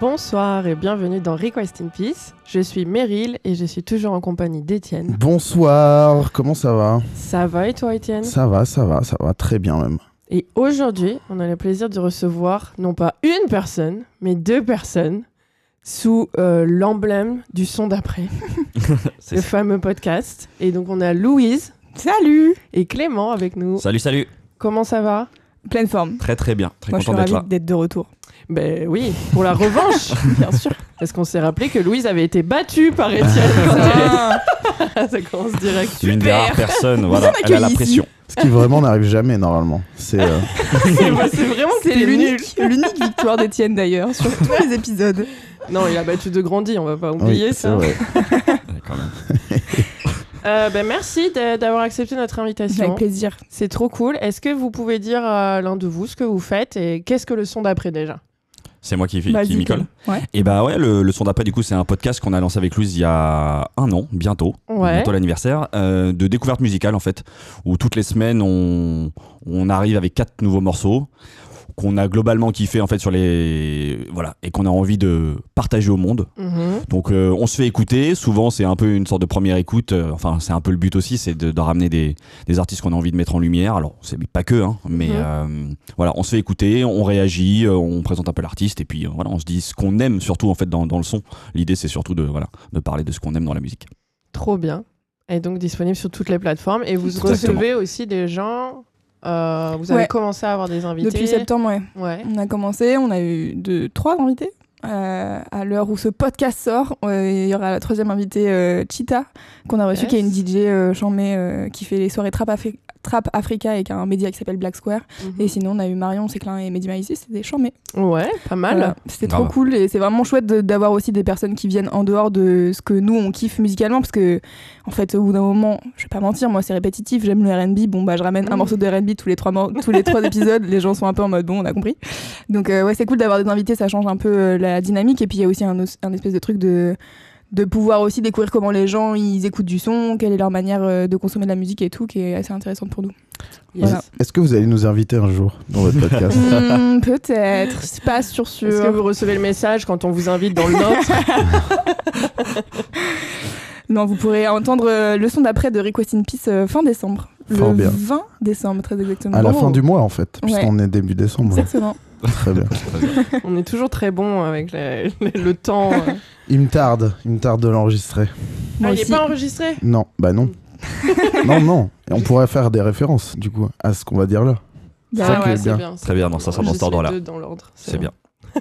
Bonsoir et bienvenue dans Request in Peace. Je suis Meryl et je suis toujours en compagnie d'Étienne. Bonsoir, comment ça va? Ça va et toi Étienne? Ça va, ça va, ça va très bien même. Et aujourd'hui, on a le plaisir de recevoir non pas une personne, mais deux personnes sous euh, l'emblème du son d'après, le fameux podcast. Et donc on a Louise. Salut Et Clément avec nous. Salut, salut Comment ça va? Pleine forme. Très très bien, très Moi, content d'être là. d'être de retour. Ben oui, pour la revanche, bien sûr. Parce qu'on s'est rappelé que Louise avait été battue par Étienne. quand elle- ça commence direct. C'est une des rares personnes, voilà, elle a la pression. Ce qui vraiment n'arrive jamais normalement. C'est euh, vraiment C'est l'unique victoire d'Étienne d'ailleurs sur tous les épisodes. Non, il a battu de Grandi, on va pas oui, oublier c'est ça. vrai. Ouais, quand même. Euh, ben, merci de- d'avoir accepté notre invitation. Avec plaisir. C'est trop cool. Est-ce que vous pouvez dire à l'un de vous ce que vous faites et qu'est-ce que le son d'après déjà? C'est moi qui, m'y colle. Ouais. Et bah ouais, le, le son d'après, du coup, c'est un podcast qu'on a lancé avec Louise il y a un an, bientôt, Ouais. bientôt l'anniversaire, euh, de découverte musicale en fait, où toutes les semaines on, on arrive avec quatre nouveaux morceaux qu'on a globalement kiffé en fait sur les voilà et qu'on a envie de partager au monde. Mhm. Donc euh, on se fait écouter, souvent c'est un peu une sorte de première écoute, euh, enfin c'est un peu le but aussi, c'est de, de ramener des, des artistes qu'on a envie de mettre en lumière, alors c'est pas que, hein, mais Mhm. euh, voilà, on se fait écouter, on réagit, on présente un peu l'artiste et puis voilà, on se dit ce qu'on aime surtout en fait dans, dans le son. L'idée c'est surtout de, voilà, de parler de ce qu'on aime dans la musique. Trop bien. Et donc disponible sur toutes les plateformes. Et vous Exactement. recevez aussi des gens. Euh, vous avez Ouais. commencé à avoir des invités. Depuis septembre, ouais. Ouais. On a commencé, on a eu deux, trois invités. Euh, à l'heure où ce podcast sort, euh, il y aura la troisième invitée, Chita, qu'on a reçue, Yes. qui est une DJ euh, qui fait les soirées Trap, Trap Africa avec un média qui s'appelle Black Square. Mhm. Et sinon, on a eu Marion Séclin et Mehdi c'est des chambées. Ouais, pas mal. Voilà. C'était trop cool et c'est vraiment chouette de- d'avoir aussi des personnes qui viennent en dehors de ce que nous on kiffe musicalement parce que en fait au bout d'un moment, je vais pas mentir, moi c'est répétitif, j'aime le R&B, bon bah je ramène un Mm. morceau de R&B tous les trois tous les trois épisodes, les gens sont un peu en mode bon on a compris. Donc euh, ouais c'est cool d'avoir des invités, ça change un peu euh, la dynamique et puis il y a aussi un espèce de truc de de pouvoir aussi découvrir comment les gens ils écoutent du son, quelle est leur manière euh, de consommer de la musique et tout, qui est assez intéressante pour nous. Yes. Voilà. Est-ce que vous allez nous inviter un jour dans votre podcast Hmm, Peut-être, c'est pas sûr sûr. Est-ce que vous recevez le message quand on vous invite dans le nôtre Non, vous pourrez entendre euh, le son d'après de Request in Peace euh, fin décembre. Fort le bien. 20 décembre, très exactement. À la Oh. fin du mois en fait, Ouais. puisqu'on est début décembre. Exactement. Très bien. On est toujours très bon avec les- les- le temps. euh. Il me tarde, il me tarde de l'enregistrer. Moi Ah, il est aussi. pas enregistré Non, bah non. non, non. Et on pourrait faire des références du coup à ce qu'on va dire là. Bah ça Ah qui ouais, est c'est bien. Très bien, non, ça sera dans cet Enregistre les ordre-là. deux dans l'ordre. C'est bien.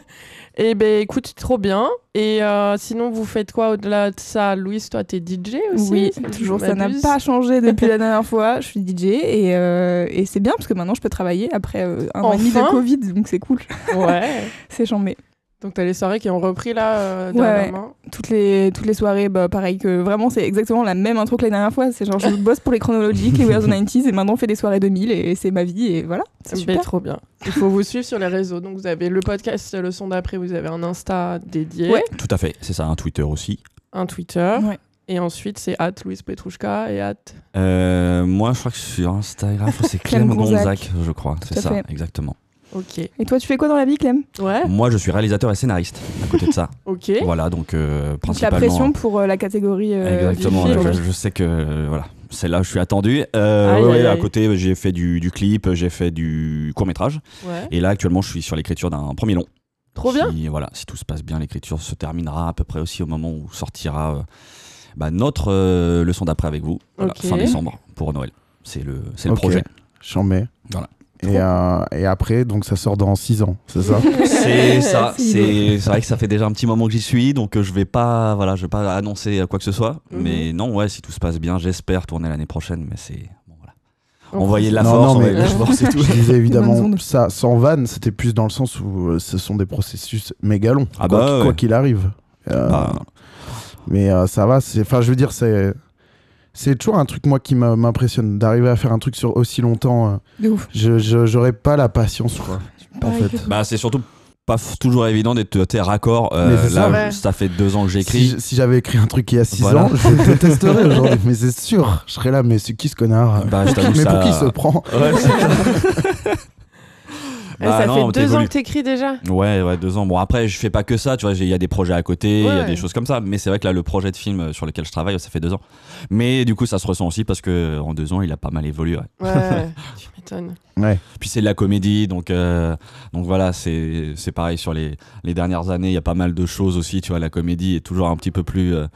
Eh ben écoute, trop bien. Et euh, sinon, vous faites quoi au-delà de ça? Louise, toi, t'es DJ aussi? Oui, toujours, ça n'a pas changé depuis la dernière fois. Je suis DJ et, euh, et c'est bien parce que maintenant je peux travailler après euh, un an et demi de. Covid, donc c'est cool. Ouais. C'est chambé. Donc t'as les soirées qui ont repris là euh, Ouais, dernièrement. Toutes les, toutes les soirées, bah, pareil que vraiment, c'est exactement la même intro que la dernière fois. C'est genre, je bosse pour les chronologiques, les We Are the 90s, et maintenant on fait des soirées 2000 et c'est ma vie et voilà. C'est super. trop bien. Il faut vous suivre sur les réseaux. Donc vous avez le podcast, le son d'après, vous avez un Insta dédié, Ouais. Tout à fait, c'est ça, un Twitter aussi. un Twitter. Ouais. Et ensuite, c'est at Louise Petrouchka et at. Euh, moi je crois que sur Instagram, c'est Clem Clem Gonzac. Gonzac, je crois, c'est ça, fait. exactement. Ok. Et toi, tu fais quoi dans la vie, Clem? Ouais. Moi je suis réalisateur et scénariste à côté de ça. Ok. Voilà, donc euh, Donc la principalement. pression pour euh, la catégorie. euh, Exactement, du je, film. je sais que euh, voilà, c'est là où je suis attendu. Euh, Aïe, ouais, aïe, à côté, j'ai fait du, du clip, j'ai fait du court métrage, Ouais. et là actuellement, je suis sur l'écriture d'un premier long. Trop bien. Voilà, si tout se passe bien, l'écriture se terminera à peu près aussi au moment où sortira euh, bah, notre euh, leçon d'après avec vous, voilà, Ok. fin décembre pour Noël. C'est le, c'est le Ok. projet. J'en mets. Voilà. Et, euh, et après, donc ça sort dans 6 ans, c'est ça? C'est ça. C'est vrai que ça fait déjà un petit moment que j'y suis, donc euh, je vais pas, voilà, je vais pas annoncer quoi que ce soit. Mhm. Mais non, ouais, si tout se passe bien, j'espère tourner l'année prochaine. Mais c'est bon, voilà. On Envoyer de la Non, force, non, mais- la force et tout. Je disais évidemment ça sans vanne, c'était plus dans le sens où euh, ce sont des processus méga longs, Ah quoi bah qu'il- ouais. quoi qu'il arrive. Euh, Bah, Mais euh, ça va, enfin, je veux dire, c'est, C'est toujours un truc, moi, qui m'impressionne, d'arriver à faire un truc sur aussi longtemps. euh, De ouf. je je- J'aurais pas la patience, quoi. En fait. Bah, c'est surtout pas toujours évident d'être t'es raccord. Euh, là, ça. Ouais. ça fait deux ans que Si, j'écris. je- si j'avais écrit un truc il y a 6 Voilà. ans, je le détesterais aujourd'hui. Mais c'est sûr, je serais là, mais c'est qui ce connard? Bah, Mais ça- pour qui il se prend? Ouais, c'est- Bah, ça non, fait deux ans que t'écris déjà. Ouais, ouais, deux ans. Bon, après, je fais pas que ça, tu vois, j'ai- il y a des projets à côté, il y a Ouais. des choses comme ça. Mais c'est vrai que là, le projet de film euh, sur lequel je travaille, ça fait deux ans. Mais du coup, ça se ressent aussi parce que en deux ans, il a pas mal évolué. ouais. Ouais, tu m'étonnes. Ouais. Puis c'est de la comédie, donc, euh, donc voilà, c'est c'est pareil sur les, les dernières années, il y a pas mal de choses aussi, tu vois, la comédie est toujours un petit peu plus. euh,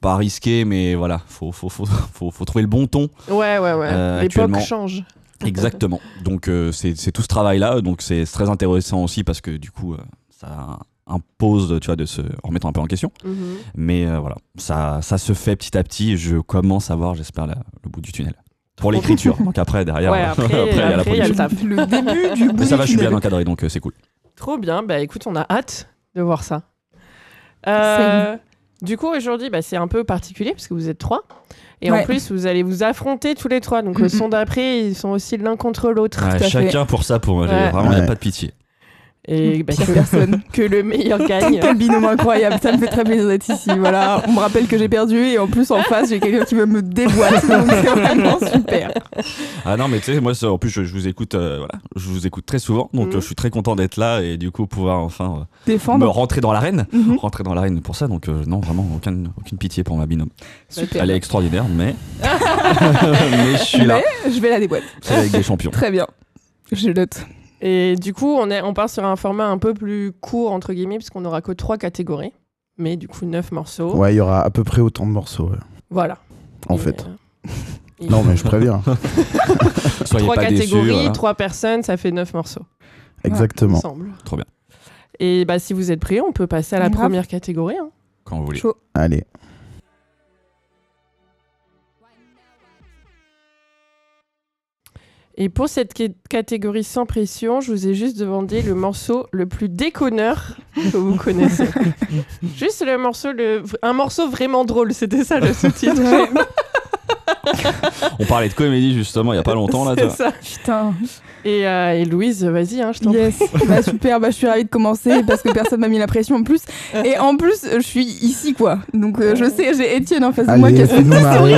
pas risqué, mais voilà, faut, faut, faut, faut, faut trouver le bon ton. Ouais, ouais, ouais. Euh, L'époque change. Exactement. Donc euh, c'est tout ce travail-là, donc c'est très intéressant aussi parce que du coup, euh, ça impose, tu vois, de se remettre un peu en question. Mhm. Mais euh, voilà, ça, ça se fait petit à petit et je commence à voir, j'espère, le bout du tunnel. Pour l'écriture, donc après, derrière, Ouais, après, il y a la il y a le production. Le début du bout Mais ça du va, je suis bien encadré, donc euh, c'est cool. Trop bien. Bah écoute, on a hâte de voir ça. Euh, du coup, aujourd'hui, bah, c'est un peu particulier parce que vous êtes trois. Et en plus, vous allez vous affronter tous les trois. Donc, le son d'après, ils sont aussi l'un contre l'autre. Ouais, à fait. chacun pour ça, pour moi. j'ai- Ouais. Vraiment, il n'y a Ouais. pas de pitié. Et bah, que, personne. que le meilleur gagne. Quel binôme incroyable, ça me fait très plaisir d'être ici. Voilà, on me rappelle que j'ai perdu et en plus en face j'ai quelqu'un qui veut me déboîter, donc c'est vraiment super. Ah non, mais tu sais, moi, en plus, je, je vous écoute, euh, voilà, je vous écoute très souvent, donc Mhm. euh, je suis très content d'être là et du coup pouvoir enfin euh, me Défendre. rentrer dans l'arène, Mhm. rentrer dans l'arène pour ça. Donc euh, non, vraiment aucune, aucune pitié pour ma binôme. Super. Elle est extraordinaire, mais mais je suis là. Mais je vais la déboîter. C'est avec des champions. Très bien. Je note. Et du coup, on, est, on part sur un format un peu plus court, entre guillemets, puisqu'on n'aura que trois catégories. Mais du coup, neuf morceaux. Ouais, il y aura à peu près autant de morceaux, ouais, Voilà. en Et, fait. euh, et Non, mais je préviens. Soyez trois pas déçus. catégories, voilà. trois personnes, ça fait neuf morceaux. Exactement. Ensemble. Trop bien. Et bah, si vous êtes prêts, on peut passer à la Grave. première catégorie. hein. Quand vous voulez. Chaud. Allez. Et pour cette ca- catégorie sans pression, je vous ai juste demandé le morceau le plus déconneur que vous connaissez. juste le morceau, le... un morceau vraiment drôle, c'était ça le sous-titre. On parlait de comédie justement il y a pas longtemps là. C'est ça. Putain. Et, euh, et Louise, vas-y, hein, je t'en Yes. bah super, bah je suis ravie de commencer parce que personne m'a mis la pression en plus. Et en plus, je suis ici quoi. Donc euh, je sais, j'ai Étienne en face de moi qui a fais-nous marrer.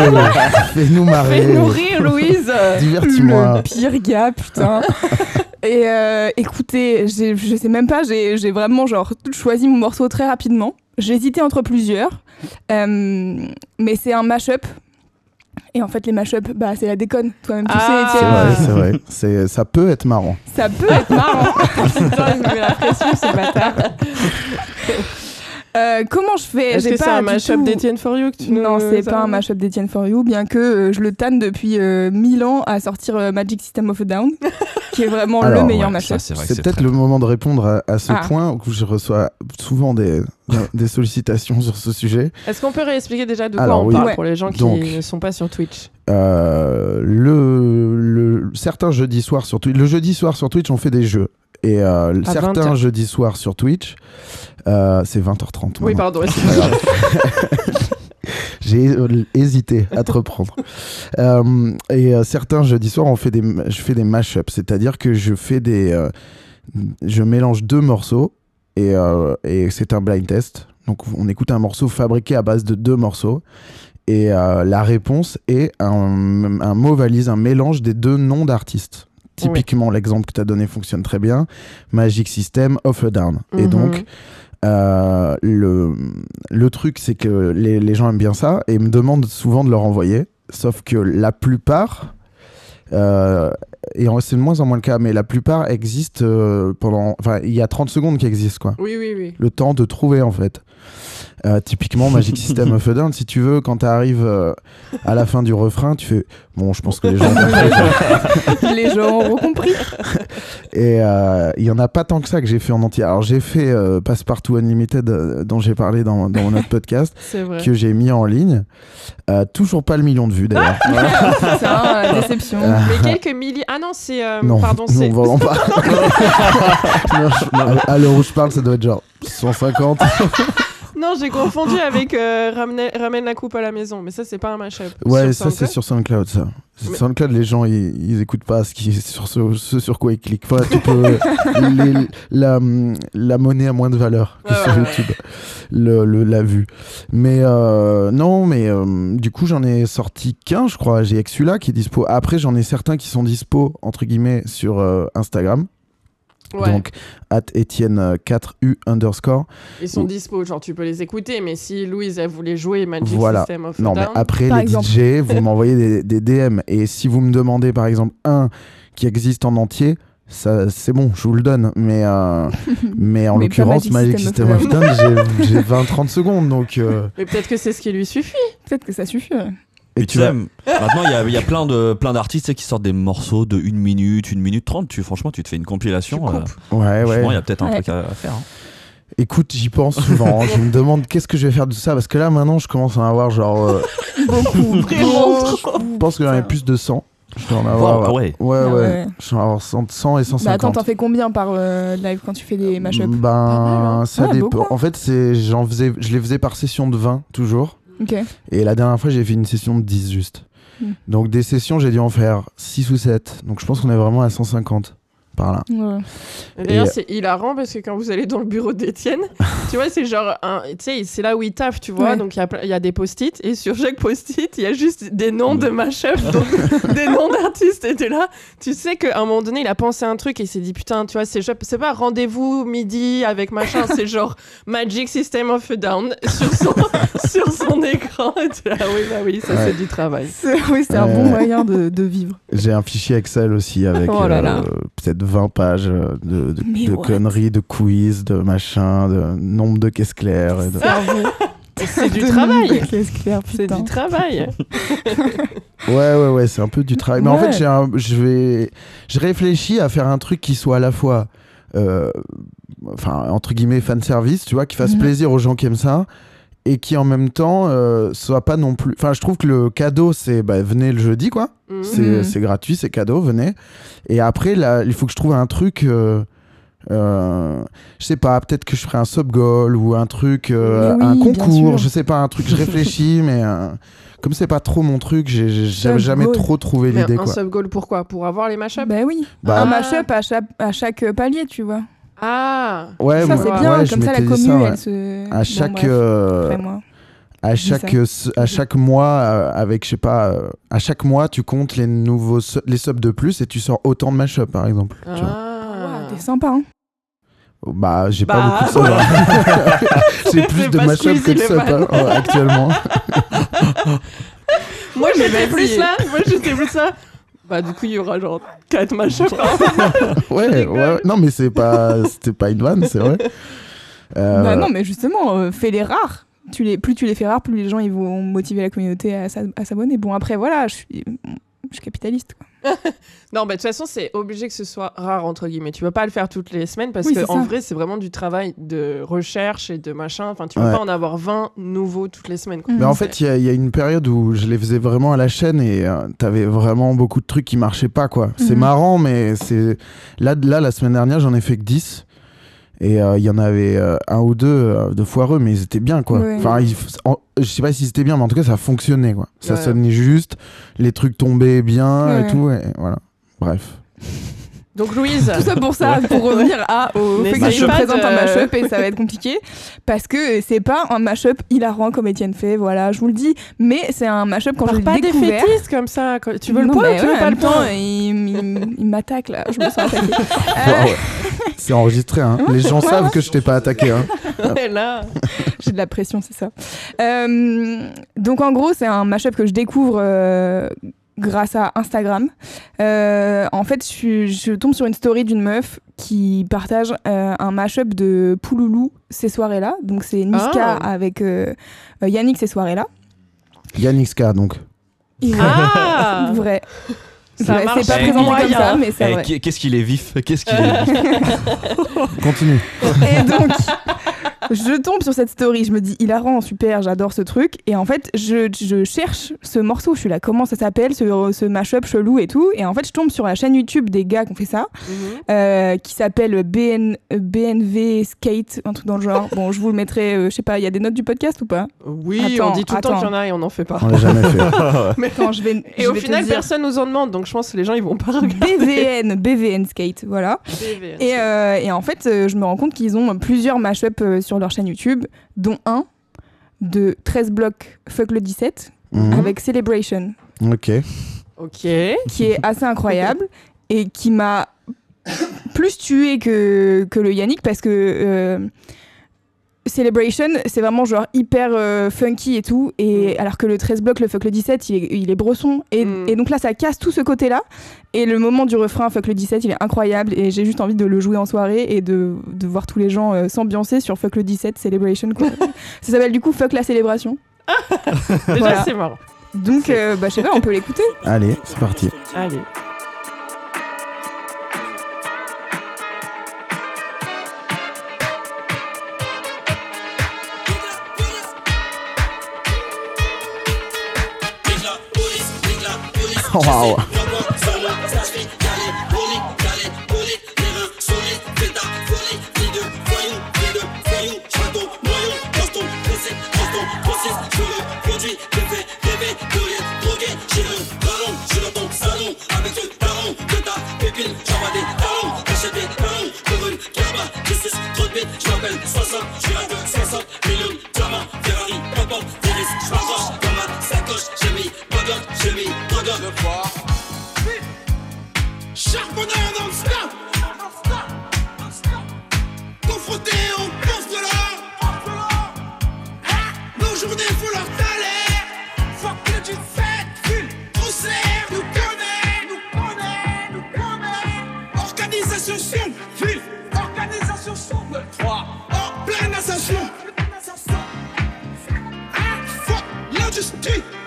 Fais-nous marrer. Fais-nous rire, Louise Divertis-moi. Le pire gars, putain. Et euh, écoutez, je sais même pas, j'ai j'ai vraiment genre choisi mon morceau très rapidement. J'ai hésité entre plusieurs, Euh, mais c'est un mash-up. Et en fait, les mash-up, bah, c'est la déconne. Toi-même, tu Ah. sais, C'est vrai, c'est vrai. C'est- Ça peut être marrant. Ça peut être marrant. Putain, il me met la pression, ce bâtard. Euh, comment je fais? Est-ce que c'est pas un mashup d'Etienne For You que tu nous Non, c'est as pas un mashup d'Etienne For You, bien que euh, je le tanne depuis euh, 1000 ans à sortir euh, Magic System of a Down, qui est vraiment Alors, le meilleur Ouais, mashup. c'est peut-être le moment de répondre à, à ce Ah. point où je reçois souvent des, des sollicitations sur ce sujet. Est-ce qu'on peut réexpliquer déjà de quoi Alors, on oui. parle Ouais. pour les gens qui Donc. ne sont pas sur Twitch? Euh, le, le, certains jeudis soirs sur Twitch, le jeudi soir sur Twitch, on fait des jeux. Et euh, certains 20h. jeudis soirs sur Twitch, euh, c'est 20h30. Oui, maintenant. pardon. J'ai hésité à te reprendre. Euh, et euh, certains jeudis soirs, on fait des, je fais des mashups, c'est-à-dire que je fais des, je mélange deux morceaux et, et c'est un blind test. Donc on écoute un morceau fabriqué à base de deux morceaux et la réponse est un, un mot valise, un mélange des deux noms d'artistes. Typiquement, l'exemple que tu as donné fonctionne très bien. Magic System, Off a Down. Et Mhm. donc, euh, le, le truc, c'est que les, les gens aiment bien ça et me demandent souvent de leur envoyer. Sauf que la plupart, euh, et en- c'est de moins en moins le cas, mais la plupart existent euh, pendant. Enfin, il y a 30 secondes qui existent, quoi. Oui, oui, oui. Le temps de trouver, en fait. Euh, typiquement, Magic System of a Down, si tu veux, quand tu arrives à la fin du refrain, tu fais Bon, je pense que les gens ont compris. Les gens auront compris. Et euh, il y en a pas tant que ça que j'ai fait en entier. Alors, j'ai fait euh, Passepartout Unlimited, euh, dont j'ai parlé dans, dans notre podcast, que j'ai mis en ligne. Euh, toujours pas le million de vues, d'ailleurs. C'est ça, la déception. Euh, Mais quelques milliers. Ah non, c'est. euh, non, Pardon, non, c'est. vraiment pas. Non, je- non, à l'heure où je parle, ça doit être genre 150. Non, j'ai confondu avec euh, ramène, ramène la coupe à la maison, mais ça, c'est pas un mashup. Ouais, Sur ça c'est sur SoundCloud ça. Sur Mais- SoundCloud, les gens ils, ils écoutent pas ce, qui, sur ce, ce sur quoi ils cliquent. Enfin, tu peux les- la, la monnaie a moins de valeur que Ouais, sur ouais, YouTube, le, le- la vue. Mais euh, non, mais euh, du coup j'en ai sorti qu'un, je crois. J'ai Exula qui est dispo. Après j'en ai certains qui sont dispo entre guillemets sur Instagram. Ouais. Donc at Etienne 4U underscore. Ils sont dispo, genre tu peux les écouter, mais si Louise elle voulait jouer Magic Voilà. System of a Non, mais après, les exemple. DJ, vous m'envoyez des, des DM. Et si vous me demandez, par exemple, un qui existe en entier, ça, c'est bon, je vous le donne. Mais, euh, mais en Mais l'occurrence, Magic System of of Down, j'ai- j'ai 20-30 secondes. Donc, euh, mais peut-être que c'est ce qui lui suffit. Peut-être que ça suffit. ouais. Et Et tu sais, maintenant, il y a, il y a plein de plein d'artistes qui sortent des morceaux de 1 minute, 1 minute 30. Tu, franchement, tu te fais une compilation. Euh. Ouais, franchement, il ouais. y a peut-être un Ouais. truc à, à faire. hein. Écoute, j'y pense souvent. je me demande qu'est-ce que je vais faire de ça. Parce que là, maintenant, je commence à en avoir genre. euh, Beaucoup. Vraiment beaucoup. trop. je pense que j'en ai plus de 100. Je vais en avoir. Wow, ah ouais. Ouais, Ah ouais. ouais. Je vais en avoir 100, 100 et 150. Mais attends, t'en fais combien par euh, live quand tu fais des mashups? Ben, hein. ça Ouais, dépend. beaucoup. En fait, c'est, j'en faisais, je les faisais par session de 20 toujours. Ok. Et la dernière fois, j'ai fait une session de 10 juste. Hmm. Donc des sessions, j'ai dû en faire 6 ou 7. Donc je pense qu'on est vraiment à 150 par là. Ouais. D'ailleurs, Et- c'est hilarant parce que quand vous allez dans le bureau d'Étienne, tu vois, c'est genre, un- tu sais, c'est là où il taffe, tu vois. Ouais. Donc il y a ple- il y, a des post-it et sur chaque post-it, il y a juste des noms de mashup, donc des noms d'artistes. Et t'es là, tu sais qu'à un moment donné, il a pensé un truc et il s'est dit, putain, tu vois, c'est c'est pas rendez-vous midi avec machin, c'est genre Magic System of a Down sur son, sur son écran. Et t'es là, oui, bah oui, ça Ouais. c'est du travail. C'est- Oui, c'est un Euh, bon moyen de, de vivre. J'ai un fichier Excel aussi avec Oh là là. euh, peut-être 20 pages euh, de, conneries, de quiz, de machin, de nombre de caisses claires. et de- Cerveau. C'est du De travail. C'est du travail. Ouais, ouais, ouais, c'est un peu du travail. Mais en fait, j'ai un- je vais, je réfléchis à faire un truc qui soit à la fois, euh, enfin, entre guillemets, fan service, tu vois, qui fasse Mhm. plaisir aux gens qui aiment ça. Et qui en même temps euh, soit pas non plus. Enfin, je trouve que le cadeau, c'est bah, venez le jeudi, quoi. C'est Mhm. c'est gratuit, c'est cadeau, venez. Et après, là, il faut que je trouve un truc. euh, euh, je sais pas, peut-être que je ferai un sub goal ou un truc, euh, oui, un concours, je sais pas, un truc. Je réfléchis, mais euh, comme c'est pas trop mon truc, j'avais Sub jamais goal. trop trouvé l'idée, un quoi. sub-goal, pourquoi? Pour avoir les mashups? Bah oui. Bah- Un Ah. mashup à chaque, à chaque palier, tu vois. Ah Ouais, ça, c'est bien. ouais, comme ça, la commu, ça, ouais. elle se. À Bon, chaque, bref, euh, après moi. à chaque, euh, à chaque mois, euh, avec, je sais pas, euh, à chaque mois, tu comptes les nouveaux, su- les subs de plus et tu sors autant de mashup, par exemple. tu. Ah. Ouais, T'es sympa, hein. Bah, j'ai Bah, pas beaucoup de subs. voilà. hein. j'ai plus de mashup que de subs hein, actuellement. Moi j'étais plus là, moi j'étais plus ça. Bah du coup il y aura genre 4 mashups. ouais, ouais, ouais. Non, mais c'est pas, c'était pas une vanne, c'est vrai. Euh, Bah non, mais justement, euh, fais-les rares. Tu les, plus tu les fais rares, plus les gens ils vont motiver la communauté à, à s'abonner. Bon, après, voilà, je suis, je suis capitaliste. Quoi. non bah de toute façon c'est obligé que ce soit rare entre guillemets. Tu peux pas le faire toutes les semaines parce Oui, que c'est en ça. vrai c'est vraiment du travail de recherche et de machin. Enfin tu peux Ouais. pas en avoir 20 nouveaux toutes les semaines. quoi. Mais en fait, il y, a- il y a une période où je les faisais vraiment à la chaîne et euh, t'avais vraiment beaucoup de trucs qui marchaient pas, quoi. C'est Mhm. marrant, mais c'est. Là, là, la semaine dernière, j'en ai fait que 10. Et euh, il y en avait euh, un ou deux euh, de foireux, mais ils étaient bien, quoi. Ouais. Enfin, ils f- en- je sais pas si c'était bien, mais en tout cas, ça fonctionnait, quoi. Ça Ouais. sonnait juste, les trucs tombaient bien Ouais. et tout, et voilà. Bref. Donc Louise, Tout ça pour ça, pour revenir à, au fait que je présente un mashup et ça va être compliqué. Parce que c'est pas un mashup hilarant comme Étienne fait, voilà, je vous le dis. Mais c'est un mashup quand je l'ai pas des découvert. fétistes comme ça. Tu veux le point ou tu ouais, veux pas le temps, Il, il- il m'attaque là, je me sens attaquée. Euh, Waouh. C'est enregistré, hein. Les gens savent que je t'ai pas attaqué, hein. Ouais, là. J'ai de la pression, c'est ça. Euh, donc en gros, c'est un mashup que je découvre euh, grâce à Instagram. Euh, en fait, je, je tombe sur une story d'une meuf qui partage euh, un mashup de Pouloulou ces soirées-là. Donc c'est Niska Ah. avec Yannick ces soirées-là. Yannick Ska, donc. Ah vrai. Ça Ouais, marche c'est pas présenté moyen. comme ça, mais c'est vrai. Qu'est-ce qu'il est vif? Qu'est-ce qu'il est vif? Continue. Et donc, je tombe sur cette story, je me dis hilarant, super, j'adore ce truc. Et en fait, je, je cherche ce morceau, je suis là, comment ça s'appelle, ce, ce mashup chelou et tout. Et en fait, je tombe sur la chaîne YouTube des gars qui ont fait ça, Mhm. euh, qui s'appelle BN, BNV Skate, un truc dans le genre. Bon, je vous le mettrai, euh, je sais pas, il y a des notes du podcast ou pas? Oui, Attends, on dit tout le temps attends. qu'il y en a et on n'en fait pas. On l'a jamais fait. Mais- Attends, je vais. Et je au vais te final, dire. personne nous en demande, donc je pense que les gens ils vont pas regarder. BVN, BVN Skate, voilà. Et, euh, et en fait, euh, je me rends compte qu'ils ont plusieurs mashups euh, sur leur chaîne YouTube, dont un de 13 blocs Fuck le 17 Mhm. avec Celebration, Ok. Ok. qui est assez incroyable et qui m'a plus tué que, que le Yannick parce que euh, Celebration, c'est vraiment genre hyper euh, funky et tout. Et alors que le 13 blocs, le fuck le 17, il est, il est bresson. Et, Mm. et donc là, ça casse tout ce côté-là. Et le moment du refrain, fuck le 17, il est incroyable. Et j'ai juste envie de le jouer en soirée et de, de voir tous les gens euh, s'ambiancer sur fuck le 17 Celebration. quoi. ça s'appelle du coup fuck la célébration. Déjà, Voilà. c'est marrant. Donc, euh, bah, je sais pas, on peut l'écouter. Allez, c'est parti. Allez. Waouh. Charbonneur 起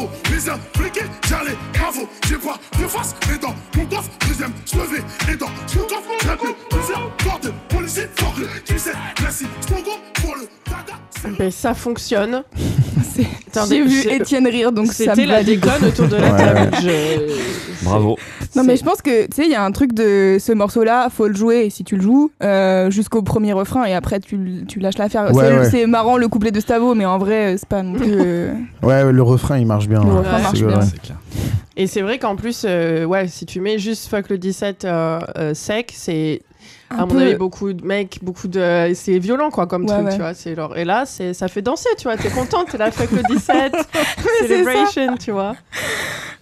Slavo Les impliqués, j'allais, bravo. J'ai pas de face, mais dans mon coffre Deuxième, me vais, et dans mon coffre J'ai plus plusieurs portes Policier, fuck le 17 Merci, Spongo, pour le dada Ben, ça fonctionne. J'ai vu Étienne rire, donc ça C'était me la déconne autour de la Ouais, table. Je- Bravo. Non mais je pense que tu sais il y a un truc de ce morceau là faut le jouer si tu le joues euh, jusqu'au premier refrain et après tu, tu lâches l'affaire Ouais, c'est ouais. marrant le couplet de Stavo mais en vrai euh, c'est pas non plus euh, Ouais, le refrain il marche bien. Le ouais. refrain C'est marche vrai. bien. C'est clair. Et c'est vrai qu'en plus, euh, ouais, si tu mets juste fuck le 17 euh, euh, sec, c'est un à mon peu- avis beaucoup de mecs, beaucoup de, c'est violent quoi comme Ouais, truc, ouais. tu vois. C'est genre et là, c'est ça fait danser, tu vois. T'es contente, t'es là fuck le 17, c'est celebration, tu vois.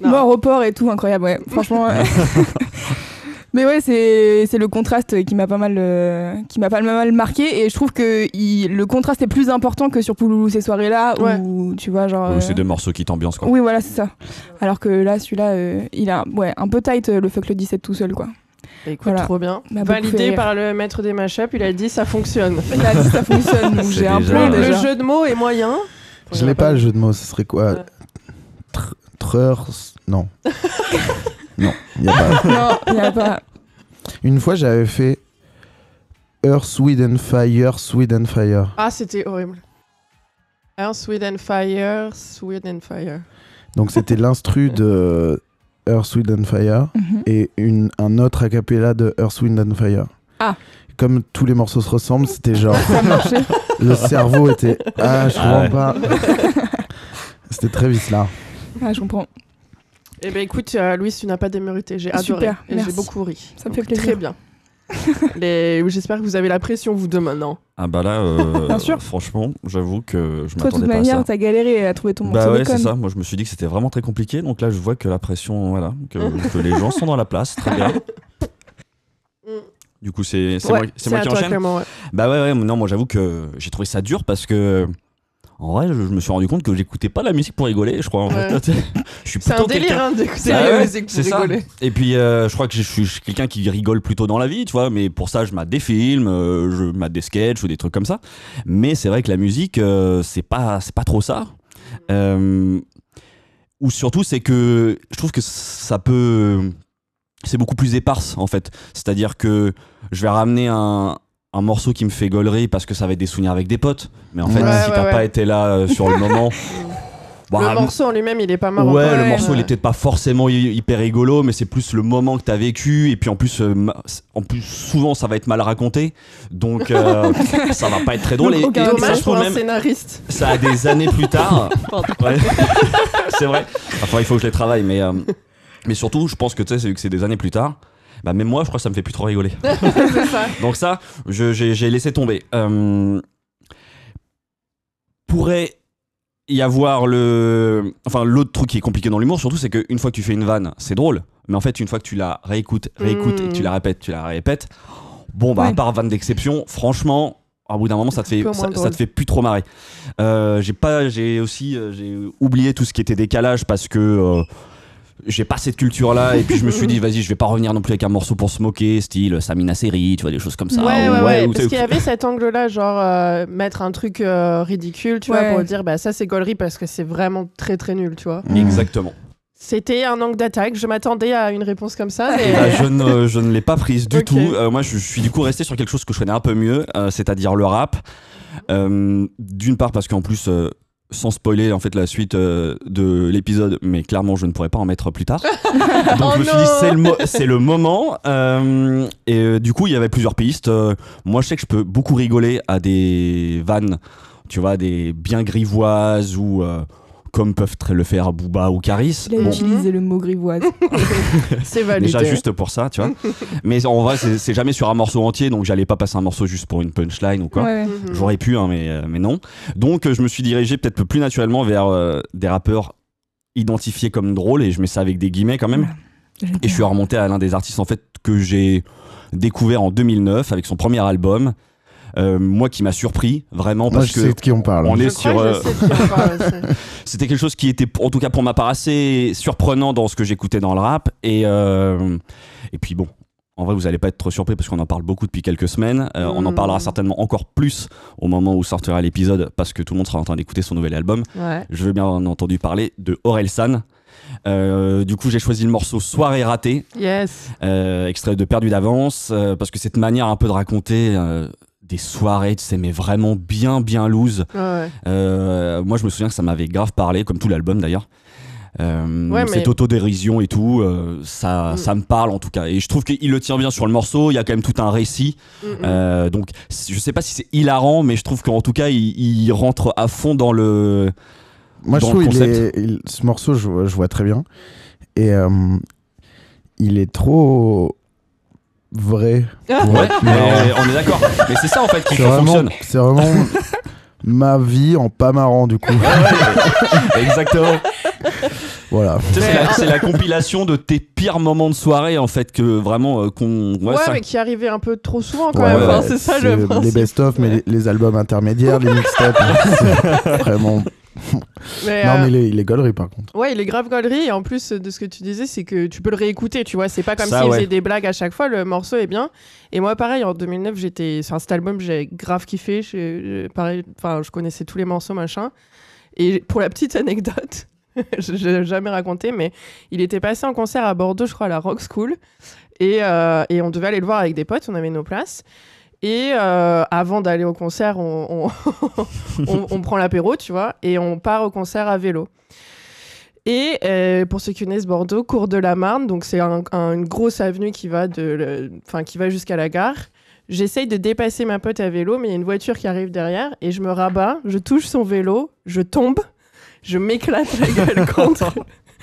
Non. mort au port et tout incroyable ouais franchement mais ouais c'est c'est le contraste qui m'a pas mal euh, qui m'a pas mal marqué et je trouve que il- le contraste est plus important que sur Pouloulou ces soirées là Ouais. où tu vois genre Ou euh, c'est deux morceaux qui t'ambiancent quoi. oui voilà c'est ça alors que là celui-là euh, il a ouais un peu tight euh, le fuck le 17 tout seul quoi Écoute, Voilà. trop bien. Validé par le maître des mashups, il a dit ça fonctionne. il a dit ça fonctionne donc j'ai un plan Le jeu de mots est moyen. Je l'ai pas le jeu de mots, ce serait quoi? Treur. Non. non, il y a pas. non il y a pas Une fois j'avais fait Earth, Wind and Fire, Sweet and Fire. Ah, c'était horrible. Earth, Wind and Fire, Wind and Fire. Donc c'était l'instru de Earth, Wind and Fire Mhm. et une, un autre a cappella de Earth, Wind and Fire. Ah. Comme tous les morceaux se ressemblent, c'était genre le cerveau était ah je Ah comprends pas. C'était très vite là. ah je comprends Eh ben écoute, euh, Louis, tu n'as pas démérité. J'ai adoré. J'ai beaucoup ri. Ça me Donc, fait plaisir. Très bien. Les- J'espère que vous avez la pression, vous deux, maintenant. Ah bah là, euh, Bien sûr. franchement, j'avoue que je toi de toute m'attendais pas à manière ça. t'as galéré à trouver ton morceau Bah ouais, de c'est ça. Moi, je me suis dit que c'était vraiment très compliqué. Donc là, je vois que la pression, voilà, que, que les gens sont dans la place. Très bien. Du coup, c'est c'est Ouais, moi, c'est moi à qui toi, enchaîne. Ouais. Bah ouais, ouais, non, moi j'avoue que j'ai trouvé ça dur parce que en vrai, je, je me suis rendu compte que j'écoutais pas la musique pour rigoler, je crois. En Ouais. fait. je suis C'est un délire hein, d'écouter la ouais, musique pour c'est ça. rigoler. Et puis, euh, je crois que je suis, je suis quelqu'un qui rigole plutôt dans la vie, tu vois. Mais pour ça, je mate des films, euh, je mate des sketchs ou des trucs comme ça. Mais c'est vrai que la musique, euh, c'est pas, c'est pas trop ça. Ou surtout, c'est que je trouve que ça peut, c'est beaucoup plus éparse en fait. C'est-à-dire que je vais ramener un un morceau qui me fait gaulerie parce que ça va être des souvenirs avec des potes. Mais en fait, Ouais, si ouais, t'as ouais. pas été là euh, sur le moment, bah, le morceau en lui-même, il est pas marrant. Ouais, le morceau il est peut-être pas forcément hy- hyper rigolo, mais c'est plus le moment que t'as vécu et puis en plus, euh, en plus souvent ça va être mal raconté, donc euh, ça va pas être très drôle. Et, Aucun et ça se pour trouve un même, scénariste. ça a des années plus tard. C'est vrai. Enfin, il faut que je les travaille, mais mais surtout, je pense que tu sais, c'est vu que c'est des années plus tard. Bah même moi, je crois que ça me fait plus trop rigoler. ça. Donc ça, j'ai laissé tomber. Euh, pourrait y avoir le... Enfin, l'autre truc qui est compliqué dans l'humour, surtout, c'est qu'une fois que tu fais une vanne, c'est drôle. Mais en fait, une fois que tu la réécoutes, réécoutes et que tu la répètes, tu la répètes, bon, bah, à Ouais. part vanne d'exception, franchement... À bout d'un moment, ça te fait, ça, te fait plus trop marrer. Euh, j'ai pas, j'ai aussi, euh, j'ai oublié tout ce qui était décalage parce que euh, j'ai pas cette culture-là et puis je me suis dit, vas-y, je vais pas revenir non plus avec un morceau pour se moquer, style Samina Seri, tu vois des choses comme ça. ouais, ou- ouais, ouais, ou parce qu'il y avait cet angle-là, genre euh, mettre un truc euh, ridicule, tu vois, Ouais. pour dire bah ça c'est gaulerie parce que c'est vraiment très très nul, tu vois. Mm. Exactement. C'était un angle d'attaque. Je m'attendais à une réponse comme ça. Mais- ben, je ne, je ne l'ai pas prise du Ok. tout. Euh, moi, je, je suis du coup resté sur quelque chose que je connais un peu mieux, euh, c'est-à-dire le rap. Euh, D'une part parce qu'en plus, euh, sans spoiler en fait la suite euh, de l'épisode, mais clairement, je ne pourrais pas en mettre plus tard. Donc Oh je me suis non dit c'est le, mo- c'est le moment. Euh, et euh, du coup, il y avait plusieurs pistes. Euh, moi, je sais que je peux beaucoup rigoler à des vannes, tu vois, des bien grivoises ou euh, comme peuvent le faire Booba ou Caris. Il a Bon, utilisé le mot grivoise. c'est validé. Déjà juste pour ça, tu vois. mais en vrai, c'est c'est jamais sur un morceau entier, donc j'allais pas passer un morceau juste pour une punchline ou quoi. Ouais. Mhm. J'aurais pu, hein, mais, euh, mais non. Donc euh, je me suis dirigé peut-être plus naturellement vers euh, des rappeurs identifiés comme drôles, et je mets ça avec des guillemets quand même. Et je suis remonté à l'un des artistes en fait que j'ai découvert en 2009 avec son premier album. Euh, moi qui m'a surpris vraiment Moi, parce je que sais de qui on parle. on Je est sur euh, je sais de qui on parle aussi. c'était quelque chose qui était en tout cas pour ma part assez surprenant dans ce que j'écoutais dans le rap et euh, et puis bon en vrai vous allez pas être trop surpris parce qu'on en parle beaucoup depuis quelques semaines Euh, on en Mm. parlera certainement encore plus au moment où sortira l'épisode parce que tout le monde sera en train d'écouter son nouvel album Ouais. je veux bien entendu parler de Orelsan Euh, du coup j'ai choisi le morceau Soirée ratée Yes. euh, extrait de Perdu d'avance, euh, parce que cette manière un peu de raconter euh, des soirées, tu sais, mais vraiment bien, bien loose. Ouais, ouais. Euh, moi, je me souviens que ça m'avait grave parlé, comme tout l'album d'ailleurs. Euh, Ouais, mais- Cette autodérision et tout, euh, ça, Mm. ça me parle en tout cas. Et je trouve qu'il le tient bien sur le morceau, il y a quand même tout un récit. Euh, donc, je sais pas si c'est hilarant, mais je trouve qu'en tout cas, il, il rentre à fond dans le. Moi, je trouve le il concept. est, il- ce morceau, je, vois- je vois très bien. Et euh, il est trop vrai. Ouais, mais on est d'accord. Mais c'est ça en fait qui fonctionne. c'est vraiment ma vie en pas marrant, du coup. Exactement. Voilà. C'est la, compilation de tes pires moments de soirée en fait que vraiment euh, qu'on Ouais, ça- mais qui arrivait un peu trop souvent quand Ouais, même. ouais, Enfin, c'est ça le les best-of, mais les, les albums intermédiaires, les mixtapes. c'est vraiment. Mais, Non, euh, mais il est, il est gaulerie, par contre. Ouais, il est grave gaulerie. Et en plus de ce que tu disais, c'est que tu peux le réécouter, tu vois. C'est pas comme s'il ouais. faisait des blagues à chaque fois. Le morceau est bien. Et moi, pareil, en 2009, j'étais. Enfin, cet album, j'ai grave kiffé. Je- je- pareil, enfin, je connaissais tous les morceaux, machin. Et pour la petite anecdote, je l'ai jamais raconté, mais il était passé en concert à Bordeaux, je crois, à la Rock School. Et, euh, on devait aller le voir avec des potes, on avait nos places. Et euh, avant d'aller au concert, on, prend l'apéro, tu vois, et on part au concert à vélo. Et euh, pour ceux qui connaissent Bordeaux, Cours de la Marne, donc c'est un- un- une grosse avenue qui va, qui va jusqu'à la gare. J'essaye de dépasser ma pote à vélo, mais il y a une voiture qui arrive derrière et je me rabats, je touche son vélo, je tombe, je m'éclate la gueule contre,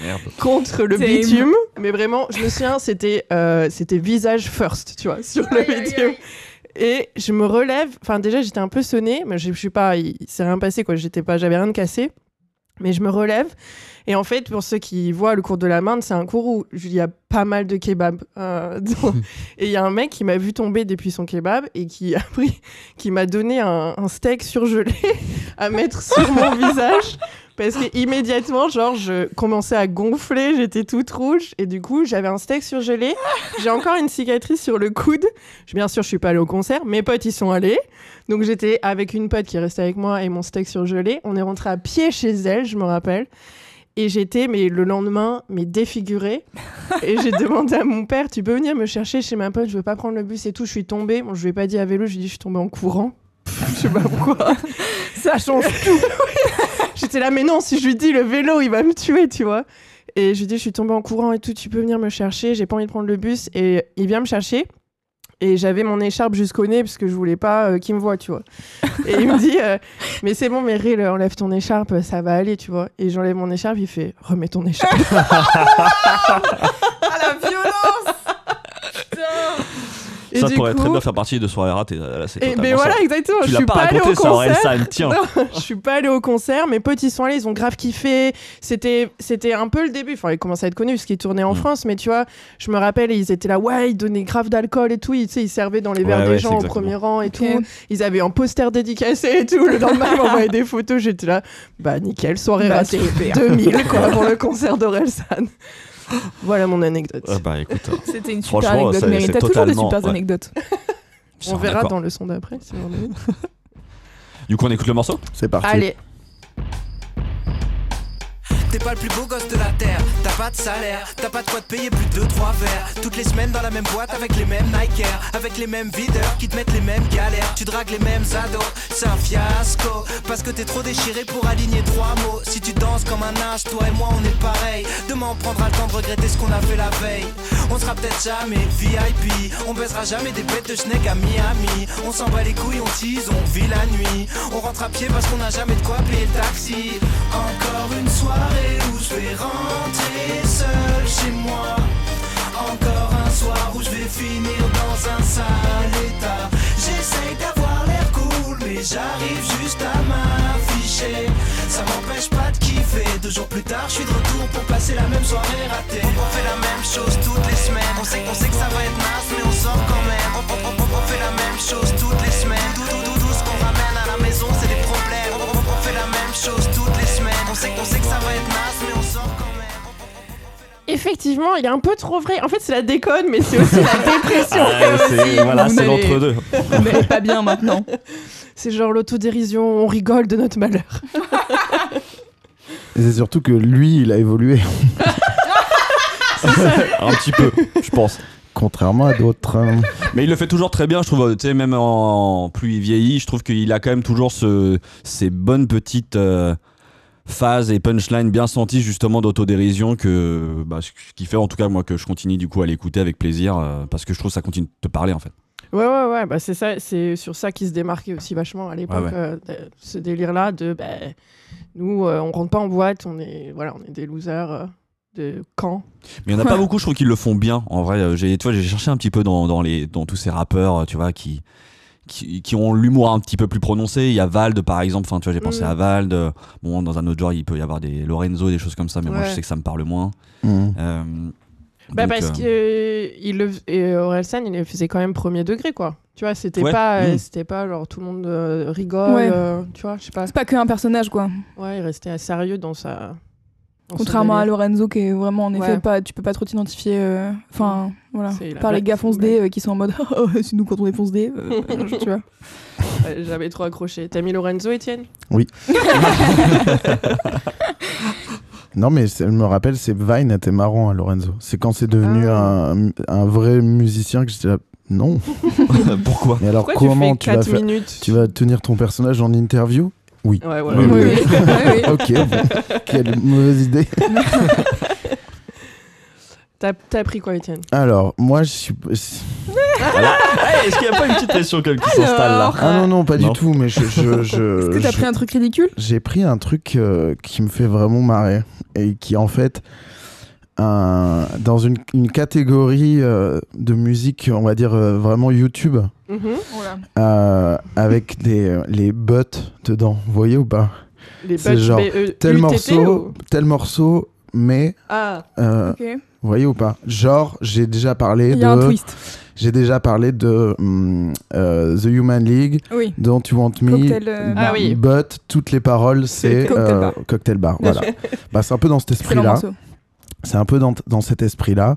Merde. contre le bitume. Mais vraiment, je me souviens, c'était euh, c'était visage first, tu vois, sur le bitume. Et je me relève, enfin déjà j'étais un peu sonnée, mais je, je suis pas, il s'est rien passé quoi, j'étais pas, j'avais rien de cassé. Mais je me relève. Et en fait, pour ceux qui voient le cours de la Marne, c'est un cours où il y a pas mal de kebabs. euh, et il y a un mec qui m'a vu tomber depuis son kebab et qui a pris, qui m'a donné un, un steak surgelé à mettre sur mon visage. Parce que immédiatement, genre, je commençais à gonfler, j'étais toute rouge. Et du coup, j'avais un steak surgelé. J'ai encore une cicatrice sur le coude. Je- Bien sûr, je suis pas allée au concert. Mes potes, ils sont allés. Donc, j'étais avec une pote qui est restée avec moi et mon steak surgelé. On est rentré à pied chez elle, je me rappelle. Et j'étais, mais le lendemain, mais défigurée. Et j'ai demandé à mon père, tu peux venir me chercher chez ma pote, je veux pas prendre le bus et tout. Je suis tombée. Bon, je lui ai pas dit à vélo, je lui ai dit, je suis tombée en courant. je sais pas pourquoi. Ça change tout. J'étais là, mais non, si je lui dis le vélo, il va me tuer, tu vois. Et je lui dis, je suis tombée en courant et tout, tu peux venir me chercher, j'ai pas envie de prendre le bus. Et il vient me chercher. Et j'avais mon écharpe jusqu'au nez parce que je voulais pas euh, qu'il me voie, tu vois. Et il me dit, euh, mais c'est bon, Meryl, enlève ton écharpe, ça va aller, tu vois. Et j'enlève mon écharpe, il fait, remets ton écharpe. Ah la violence Et ça pourrait coup- très bien faire partie de soirée ratée. Là, c'est Et ben ça. voilà, exactement. Tu je l'as suis pas pas allée au raconté ça, concert. Orelsan, tiens. Non, je suis pas allée au concert. Mes potes, ils sont allés, ils ont grave kiffé. C'était, c'était un peu le début. Enfin, ils commençaient à être connus parce qu'ils tournaient en Mm. France. Mais tu vois, je me rappelle, ils étaient là, ouais, ils donnaient grave d'alcool et tout. Ils, servaient dans les Ouais, verres ouais, des c'est gens au premier rang et tout. Ils avaient un poster dédicacé et tout. Le lendemain, ils m'envoyaient des photos. J'étais là, bah nickel, soirée Bah, ratée. super. 2000 quoi, pour le concert d'Orelsan. Voilà mon anecdote. Ah bah écoute, euh, C'était une super Franchement, anecdote, c'est T'as toujours des super ouais. anecdotes. On verra dans le son d'après. si on veut. Du coup, on écoute le morceau? C'est parti. Allez. T'es pas le plus beau gosse de la terre, t'as pas de salaire, t'as pas de quoi te payer plus de 2-3 verres. Toutes les semaines dans la même boîte avec les mêmes Nike avec les mêmes videurs qui te mettent les mêmes galères. Tu dragues les mêmes ados, c'est un fiasco. Parce que t'es trop déchiré pour aligner trois mots. Si tu danses comme un âge, toi et moi on est pareil. Demain on prendra le temps de regretter ce qu'on a fait la veille. On sera peut-être jamais VIP, on baissera jamais des bêtes de schneck à Miami. On s'en bat les couilles, on tease, on vit la nuit. On rentre à pied parce qu'on n'a jamais de quoi payer le taxi. Encore une soirée où je vais rentrer seul chez moi. Encore un soir où je vais finir dans un sale état. J'essaye d'avoir l'air cool, mais j'arrive juste à m'afficher. Ça m'empêche pas de kiffer. Deux jours plus tard, je suis de retour pour passer la même soirée ratée. On fait la même chose toutes les semaines. On sait, on sait que ça va être naze, mais on sort quand même. On, on- on- on fait la même chose toutes les Effectivement, il est un peu trop vrai. En fait, c'est la déconne, mais c'est aussi la dépression. Ah, c'est- Voilà, vous c'est l'entre-deux. Vous n'allez pas bien maintenant. C'est genre l'autodérision, on rigole de notre malheur. Et c'est surtout que lui, il a évolué, Un petit peu, je pense. contrairement à d'autres. hein. Mais il le fait toujours très bien, je trouve. Tu sais, même en plus il vieillit, je trouve qu'il a quand même toujours ce, ces bonnes petites euh, phases et punchlines bien senties justement d'autodérision que bah, ce qui fait en tout cas moi que je continue du coup à l'écouter avec plaisir euh, parce que je trouve que ça continue de te parler en fait. Ouais, ouais, ouais, bah c'est ça, c'est sur ça qu'il se démarquait aussi vachement à l'époque, Ouais, ouais. euh, ce délire-là de, bah, nous, euh, on rentre pas en boîte, on est, voilà, on est des losers euh, de camp. Mais il n'y en a pas beaucoup, je trouve qu'ils le font bien. En vrai, j'ai, tu vois, j'ai cherché un petit peu dans, dans, les, dans tous ces rappeurs, tu vois, qui, qui, qui ont l'humour un petit peu plus prononcé. Il y a Vald, par exemple. Enfin, tu vois, j'ai pensé Mm. à Vald. Euh, Bon, dans un autre genre, il peut y avoir des Lorenzo, des choses comme ça, mais moi, je sais que ça me parle moins. Mhm. Euh, Bah donc, parce euh, que euh, il le, et Orelsan, il le faisait quand même premier degré, quoi. Tu vois, c'était Ouais. pas, euh, Mm. c'était pas genre tout le monde euh, rigole, Ouais. euh, tu vois, je sais pas. C'est pas qu'un personnage, quoi. Ouais, il restait sérieux dans sa. Contrairement à. Lorenzo, qui est vraiment, en effet, Ouais. pas, tu peux pas trop t'identifier. euh, Enfin, voilà. C'est la Par les gars fonce D qui sont en mode Oh, c'est nous quand on est fonce D. euh, tu vois. Ouais, J'avais trop accroché. T'as mis Lorenzo, Étienne? Non, mais je me rappelle, c'est Vine était marrant à Lorenzo. C'est quand c'est devenu Ah. un, un vrai musicien que j'étais là. Non. Pourquoi Mais alors Pourquoi comment tu fais vas 4 faire minutes Tu vas tenir ton personnage en interview? Oui. Ouais, ouais, Oui, oui. oui. Ok, bon. quelle mauvaise idée. T'as t'as appris quoi, Étienne? Alors, moi, je suis. Voilà. Hey, Est-ce qu'il n'y a pas une petite pression qui s'installe là? Ah non, non, pas Non. du tout, mais je. je, je- Est-ce que t'as je- pris un truc ridicule? J'ai pris un truc euh, qui me fait vraiment marrer et qui, en fait, un, dans une, une catégorie euh, de musique, on va dire euh, vraiment YouTube, Mhm. Voilà. euh, avec des, les buts dedans. Vous voyez ou pas Les C'est buts genre BE tel UTT morceau, ou- tel morceau, mais Ah, euh, Ok. vous voyez ou pas Genre, j'ai déjà parlé Il y a un de, twist. j'ai déjà parlé de hum, euh, The Human League, Oui. Don't You Want Me, Cocktail, euh, Ah oui. but toutes les paroles c'est Cocktail euh, Bar. Cocktail Bar. Voilà. bah, c'est un peu dans cet esprit-là. C'est un peu dans, dans cet esprit-là.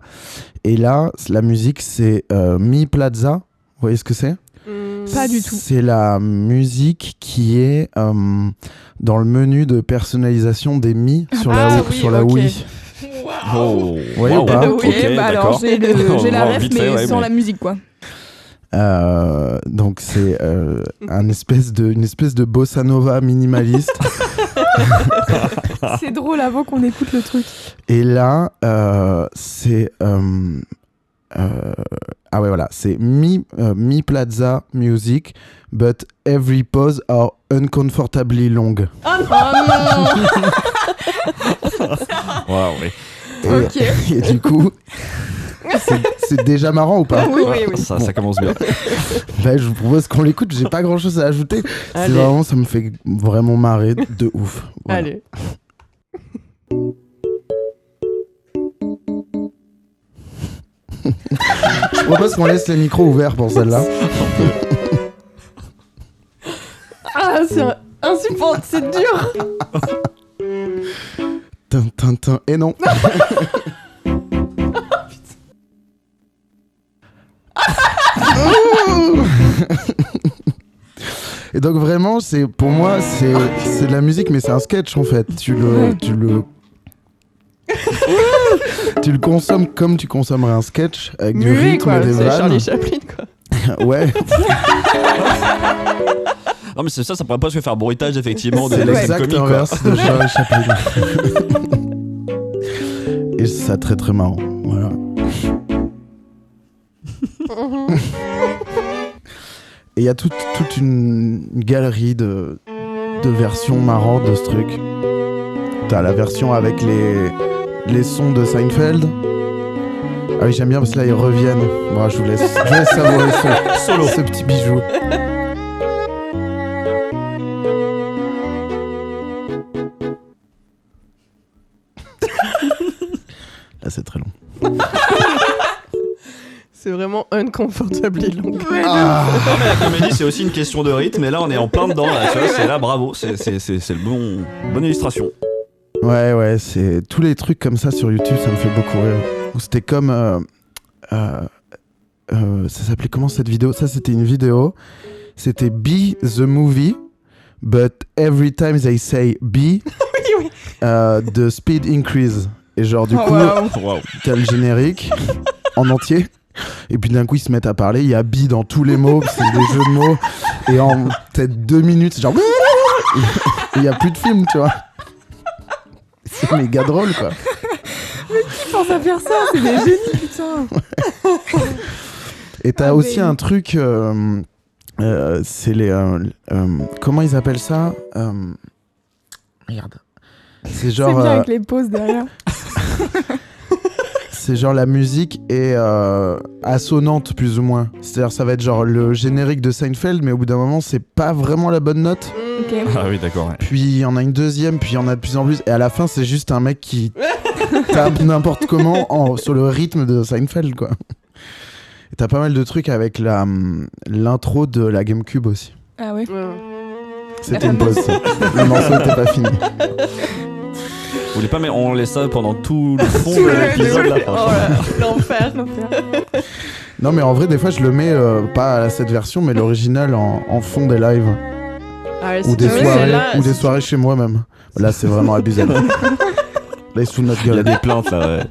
Et là, la musique, c'est euh, Mi Plaza. Vous voyez ce que c'est? Hmm, Pas du tout. C'est la musique qui est euh, dans le menu de personnalisation des Mi sur la, Ah Wii- oui, sur la ok. Wii. Oh, wow. pas? ok, Ok, bah alors d'accord. j'ai la ref, mais fait, ouais, sans mais- la musique, quoi. Euh, donc c'est euh, un espèce de, une espèce de bossa nova minimaliste. C'est drôle avant qu'on écoute le truc. Et là, euh, c'est. Euh, ah ouais, voilà. C'est Mi, euh, Mi Plaza Music, but every pause are uncomfortably long. Oh non Wow, oui. Et, Ok. et du coup, c'est- déjà marrant ou pas? Oui, oui, oui. Ça, ça commence bien. Bah, Je vous propose qu'on l'écoute. J'ai pas grand chose à ajouter. C'est vraiment, ça me fait vraiment marrer de ouf. Voilà. allez. Je propose qu'on laisse les micros ouverts pour celle-là. Ah, c'est insupportable, c'est dur Tin, tin, tin. Et non. Et donc vraiment, c'est pour moi, c'est c'est de la musique, mais c'est un sketch en fait. Tu le, tu le, tu le consommes comme tu consommerais un sketch avec du Muet, rythme quoi. et des C'est vannes. Charlie Chaplin, quoi. ouais, Non, mais c'est ça, ça pourrait presque faire bruitage, effectivement, de c'est la scène l'exact comique, quoi. inverse de Charlie Chaplin. et c'est ça très très marrant. Voilà. Et il y a toute, toute une galerie de, de versions marrantes de ce truc. T'as la version avec les, les sons de Seinfeld. Ah oui, j'aime bien parce que là, ils reviennent. Bon, je vous laisse, je vous laisse savourer ce, Solo. ce petit bijou. Là, c'est très long. C'est vraiment uncomfortably long. Ah, Non, mais la comédie, c'est aussi une question de rythme, et là, on est en plein dedans, là, tu vois, c'est là, bravo, c'est c'est- c'est- c'est le bon, bonne illustration. Ouais, ouais, c'est tous les trucs comme ça sur YouTube, ça me fait beaucoup rire. Ou C'était comme. euh, euh, euh, ça s'appelait comment cette vidéo? Ça, c'était une vidéo. C'était Be the Movie, but every time they say Be, oui. euh, the speed increase. Et genre, du Oh, coup. Waouh. t'as le générique en entier. Et puis d'un coup, ils se mettent à parler. Il y a Be dans tous les mots, c'est des jeux de mots. Et en peut-être deux minutes, c'est genre. Il y a plus de film, tu vois. C'est méga drôle, quoi. Qui pense à faire ça? C'est des génies, putain. Et t'as Ah, aussi mais- un truc, euh, euh, c'est les, euh, comment ils appellent ça? Merde. C'est C'est genre, bien euh, avec les pauses derrière. c'est genre la musique est euh, assonante plus ou moins. C'est-à-dire ça va être genre le générique de Seinfeld, mais au bout d'un moment c'est pas vraiment la bonne note. Ah oui, d'accord. ouais. Puis il y en a une deuxième, puis il y en a de plus en plus, et à la fin c'est juste un mec qui tape n'importe comment en- sur le rythme de Seinfeld quoi. Et t'as pas mal de trucs avec la hum, l'intro de la GameCube aussi. Ah. Ouais. C'était une pause. ça. Le morceau était pas fini. Vous voulez pas, mais on laisse ça pendant tout le fond de l'épisode, là, Oh l'enfer. L'enfer. Non mais en vrai des fois je le mets euh, pas à cette version mais l'original en, en fond des lives Ah ouais, ou des soirées ou des soirées chez moi même. Là c'est vraiment abusé. Là ils se foutent de notre Il y a gueule. des plaintes, là, ouais.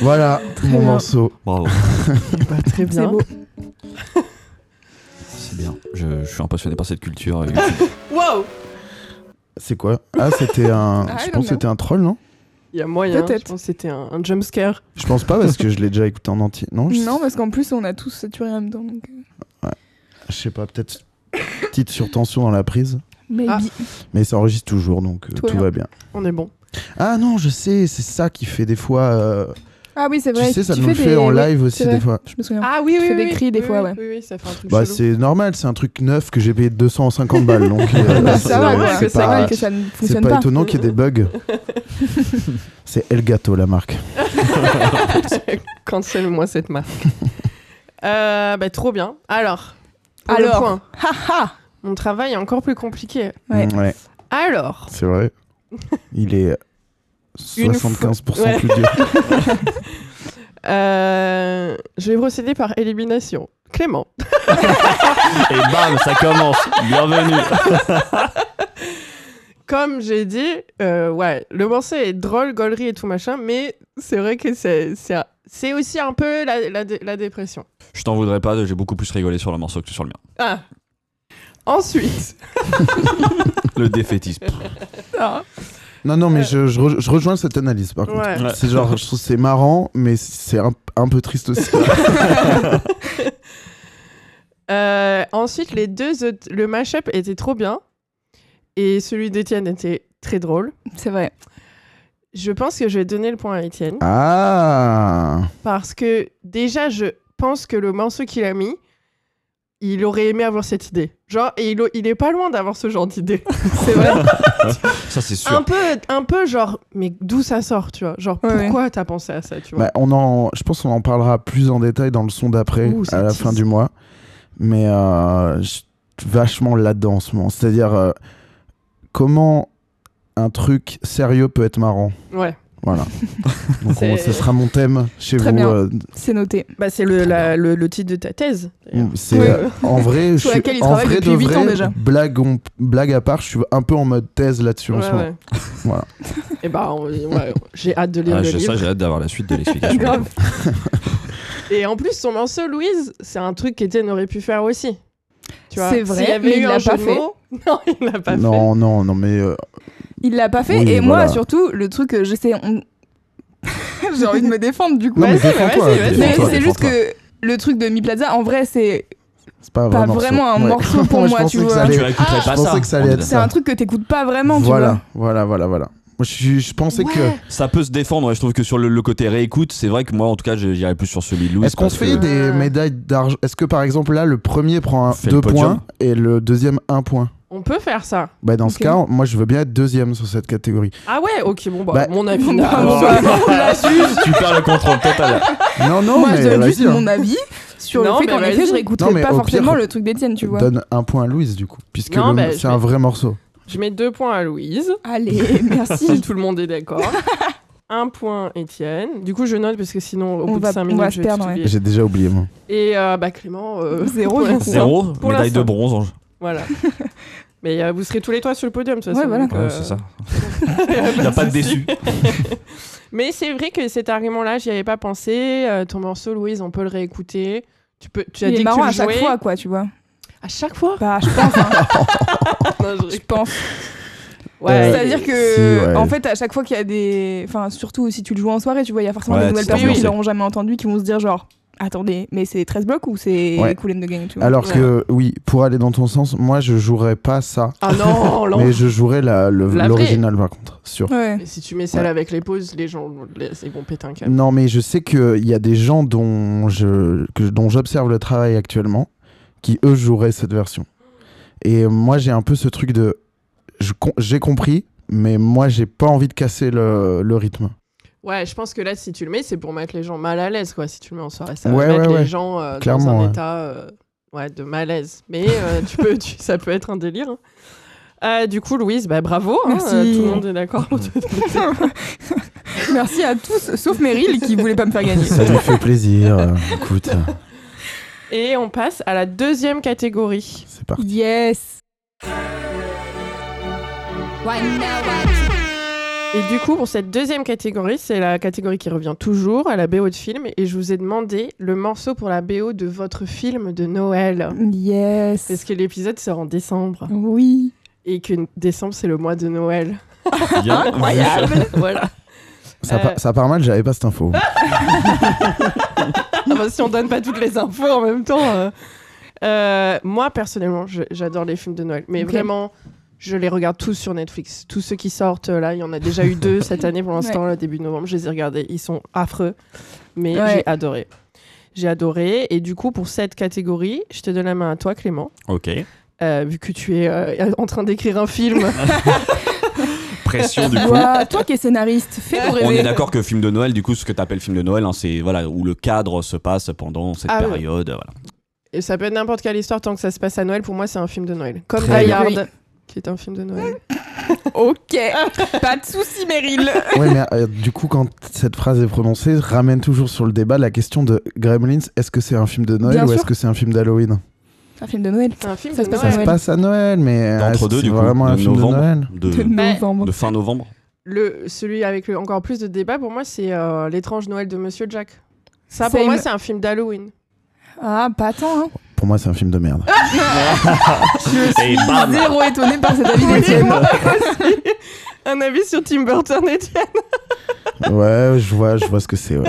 Voilà mon bien. morceau. Bravo. Bah, très bien. C'est beau. C'est bien. Je, je suis impressionné par cette culture. euh, Wow C'est quoi? Ah c'était un. Ah, je pense que c'était un troll non? Il y a moyen. Peut-être. Je pense que c'était un, un jump scare. Je pense pas parce que je l'ai déjà écouté en entier. Non je, Non, parce qu'en plus, on a tous saturé en même temps. Donc... euh, je sais pas peut-être petite surtension dans la prise Maybe. Ah. mais ça enregistre toujours donc euh, Tout bien. va bien. On est bon. Ah non je sais c'est ça qui fait des fois euh, Ah oui, c'est vrai. Tu sais, ça tu nous le fais fait des- en oui, live aussi c'est vrai. des fois. Je me souviens. Ah oui, Tu oui, fais oui, des cris des oui, fois, oui, ouais. Oui, oui, ça fait un truc Bah, chelou. c'est normal, c'est un truc neuf que j'ai payé 250 balles. Donc, euh, Bah, c'est- ça va, vrai quoi. que C'est c'est normal pas, que ça ne c'est fonctionne pas pas. étonnant qu'il y ait des bugs. c'est Elgato, la marque. Cancel-moi cette marque. Euh, bah, trop bien. Alors, pour le Alors. point, Haha mon travail est encore plus compliqué. Ouais. Mm, ouais, Alors, c'est vrai. Il est Une 75% fois- plus dur. euh, je vais procéder par élimination. Clément. Et bam, ça commence. Bienvenue. Comme j'ai dit, euh, ouais, le morceau est drôle, gaulerie et tout machin, mais c'est vrai que c'est aussi un peu la, la, dé- la dépression. Je t'en voudrais pas, j'ai beaucoup plus rigolé sur le morceau que sur le mien. Ah. Ensuite, Le défaitisme. Non, non, mais je, je, re- je rejoins cette analyse par contre. ouais. C'est genre, je trouve que c'est marrant, mais c'est un, un peu triste aussi. Euh, ensuite, les deux autres, le mashup était trop bien et celui d'Étienne était très drôle. C'est vrai. Je pense que je vais donner le point à Étienne ah parce que déjà, je pense que le morceau qu'il a mis, il aurait aimé avoir cette idée. Genre, et il, il est pas loin d'avoir ce genre d'idée. C'est vrai. Ça, c'est sûr. un peu, un peu genre, mais d'où ça sort, tu vois? Genre, Ouais, pourquoi t'as pensé à ça, tu vois? Bah, on en, je pense qu'on en parlera plus en détail dans le son d'après, à la fin du mois. Mais euh, je suis vachement là-dedans en ce moment. C'est-à-dire, euh, comment un truc sérieux peut être marrant? Ouais. Voilà. Donc, on- ce sera mon thème chez Très vous. euh, C'est noté. Bah, c'est le, le, le titre de ta thèse. c'est Oui. euh, en vrai, je Sur suis laquelle il en travaille vrai depuis de huit vrai, ans déjà. Blague, on- blague à part, je suis un peu en mode thèse là-dessus en Ouais, ce moment. ouais. Voilà. Et bah, on- ouais, j'ai hâte de lire Ah, le j'ai- livre. ça, j'ai hâte d'avoir la suite de l'explication. Grave. Et en plus, son morceau, Louise, c'est un truc qu'Étienne aurait pu faire aussi. Tu vois C'est vrai, S'il y avait mais eu il un l'a pas fait. mots- Non, il l'a pas fait. Non, non, non, mais euh, Il l'a pas fait. Oui, et moi, surtout, le truc que j'essaie. on- J'ai envie de me défendre du coup. non, mais c'est juste que le truc de Mi Plaza, en vrai, c'est c'est pas, vraiment un Ouais. morceau pour moi, tu ça vois. allait- Tu Ah, pas je ça. pensais que ça allait être c'est un truc que t'écoutes pas vraiment, tu voilà, vois. voilà, voilà, voilà. Moi, je, je pensais que. Ça peut se défendre. ouais. Je trouve que sur le, le côté réécoute, c'est vrai que moi, en tout cas, je- j'irais plus sur celui de Louis. Est-ce qu'on parce fait que- des Ah. médailles d'argent? Est-ce que par exemple là, le premier prend un, deux points et le deuxième un point? On peut faire ça. Bah dans ce Ok. cas, moi je veux bien être deuxième sur cette catégorie. Ah ouais, ok, bon, bah, Bah, mon avis. Bah, bon, bah, Tu perds le contrôle total. Non, non, Moi, mais je donne juste hein. mon avis sur Non, le fait qu'en effet, je réécouterai Non, pas forcément pire, le truc d'Étienne, tu vois. Donne un point à Louise du coup, puisque Non, bah, c'est un vrai morceau. Je mets deux points à Louise, Allez, si merci. tout le monde est d'accord. un point Étienne. Du coup, je note parce que sinon, au On bout va- de 5 on minutes, je vais. J'ai déjà oublié moi. Et euh, bah, Clément. euh, Zéro. Zéro, médaille de bronze. Voilà. Mais euh, vous serez tous les trois sur le podium, de toute Ouais, voilà. donc, euh, c'est ça. Il Y a pas de déçu. Mais c'est vrai que cet argument-là, j'y avais pas pensé. Euh, ton morceau, Louise, on peut le réécouter. Tu, peux, tu as Il dit est que tu marrant le à chaque jouais. fois, quoi, tu vois. À chaque fois Bah, je pense, hein. Non, je je pense. Ouais, Euh, C'est-à-dire que, si, ouais. en fait, à chaque fois qu'il y a des. Enfin, surtout si tu le joues en soirée, tu vois, il y a forcément Ouais, des nouvelles personnes qui ambiancé. l'auront jamais entendu qui vont se dire, genre, attendez, mais c'est 13 blocs ou c'est Ouais. Cool and the Gang, tu vois. Alors Ouais. que oui, pour aller dans ton sens, moi je jouerais pas ça, Ah non, mais je jouerais l'original par contre, sûr. Ouais. Mais si tu mets celle Ouais. avec les pauses, les gens les- ils vont péter un câble. Non, mais je sais qu'il y a des gens dont je que- dont j'observe le travail actuellement qui eux joueraient cette version. Et moi j'ai un peu ce truc de j'ai compris, mais moi j'ai pas envie de casser le, le rythme. Ouais, je pense que là, si tu le mets, c'est pour mettre les gens mal à l'aise, quoi. Si tu le mets en soirée, ça Ouais, va mettre ouais, les ouais. gens euh, dans un ouais. état euh, ouais, de malaise. Mais euh, tu peux, tu- ça peut être un délire. hein. Euh, du coup, Louise, bah, bravo. hein, euh, tout le monde est d'accord. Merci à tous, sauf Meryl qui voulait pas me faire gagner. Ça lui fait plaisir. écoute, Et on passe à la deuxième catégorie. c'est parti. Yes. Et du coup, pour cette deuxième catégorie, c'est la catégorie qui revient toujours à la BO de film. Et je vous ai demandé le morceau pour la BO de votre film de Noël. Yes. Parce que l'épisode sort en décembre. Oui. Et que décembre, c'est le mois de Noël. Incroyable Voilà. Ça, Euh. pa- ça part mal, j'avais pas cette info. Ah bah, si on donne pas toutes les infos en même temps. euh. Euh, moi, personnellement, j'adore les films de Noël. Mais vraiment, Je les regarde tous sur Netflix. Tous ceux qui sortent euh, là, il y en a déjà eu deux cette année pour l'instant, le début novembre. Je les ai regardés. Ils sont affreux. Mais Ouais. j'ai adoré. J'ai adoré. Et du coup, pour cette catégorie, je te donne la main à toi, Clément. Ok. Euh, vu que tu es euh, en train d'écrire un film. Pression du coup. Ouah, toi qui es scénariste, fais-nous On rêver. est d'accord que film de Noël, du coup, ce que tu appelles film de Noël, hein, c'est voilà où le cadre se passe pendant cette Ah oui. période. Voilà. Et ça peut être n'importe quelle histoire tant que ça se passe à Noël. Pour moi, c'est un film de Noël. Comme Die. Hard, est un film de Noël. Ok, pas de soucis, Meryl. Ouais, mais euh, du coup, quand cette phrase est prononcée, ramène toujours sur le débat la question de Gremlins est-ce que c'est un film de Noël Bien ou est-ce que c'est un film d'Halloween Un film de Noël. C'est un film Ça de se passe Ça Noël. se passe à Noël, mais D'entre est-ce deux, du c'est coup, vraiment un de film de novembre. Noël. De, novembre. de fin novembre. Le, celui avec le, encore plus de débat, pour moi, c'est euh, L'étrange Noël de Monsieur Jack. Ça, pour moi, c'est un film d'Halloween. Ah, pas tant, hein. Pour moi, c'est un film de merde. Et bam Zéro étonné par cet avis d'Étienne. Un avis sur Tim Burton, Etienne. ouais, je vois, je vois ce que c'est. ouais.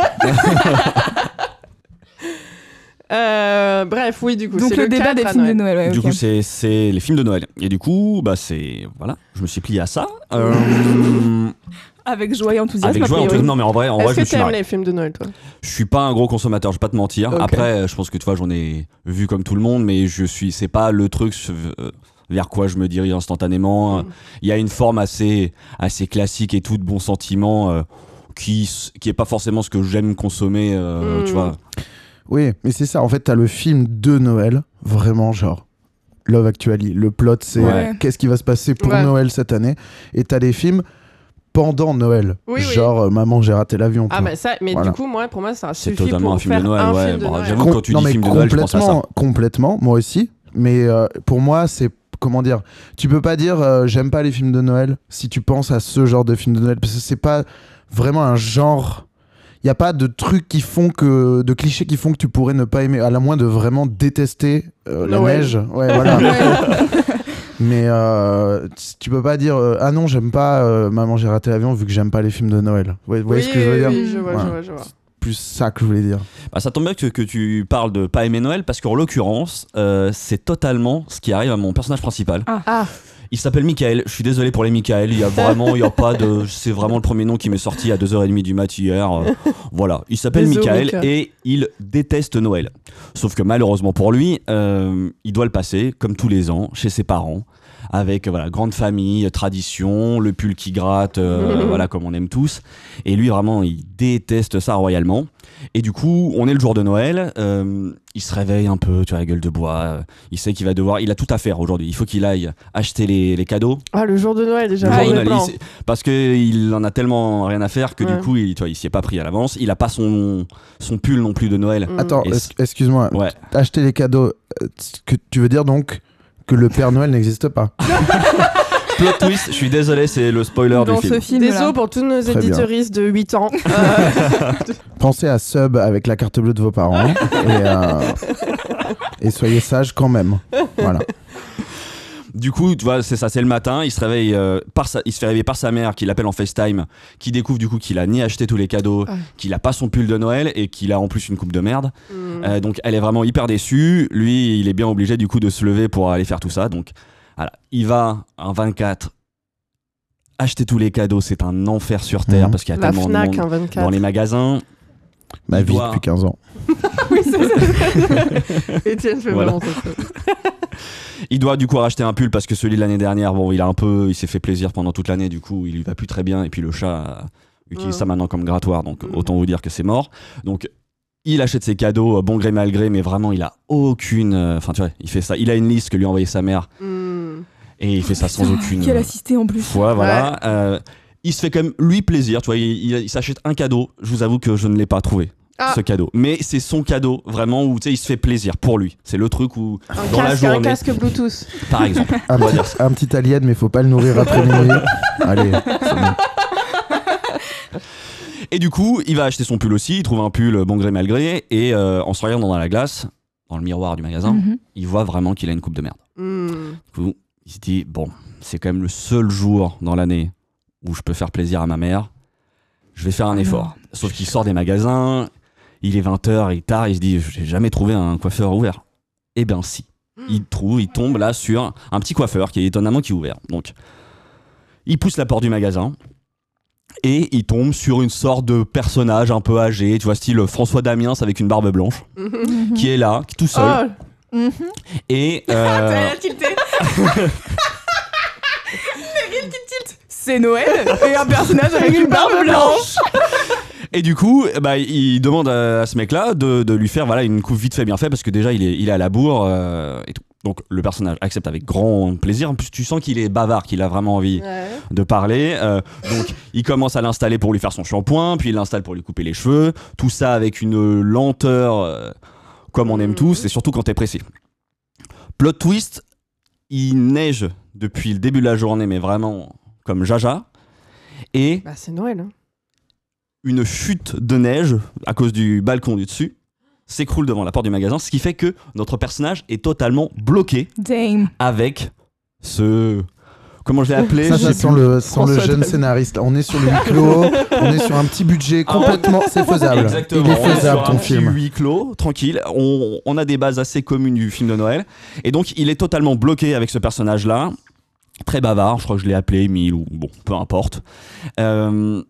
Euh, bref, oui, du coup, Donc c'est le, débat des films Noël. de Noël, ouais, Du coup, c'est c'est les films de Noël. Et du coup, bah c'est voilà, je me suis plié à ça. Euh, Avec joie et enthousiasme, avec a joie, en priori. tout- non mais en vrai, en vrai, Est-ce je que me suis t'aimes marré. les films de Noël, toi? Je suis pas un gros consommateur, je vais pas te mentir. Ok. Après, je pense que tu vois, j'en ai vu comme tout le monde, mais je suis, c'est pas le truc euh, vers quoi je me dirige instantanément. Mm. Il y a une forme assez, assez classique et tout de bons sentiments. euh, qui, qui est pas forcément ce que j'aime consommer, euh, Mm. tu vois. Oui, mais c'est ça. En fait, t'as le film de Noël, vraiment genre Love Actually. Le plot, c'est Ouais. qu'est-ce qui va se passer pour Ouais. Noël cette année? Et t'as des films pendant Noël, Oui, oui. genre euh, Maman, j'ai raté l'avion. Ah, bah ça, mais Voilà. du coup, moi, pour moi, ça C'est suffit pour un film de faire Noël, un ouais, film de Noël. quand tu non, dis mais film de Noël, je pense à ça. complètement, complètement, moi aussi. Mais euh, pour moi, c'est comment dire Tu peux pas dire euh, j'aime pas les films de Noël si tu penses à ce genre de film de Noël parce que c'est pas vraiment un genre. Il y a pas de trucs qui font que de clichés qui font que tu pourrais ne pas aimer à la moins de vraiment détester euh, la neige. Ouais, voilà. Mais euh, tu peux pas dire euh, ah non j'aime pas euh, Maman j'ai raté l'avion vu que j'aime pas les films de Noël. Vous voyez oui, ce que je veux oui, dire oui, je vois, je vois, je vois. Plus ça que je voulais dire. Bah, ça tombe bien que, que tu parles de pas aimer Noël parce qu'en l'occurrence, euh, c'est totalement ce qui arrive à mon personnage principal. Ah, Il s'appelle Michael. Je suis désolé pour les Michael. Il y a vraiment, il y a pas de. C'est vraiment le premier nom qui m'est sorti à 2h30 du mat hier. Euh, voilà. Il s'appelle Michael et il déteste Noël. Sauf que malheureusement pour lui, euh, il doit le passer, comme tous les ans, chez ses parents. Avec voilà, grande famille, tradition, le pull qui gratte, euh, voilà, comme on aime tous. Et lui, vraiment, il déteste ça royalement. Et du coup, on est le jour de Noël. euh, il se réveille un peu, tu vois, la gueule de bois. euh, il sait qu'il va devoir. Il a tout à faire aujourd'hui. Il faut qu'il aille acheter les, les cadeaux. Ah, le jour de Noël, déjà. Ah, de il Noël, parce qu'il en a tellement rien à faire que Ouais. du coup, il, tu vois, il s'y est pas pris à l'avance. Il a pas son, son pull non plus de Noël. Mm. Attends, excuse-moi. Ouais. acheter les cadeaux, euh, ce que tu veux dire donc que le Père Noël n'existe pas Plot twist, je suis désolé, c'est le spoiler Dans du film. ce film Désolé pour tous nos bien. éditeuristes de 8 ans. Euh, Pensez à sub avec la carte bleue de vos parents et, euh, et soyez sages quand même. Voilà. Du coup, tu vois, c'est ça, c'est le matin, il se réveille euh, par sa, il se fait réveiller par sa mère qui l'appelle en FaceTime, qui découvre du coup qu'il a ni acheté tous les cadeaux, qu'il a pas son pull de Noël et qu'il a en plus une coupe de merde. hmm. Euh, donc elle est vraiment hyper déçue. Lui, il est bien obligé du coup de se lever pour aller faire tout ça. Donc voilà, il va un 24 acheter tous les cadeaux, c'est un enfer sur terre Mhm. parce qu'il y a La tellement Fnac, de monde un 24. dans les magasins. Ma vie doit- depuis 15 ans. Oui, c'est ça. Étienne fait Voilà. vraiment ça. Il doit du coup racheter un pull parce que celui de l'année dernière, bon, il a un peu, il s'est fait plaisir pendant toute l'année. Du coup, il lui va plus très bien et puis le chat euh, utilise ça maintenant comme grattoir. Donc Mhm. autant vous dire que c'est mort. Donc il achète ses cadeaux, euh, bon gré mal gré, mais vraiment il a aucune. euh, Enfin tu vois, il fait ça. Il a une liste que lui a envoyé sa mère Hmm. et il fait ça sans aucune. Quel assisté en plus. fois, voilà. Euh, il se fait quand même lui plaisir, tu vois. Il, il- il s'achète un cadeau. Je vous avoue que je ne l'ai pas trouvé. Ah. Ce cadeau, mais c'est son cadeau vraiment où tu sais il se fait plaisir pour lui. C'est le truc où Un, dans la casque, un journée, casque Bluetooth. par exemple. Un, petit, un petit alien, mais faut pas le nourrir après minuit. Allez, c'est bon. Et du coup, il va acheter son pull aussi. Il trouve un pull bon gré mal gré et euh, en se regardant dans la glace, dans le miroir du magasin, Mhm. il voit vraiment qu'il a une coupe de merde. Hmm. Du coup, il se dit bon, c'est quand même le seul jour dans l'année où je peux faire plaisir à ma mère. Je vais faire un Ah effort. non. Sauf qu'il sort des magasins, il est 20h, il est tard, il se dit j'ai jamais trouvé un coiffeur ouvert. Eh bien si. il trouve, il tombe là sur un petit coiffeur qui est étonnamment qui est ouvert. Donc, il pousse la porte du magasin et il tombe sur une sorte de personnage un peu âgé, tu vois, style François Damiens avec une barbe blanche, qui est là, tout seul. Oh, Mhm. Et euh, t'as la tilté. Meryl qui tilte. C'est Noël et un personnage avec une barbe blanche. Et du coup, ben, il demande à, à ce mec-là de, de lui faire voilà, une coupe vite fait bien fait parce que déjà il est, il est à la bourre euh, et tout. Donc le personnage accepte avec grand plaisir. En plus, tu sens qu'il est bavard, qu'il a vraiment envie ouais. de parler. Euh, donc il commence à l'installer pour lui faire son shampoing, puis il l'installe pour lui couper les cheveux. Tout ça avec une lenteur euh, comme on aime Mhm. tous, et surtout quand t'es pressé. Plot twist, il neige depuis le début de la journée, mais vraiment comme jaja. Et Bah, c'est Noël. hein. une chute de neige à cause du balcon du dessus s'écroule devant la porte du magasin, ce qui fait que notre personnage est totalement bloqué Dame. avec ce... Comment je l'ai appelé? Ça, sent plus. le, jeune scénariste. On est sur le huis clos, on est sur un petit budget Ah, complètement. C'est faisable. Exactement. Il est On est faisable sur ton un film. huis clos, tranquille. On, on a des bases assez communes du film de Noël. Et donc, il est totalement bloqué avec ce personnage-là. Très bavard, je crois que je l'ai appelé Emile ou bon, peu importe. Euh,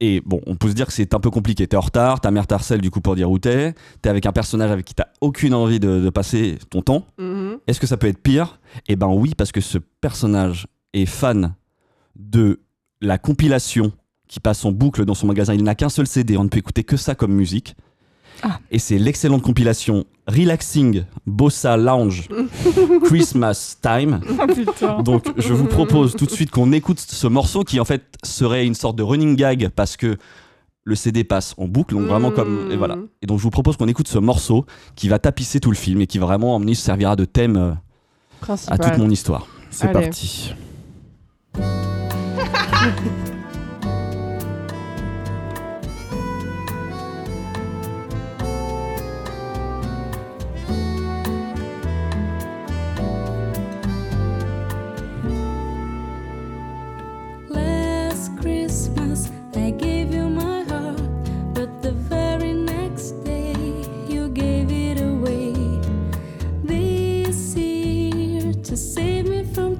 et bon, on peut se dire que c'est un peu compliqué. T'es en retard, ta mère t'harcèle du coup pour dire où t'es. T'es avec un personnage avec qui t'as aucune envie de, de passer ton temps. Mhm. Est-ce que ça peut être pire? Eh ben oui, parce que ce personnage est fan de la compilation qui passe en boucle dans son magasin. Il n'a qu'un seul CD, on ne peut écouter que ça comme musique. Ah. Et c'est l'excellente compilation Relaxing Bossa Lounge Christmas Time. Oh. Donc je vous propose tout de suite qu'on écoute ce morceau qui en fait serait une sorte de running gag parce que le CD passe en boucle, donc vraiment comme et voilà. Et donc je vous propose qu'on écoute ce morceau qui va tapisser tout le film et qui vraiment emmener servira de thème euh, à toute mon histoire. C'est parti.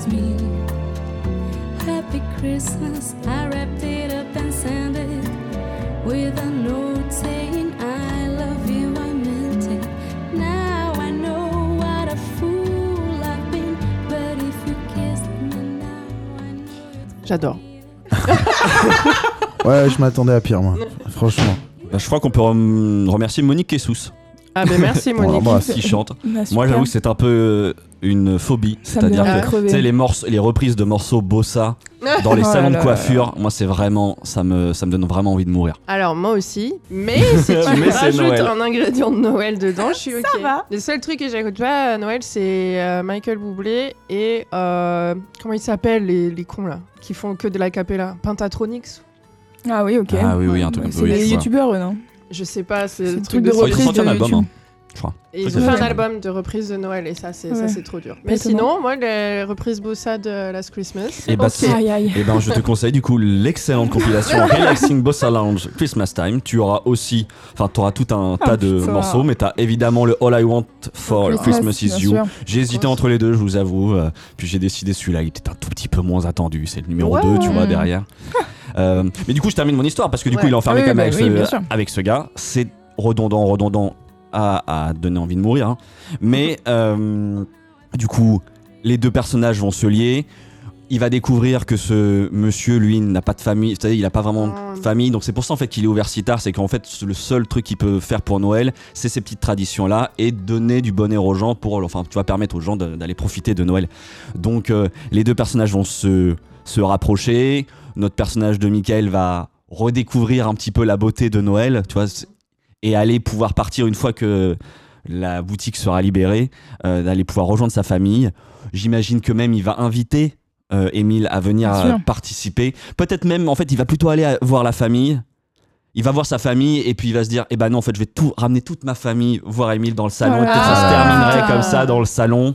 surprise me. Happy Christmas. I wrapped it up and sent it with a note saying, I love you, I meant it. Now I know what a fool I've been. But if you kissed me now, I know it's J'adore. Ouais, je m'attendais à pire, moi. Franchement. Bah, je crois qu'on peut rem- remercier Monique Kessous Ah, mais merci, Bon, Monique. bah, qui chante. Bah, Moi j'avoue que c'est un peu euh, une phobie, Ça c'est-à-dire que tu sais les morceaux, les reprises de morceaux bossa dans les Oh salons de là coiffure, moi c'est vraiment ça me ça me donne vraiment envie de mourir. Alors, moi aussi. Mais si tu Mais c'est rajoutes Noël. un ingrédient de Noël dedans, je suis ok. va. Le seul truc que j'écoute pas à Noël, c'est euh, Michael Bublé et. euh, comment ils s'appellent, les, les cons là Qui font que de la capella? Pentatronics? Ah oui, ok. Ah oui, oui, un truc un C'est peu, je vois. youtubeurs, eux, non? Je sais pas, c'est le truc de de Oh, ils ont reprise sorti un de album, YouTube. je crois. Et ils Truc ont de fait un album de reprise de Noël et ça c'est trop dur. Mais sinon, moi les reprises bossa de Last Christmas. Et bah. Et ben je te conseille du coup l'excellente compilation Relaxing Bossa Lounge Christmas Time. Tu auras aussi, enfin tu auras tout un tas de putain. morceaux, mais tu as évidemment le All I Want for Christmas Is You. J'ai hésité entre les deux, je vous avoue. euh, puis j'ai décidé celui-là, il était un tout petit peu moins attendu. C'est le numéro Ouais, 2, tu vois, derrière. Euh, mais du coup, je termine mon histoire parce que du coup, il est enfermé Ah oui, quand même bah avec, oui, ce, sûr. avec ce gars. C'est redondant, redondant à, à donner envie de mourir. hein. Mais euh, du coup, les deux personnages vont se lier. il va découvrir que ce monsieur, lui, n'a pas de famille, c'est-à-dire il n'a pas vraiment Ah. de famille, donc c'est pour ça en fait qu'il est ouvert si tard, c'est qu'en fait le seul truc qu'il peut faire pour Noël, c'est ces petites traditions-là et donner du bonheur aux gens pour, enfin, tu vas permettre aux gens d'aller profiter de Noël. Donc euh, les deux personnages vont se, se rapprocher, notre personnage de Michael va redécouvrir un petit peu la beauté de Noël, tu vois, et aller pouvoir partir une fois que la boutique sera libérée, euh, d'aller pouvoir rejoindre sa famille. J'imagine que même il va inviter euh, Émile à venir euh, participer. Peut-être même, en fait, il va plutôt aller voir la famille. Il va voir sa famille et puis il va se dire, eh ben non, en fait, je vais tout ramener toute ma famille voir Émile dans le salon. Et Voilà. peut-être ça se Ah. terminerait comme ça dans le salon.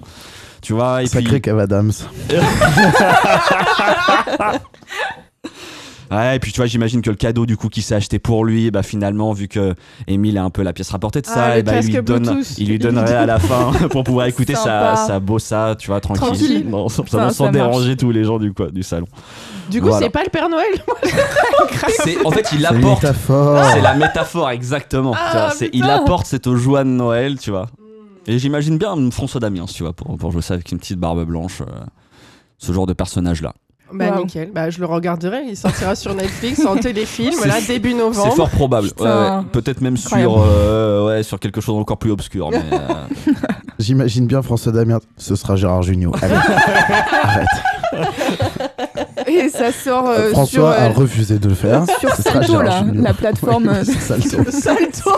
Tu vois, et Sacré puis, Kev Adams. ouais, et puis tu vois, j'imagine que le cadeau du coup qu'il s'est acheté pour lui, bah finalement, vu que Émile a un peu la pièce rapportée de ça, Ah, le et bah, il lui donne, il donnerait à la fin pour pouvoir écouter sa, sa bossa, tu vois, tranquille, Tranquille. Non, sans, Ça, sans ça déranger tous les gens du, quoi, du salon. Du coup, Voilà. c'est pas le Père Noël. En fait, il apporte. C'est la métaphore, exactement. Ah, vois, il apporte cette joie de Noël, tu vois. Et j'imagine bien François Damiens, tu vois, pour, pour jouer ça avec une petite barbe blanche. euh, ce genre de personnage-là. Bah Wow. nickel. Bah je le regarderai. Il sortira sur Netflix en téléfilm là début novembre. C'est fort probable. Putain. Ouais, ouais. Peut-être même sur, euh, ouais, sur quelque chose d'encore plus obscur. Mais, euh, J'imagine bien François Damien. Ce sera Gérard Junior. Allez. Arrête. Et ça sort euh, François sur, a euh, refusé de le faire. sur Ce Salto, là, Jugnot. la plateforme. Ouais, c'est Salto. Salto.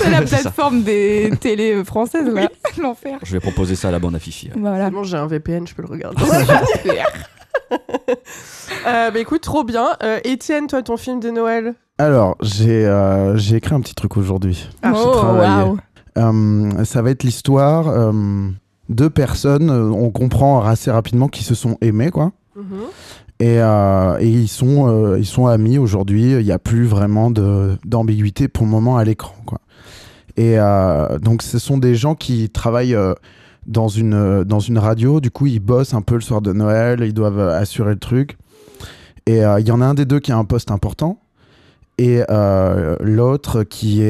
C'est la plateforme des télés françaises, là. L'enfer. Je vais proposer ça à la bande à Fifi. Voilà. Bon, j'ai un VPN, je peux le regarder. Euh, bah écoute, trop bien. Euh, Étienne, toi, ton film de Noël Alors, j'ai euh, j'ai écrit un petit truc aujourd'hui. Ah, oh. Euh, ça va être l'histoire euh, de personnes, euh, on comprend assez rapidement, qui se sont aimées, quoi. Mhm. Et, euh, et ils, sont, euh, ils sont amis aujourd'hui. Il n'y a plus vraiment de- d'ambiguïté pour le moment à l'écran. quoi. Et euh, donc, ce sont des gens qui travaillent euh, dans, une, euh, dans une radio. Du coup, ils bossent un peu le soir de Noël. Ils doivent euh, assurer le truc. Et euh, il y en a un des deux qui a un poste important. Et l'autre qui,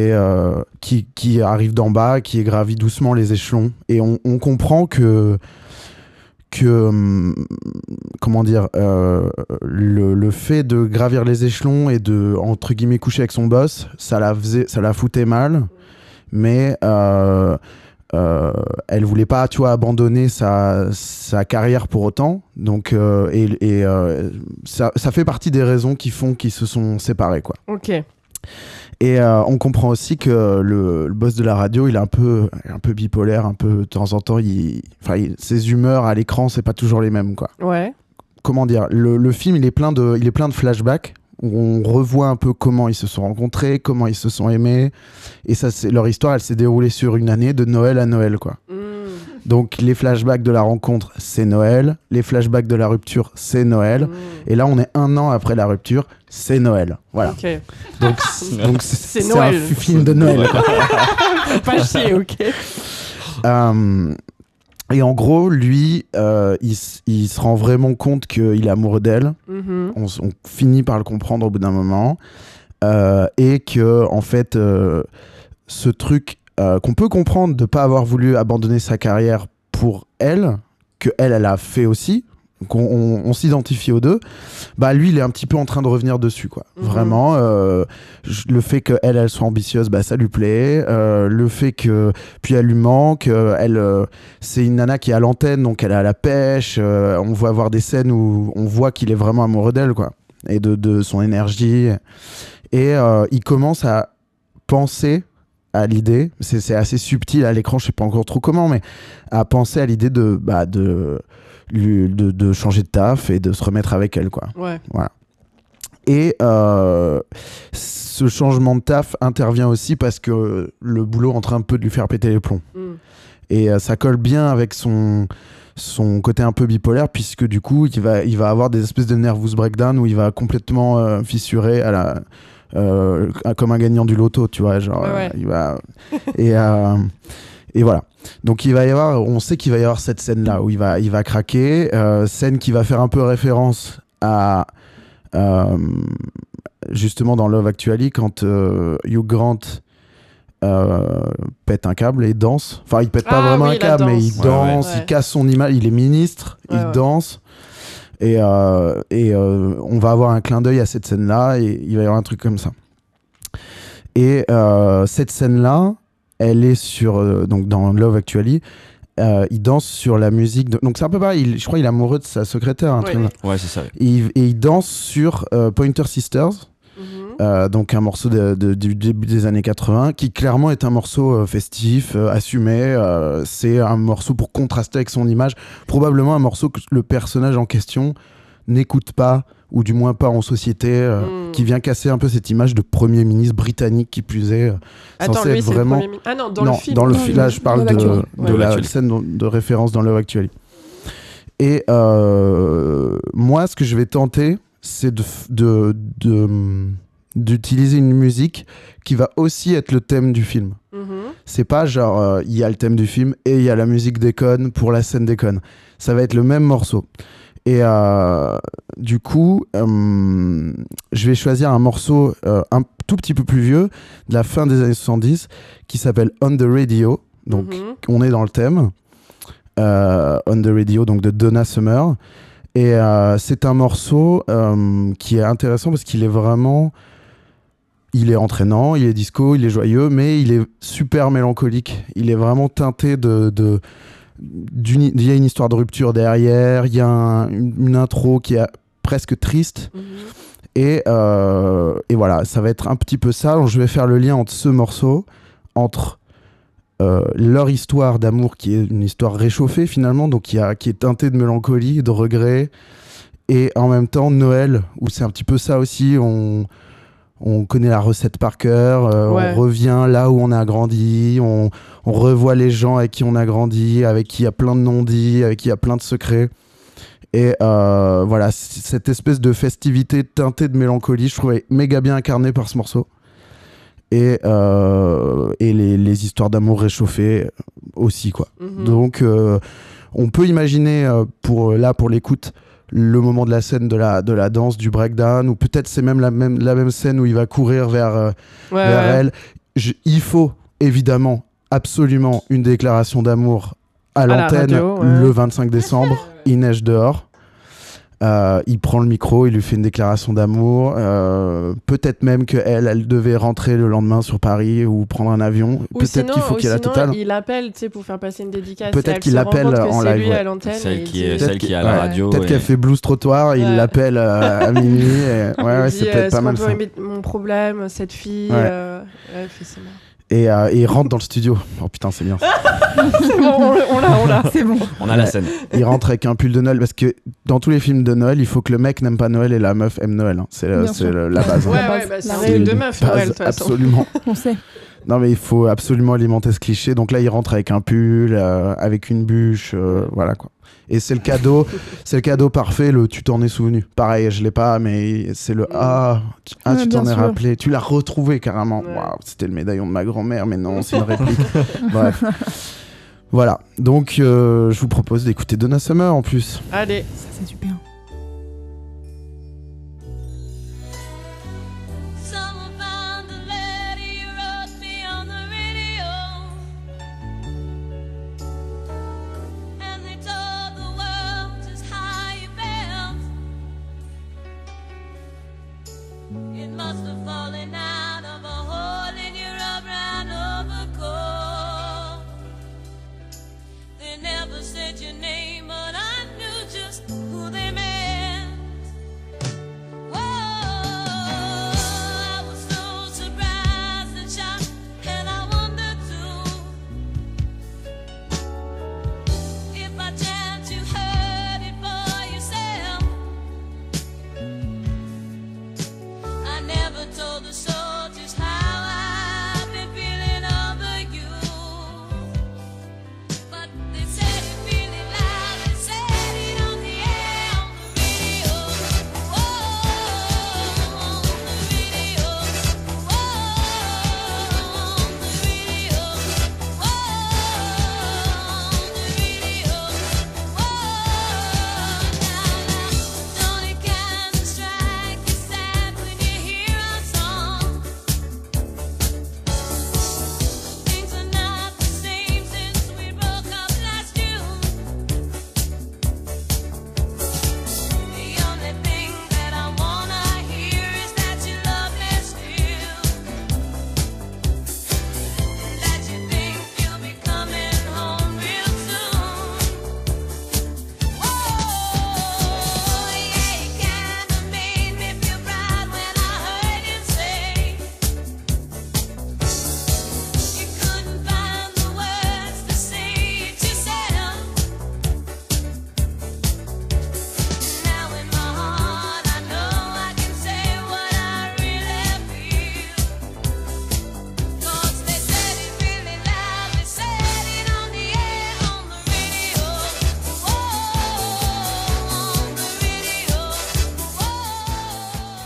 qui, arrive d'en bas, qui est gravi doucement les échelons. Et on, comprend que que hum, comment dire le, le fait de gravir les échelons et de entre guillemets coucher avec son boss ça la faisait ça la foutait mal mais euh, elle voulait pas tu vois abandonner sa, sa carrière pour autant donc euh, et, et, euh, ça, ça fait partie des raisons qui font qu'ils se sont séparés quoi Ok. et euh, on comprend aussi que le, le boss de la radio, il est un peu, un peu bipolaire, un peu de temps en temps, il, enfin, il- ses humeurs à l'écran, c'est pas toujours les mêmes, quoi. Ouais. Comment dire? Le, le film, il est plein de, il est plein de flashbacks on revoit un peu comment ils se sont rencontrés, comment ils se sont aimés, et ça, c'est leur histoire, elle s'est déroulée sur une année de Noël à Noël, quoi. Mm. Donc les flashbacks de la rencontre, c'est Noël, les flashbacks de la rupture, c'est Noël, Mm. et là, on est un an après la rupture, c'est Noël, voilà. Ok. Donc, c'est un film de Noël. quoi. Pas chier, ok. Euh, et en gros, lui, euh, il, se rend vraiment compte qu'il est amoureux d'elle. Mhm. On, finit par le comprendre au bout d'un moment. Euh, et que, en fait, euh, ce truc qu'on peut comprendre de pas avoir voulu abandonner sa carrière pour elle, que elle, elle a fait aussi, qu'on on, on s'identifie aux deux, bah lui, il est un petit peu en train de revenir dessus, quoi. Mhm. Vraiment, euh, le fait qu'elle, elle soit ambitieuse, bah ça lui plaît. Euh, le fait que, puis elle lui manque, euh, elle, euh, c'est une nana qui est à l'antenne, donc elle est à la pêche. on voit avoir des scènes où on voit qu'il est vraiment amoureux d'elle, quoi, et de, de son énergie. Et il commence à penser à l'idée, c'est c'est assez subtil à l'écran, je sais pas encore trop comment, mais à penser à l'idée de, bah, de, lui- de, de changer de taf et de se remettre avec elle, quoi. Ouais. Et euh, ce changement de taf intervient aussi parce que le boulot est en train un peu de lui faire péter les plombs. Mm. Et euh, ça colle bien avec son, son côté un peu bipolaire, puisque du coup, il va, il va avoir des espèces de nervous breakdown où il va complètement euh, fissurer à la, comme un gagnant du loto, tu vois. Genre, Ouais, ouais. il va. et, et voilà. Donc il va y avoir, on sait qu'il va y avoir cette scène là où il va, il va craquer, euh, scène qui va faire un peu référence à euh, justement dans Love Actually quand euh, Hugh Grant euh, pète un câble et danse. Enfin, il pète pas Ah vraiment oui, un câble, mais il danse. Ouais, ouais. il casse son image. Il est ministre, Ouais, il ouais. danse. Et, euh, et euh, on va avoir un clin d'œil à cette scène-là et il va y avoir un truc comme ça. Et euh, cette scène-là, elle est sur euh, donc dans Love Actually. euh, il danse sur la musique. de- Donc c'est un peu pareil. il- je crois qu'il est amoureux de sa secrétaire. Un Ouais. truc c'est ça. Et, il- et il danse sur euh, Pointer Sisters. Mhm. Euh, donc un morceau de- de- du début des années 80 qui clairement est un morceau euh, festif, euh, assumé. euh, c'est un morceau pour contraster avec son image. Probablement un morceau que le personnage en question n'écoute pas ou du moins pas en société, euh, Mm. qui vient casser un peu cette image de premier ministre britannique qui plus est. euh, Attends, censé lui, être c'est vraiment- le premier. mi- Ah non, dans non, le film. dans le Non, film. le- Là, je parle de, la scène de, référence dans Love Actually. Et euh, moi, ce que je vais tenter, c'est de, de- d'utiliser une musique qui va aussi être le thème du film. Mhm. C'est pas genre, euh, il y a le thème du film et il y a la musique des connes pour la scène des connes. Ça va être le même morceau. Et euh, du coup, euh, je vais choisir un morceau euh, un tout petit peu plus vieux, de la fin des années 70, qui s'appelle On the Radio. Donc, Mhm. on est dans le thème. On the Radio, donc de Donna Summer. Et c'est un morceau qui est intéressant parce qu'il est vraiment. Il est entraînant, il est disco, il est joyeux, mais il est super mélancolique. Il est vraiment teinté de. Il y a une histoire de rupture derrière, il y a un- une, intro qui est presque triste. Mhm. Et, euh, et voilà, ça va être un petit peu ça. Donc, je vais faire le lien entre ce morceau, entre euh, leur histoire d'amour, qui est une histoire réchauffée finalement, donc qui, a, qui est teintée de mélancolie, de regret, et en même temps Noël, où c'est un petit peu ça aussi. On, on connaît la recette par cœur, euh, Ouais. on revient là où on a grandi, on, on revoit les gens avec qui on a grandi, avec qui il y a plein de non-dits, avec qui il y a plein de secrets. Et euh, voilà, cette espèce de festivité teintée de mélancolie, je trouvais méga bien incarnée par ce morceau. Et, euh, et les, les histoires d'amour réchauffées aussi, quoi. Mhm. Donc, on peut imaginer, pour, là, pour l'écoute, le moment de la scène de la, de la danse, du breakdown, ou peut-être c'est même la même, la même scène où il va courir vers, euh, Ouais, vers ouais. elle. Je- il faut évidemment absolument une déclaration d'amour à la l'antenne ouais. le 25 décembre. il neige dehors. Euh, il prend le micro, il lui fait une déclaration d'amour. Euh, Peut-être même qu'elle, elle devait rentrer le lendemain sur Paris ou prendre un avion. Ou Peut-être sinon, qu'il faut ou qu'il y ait la totale. il appelle tu sais, pour faire passer une dédicace. Peut-être qu'il que en c'est live, lui ouais. à l'antenne. Celle et qui est, dit- celle qui est à Ouais. la radio. Peut-être et- qu'elle fait blues trottoir, il l'appelle euh, à minuit. et- Ouais, il ouais, dit, c'est peut-être pas mal ça. mon problème, cette fille. Ouais. euh, ouais, fait, c'est marrant. Et, euh, et il rentre dans le studio. Oh putain, c'est bien. ça. C'est bon, on l'a, on l'a. C'est bon. On a la scène. Il rentre avec un pull de Noël parce que dans tous les films de Noël, il faut que le mec n'aime pas Noël et la meuf aime Noël. hein. C'est sûr. le- la base. hein. Ouais, La ouais, bah, c'est la règle. de Une meuf, base, Noël, de toute façon. Absolument. On sait. Non, mais il faut absolument alimenter ce cliché. Donc là, il rentre avec un pull, euh, avec une bûche, euh, voilà quoi. Et c'est le cadeau, c'est le cadeau parfait. Le tu t'en es souvenu. Pareil, je l'ai pas, mais c'est le ah, tu, ah, Ouais, tu t'en es rappelé. Tu l'as retrouvé carrément. Ouais. Waouh, c'était le médaillon de ma grand-mère, mais non, c'est une réplique. Bref. Voilà. Donc, euh, je vous propose d'écouter Donna Summer en plus. Allez. Ça, c'est super.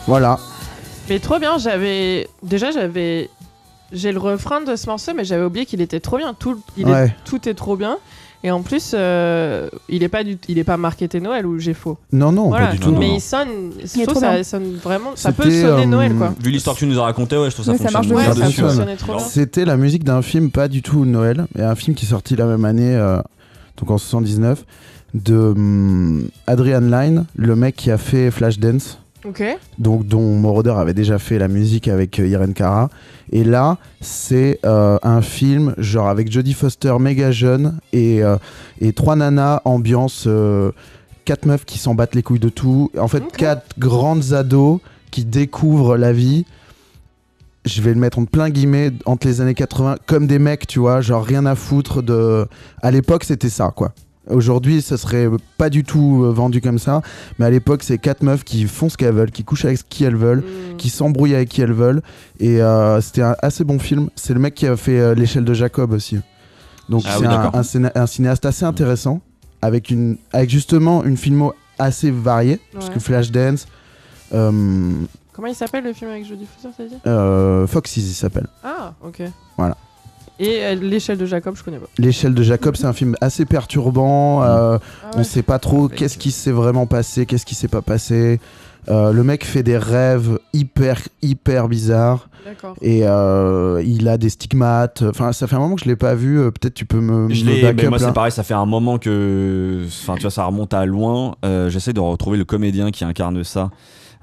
Voilà. Mais trop bien, j'avais. Déjà, j'avais. J'ai le refrain de ce morceau, mais j'avais oublié qu'il était trop bien. Tout, il est- tout est trop bien. Et en plus, euh, il est pas du, il est pas marketé Noël ou j'ai faux. Non, non, voilà. pas du tout. non, mais non. il sonne, je est trouve ça sonne vraiment, ça peut C'était, sonner euh, Noël quoi. Vu l'histoire que tu nous as racontée, ouais, je trouve ça ça marche fonctionne Ouais, ça trop bien. C'était la musique d'un film pas du tout Noël, et un film qui est sorti la même année, euh, donc en 79, de hum, Adrian Lyne, le mec qui a fait Flashdance, Donc dont Moroder avait déjà fait la musique avec euh, Irene Cara. Et là, c'est euh, un film genre avec Jodie Foster méga jeune et, euh, et trois nanas ambiance quatre meufs qui s'en battent les couilles de tout. En fait, quatre grandes ados qui découvrent la vie. Je vais le mettre en plein guillemets entre les années 80 comme des mecs, tu vois, genre rien à foutre de. À l'époque, c'était ça, quoi. Aujourd'hui, ça serait pas du tout euh, vendu comme ça, mais à l'époque, c'est quatre meufs qui font ce qu'elles veulent, qui couchent avec qui elles veulent, Mm. qui s'embrouillent avec qui elles veulent. Et euh, c'était un assez bon film. C'est le mec qui a fait euh, L'échelle de Jacob aussi. Donc Ah c'est oui, un, d'accord. un ciné- un cinéaste assez intéressant, avec, une, avec justement une filmo assez variée, parce Ouais. que Flashdance, euh, Comment il s'appelle le film avec Jodie Foster, t'as dit? euh, Foxys il s'appelle. Ah, ok. Voilà. Et euh, l'échelle de Jacob, je connais pas. L'échelle de Jacob, c'est un film assez perturbant. euh, Ah On ouais. sait pas trop Avec, qu'est-ce qui s'est vraiment passé, qu'est-ce qui s'est pas passé. Euh, le mec fait des rêves hyper, hyper bizarres. D'accord. Et euh, il a des stigmates. Enfin, ça fait un moment que je l'ai pas vu. euh, Peut-être tu peux me, Je me l'ai, back mais moi c'est pareil, ça fait un moment que, enfin tu vois, ça remonte à loin. Euh, J'essaie de retrouver le comédien qui incarne ça.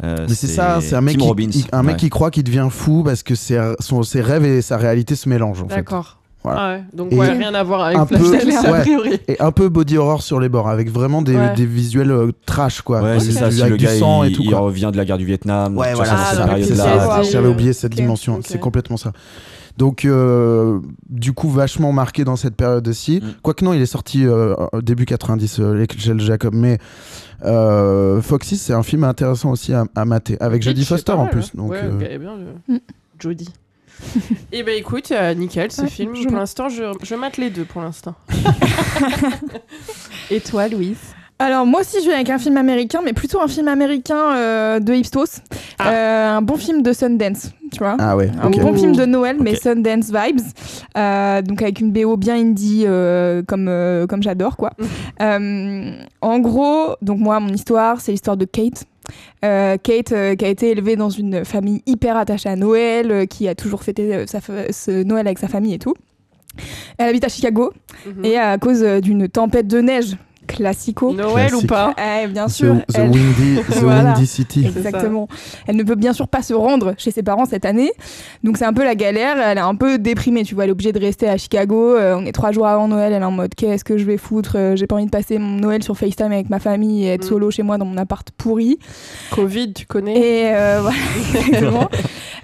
Euh, Mais c'est ça, c'est un mec, Tim qui, Robbins. il- un mec Ouais. qui croit qu'il devient fou parce que ses, son- ses rêves et sa réalité se mélangent. D'accord. Voilà. Ah ouais. Donc ouais, rien à voir avec un peu- a ouais. priori. Et un peu body horror sur les bords, avec vraiment des, Ouais. des visuels euh, trash, quoi. Ouais, c'est ça. du- Si avec le du gars sang il, et tout. il quoi. revient de la guerre du Vietnam. Ouais, voilà, Ah, J'avais oublié cette dimension, c'est complètement ça. Donc, euh, du coup, vachement marqué dans cette période aussi. Mm. Quoique non, il est sorti euh, début 90, euh, Jacob. Mais euh, Foxy, c'est un film intéressant aussi à, à mater, avec Jodie Foster en plus. hein. Donc, ouais, euh, ok, bien. Mm. Jodie. Et ben écoute, euh, nickel ce Ouais, film. je Pour l'instant, je, je mate les deux pour l'instant. Et toi, Louise? Alors moi aussi je viens avec un film américain, mais plutôt un film américain euh, de Hipstos. Ah. Euh, un bon film de Sundance, tu vois. Ah ouais, Un bon film de Noël, mais. Sundance vibes. Euh, donc avec une BO bien indie, euh, comme, euh, comme j'adore, quoi. Euh, en gros, donc moi, mon histoire, c'est l'histoire de Kate. Euh, Kate, euh, qui a été élevée dans une famille hyper attachée à Noël, euh, qui a toujours fêté euh, sa ce Noël avec sa famille et tout. Elle habite à Chicago, Mhm. et à cause d'une tempête de neige classico, Noël ou pas eh, bien sûr, the elle- Windy, the Voilà. Windy City. Exactement. Elle ne peut bien sûr pas se rendre chez ses parents cette année. Donc c'est un peu la galère. Elle est un peu déprimée, tu vois. Elle est obligée de rester à Chicago. Euh, on est trois jours avant Noël. Elle est en mode qu'est-ce que je vais foutre? Euh, J'ai pas envie de passer mon Noël sur FaceTime avec ma famille et être Mm. solo chez moi dans mon appart pourri. Covid, tu connais? Et euh, voilà, exactement.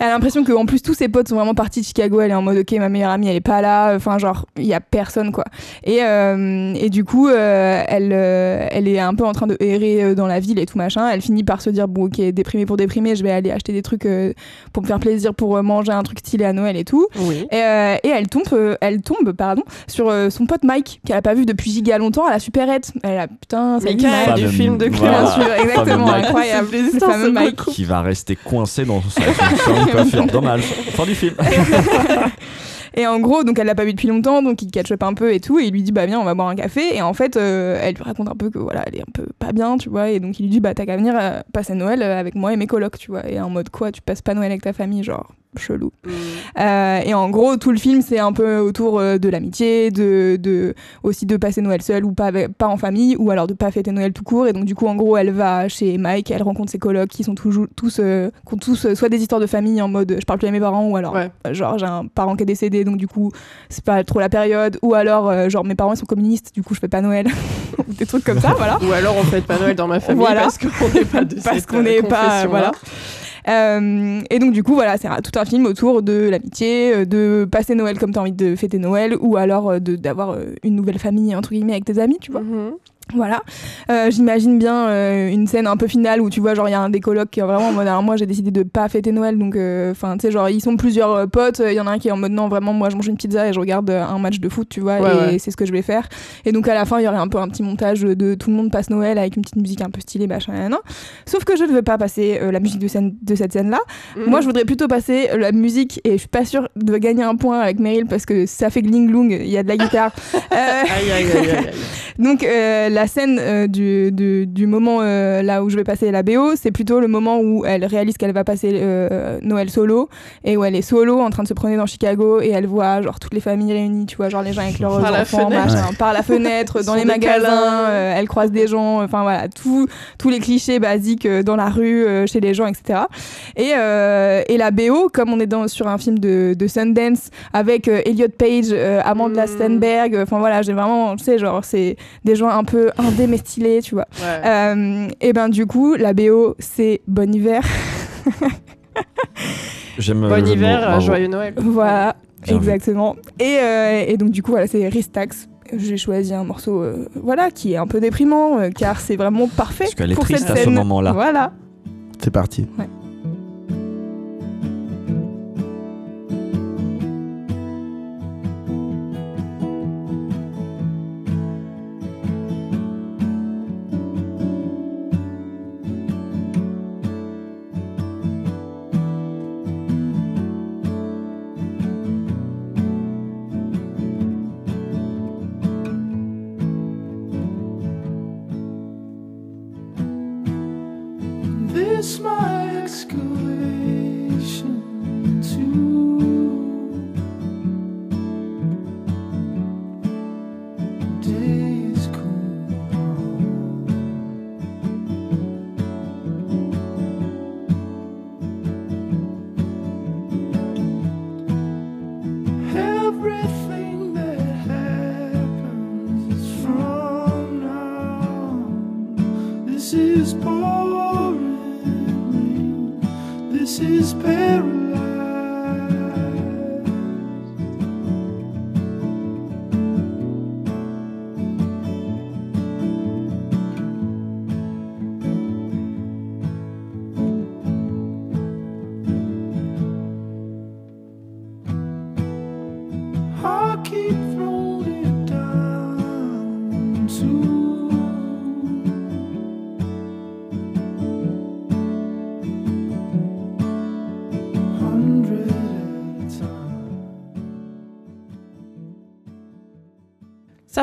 Elle a l'impression que en plus tous ses potes sont vraiment partis de Chicago. Elle est en mode ok, ma meilleure amie elle est pas là. Enfin genre il y a personne quoi. Et, euh, et du coup euh, elle euh, elle est un peu en train de errer euh, dans la ville et tout machin. Elle finit par se dire bon ok déprimée pour déprimer, je vais aller acheter des trucs euh, pour me faire plaisir, pour manger un truc stylé à Noël et tout. Oui. Et, euh, et elle tombe, euh, elle tombe pardon, sur euh, son pote Mike qu'elle a pas vu depuis giga longtemps à la supérette. Elle a putain, quel Mike. du film de. Bien sûr, exactement, incroyable. C'est Le fameux Mike. Qui va rester coincé dans de coiffure. Dommage. Fin du film. Et en gros, donc elle l'a pas vu depuis longtemps, donc il catch up un peu et tout, et il lui dit bah viens, on va boire un café. Et en fait, euh, elle lui raconte un peu que voilà, elle est un peu pas bien, tu vois. Et donc il lui dit bah t'as qu'à venir euh, passer Noël euh, avec moi et mes colocs, tu vois. Et en mode quoi, tu passes pas Noël avec ta famille, genre chelou. Mm. Euh, et en gros, tout le film, c'est un peu autour euh, de l'amitié, de, de aussi de passer Noël seul ou pas, pas en famille, ou alors de pas fêter Noël tout court. Et donc, du coup, en gros, elle va chez Mike, elle rencontre ses colocs qui sont toujours, tous, euh, qui ont tous euh, soit des histoires de famille en mode je parle plus à mes parents, ou alors Ouais. genre j'ai un parent qui est décédé, donc du coup, c'est pas trop la période, ou alors genre mes parents ils sont communistes, du coup, je fais pas Noël. des trucs comme ça, voilà. Ou alors on fête pas Noël dans ma famille Voilà. parce qu'on n'est pas de parce qu'on n'est pas confession-là. voilà Euh, et donc du coup voilà c'est tout un film autour de l'amitié euh, de passer Noël comme t'as envie de fêter Noël ou alors euh, d'avoir une nouvelle famille entre guillemets avec tes amis tu vois Mhm. Voilà. Euh, J'imagine bien euh, une scène un peu finale où tu vois, genre, il y a un des colocs qui est vraiment en mode, alors moi j'ai décidé de pas fêter Noël, donc, euh, enfin, tu sais, genre, ils sont plusieurs potes, il y en a un qui est en mode, non, vraiment, moi je mange une pizza et je regarde un match de foot, tu vois, Ouais, et ouais. c'est ce que je vais faire. Et donc à la fin, il y aurait un peu un petit montage de tout le monde passe Noël avec une petite musique un peu stylée, machin, nan, nan. Sauf que je ne veux pas passer la musique de, scène, de cette scène-là. Mhm. Moi, je voudrais plutôt passer la musique et je suis pas sûre de gagner un point avec Meryl parce que ça fait gling il y a de la guitare. Aïe, aïe, aïe, donc euh, la scène euh, du, du, du moment euh, là où je vais passer la BO, c'est plutôt le moment où elle réalise qu'elle va passer euh, Noël solo et où elle est solo en train de se promener dans Chicago et elle voit genre toutes les familles réunies, tu vois, genre les gens avec leurs Par la enfants, machin, par la fenêtre, dans les magasins, euh, elle croise des gens, enfin voilà, tout, tous les clichés basiques euh, dans la rue, euh, chez les gens, etc. Et, euh, et la BO, comme on est dans, sur un film de, de Sundance avec euh, Elliot Page, euh, Amanda Mm. Stenberg, enfin voilà, j'ai vraiment, tu sais, genre, c'est des gens un peu indés mais stylés, tu vois. Ouais. Euh, et ben du coup, la BO, c'est Bon Hiver. J'aime euh, Bon mot, hiver, joyeux Noël. voilà, Bien exactement. Et, euh, et donc du coup, voilà, c'est Ristax. J'ai choisi un morceau, euh, voilà, qui est un peu déprimant, euh, car c'est vraiment parfait Parce qu'elle est pour triste cette à ce scène. moment-là. Voilà. C'est parti. This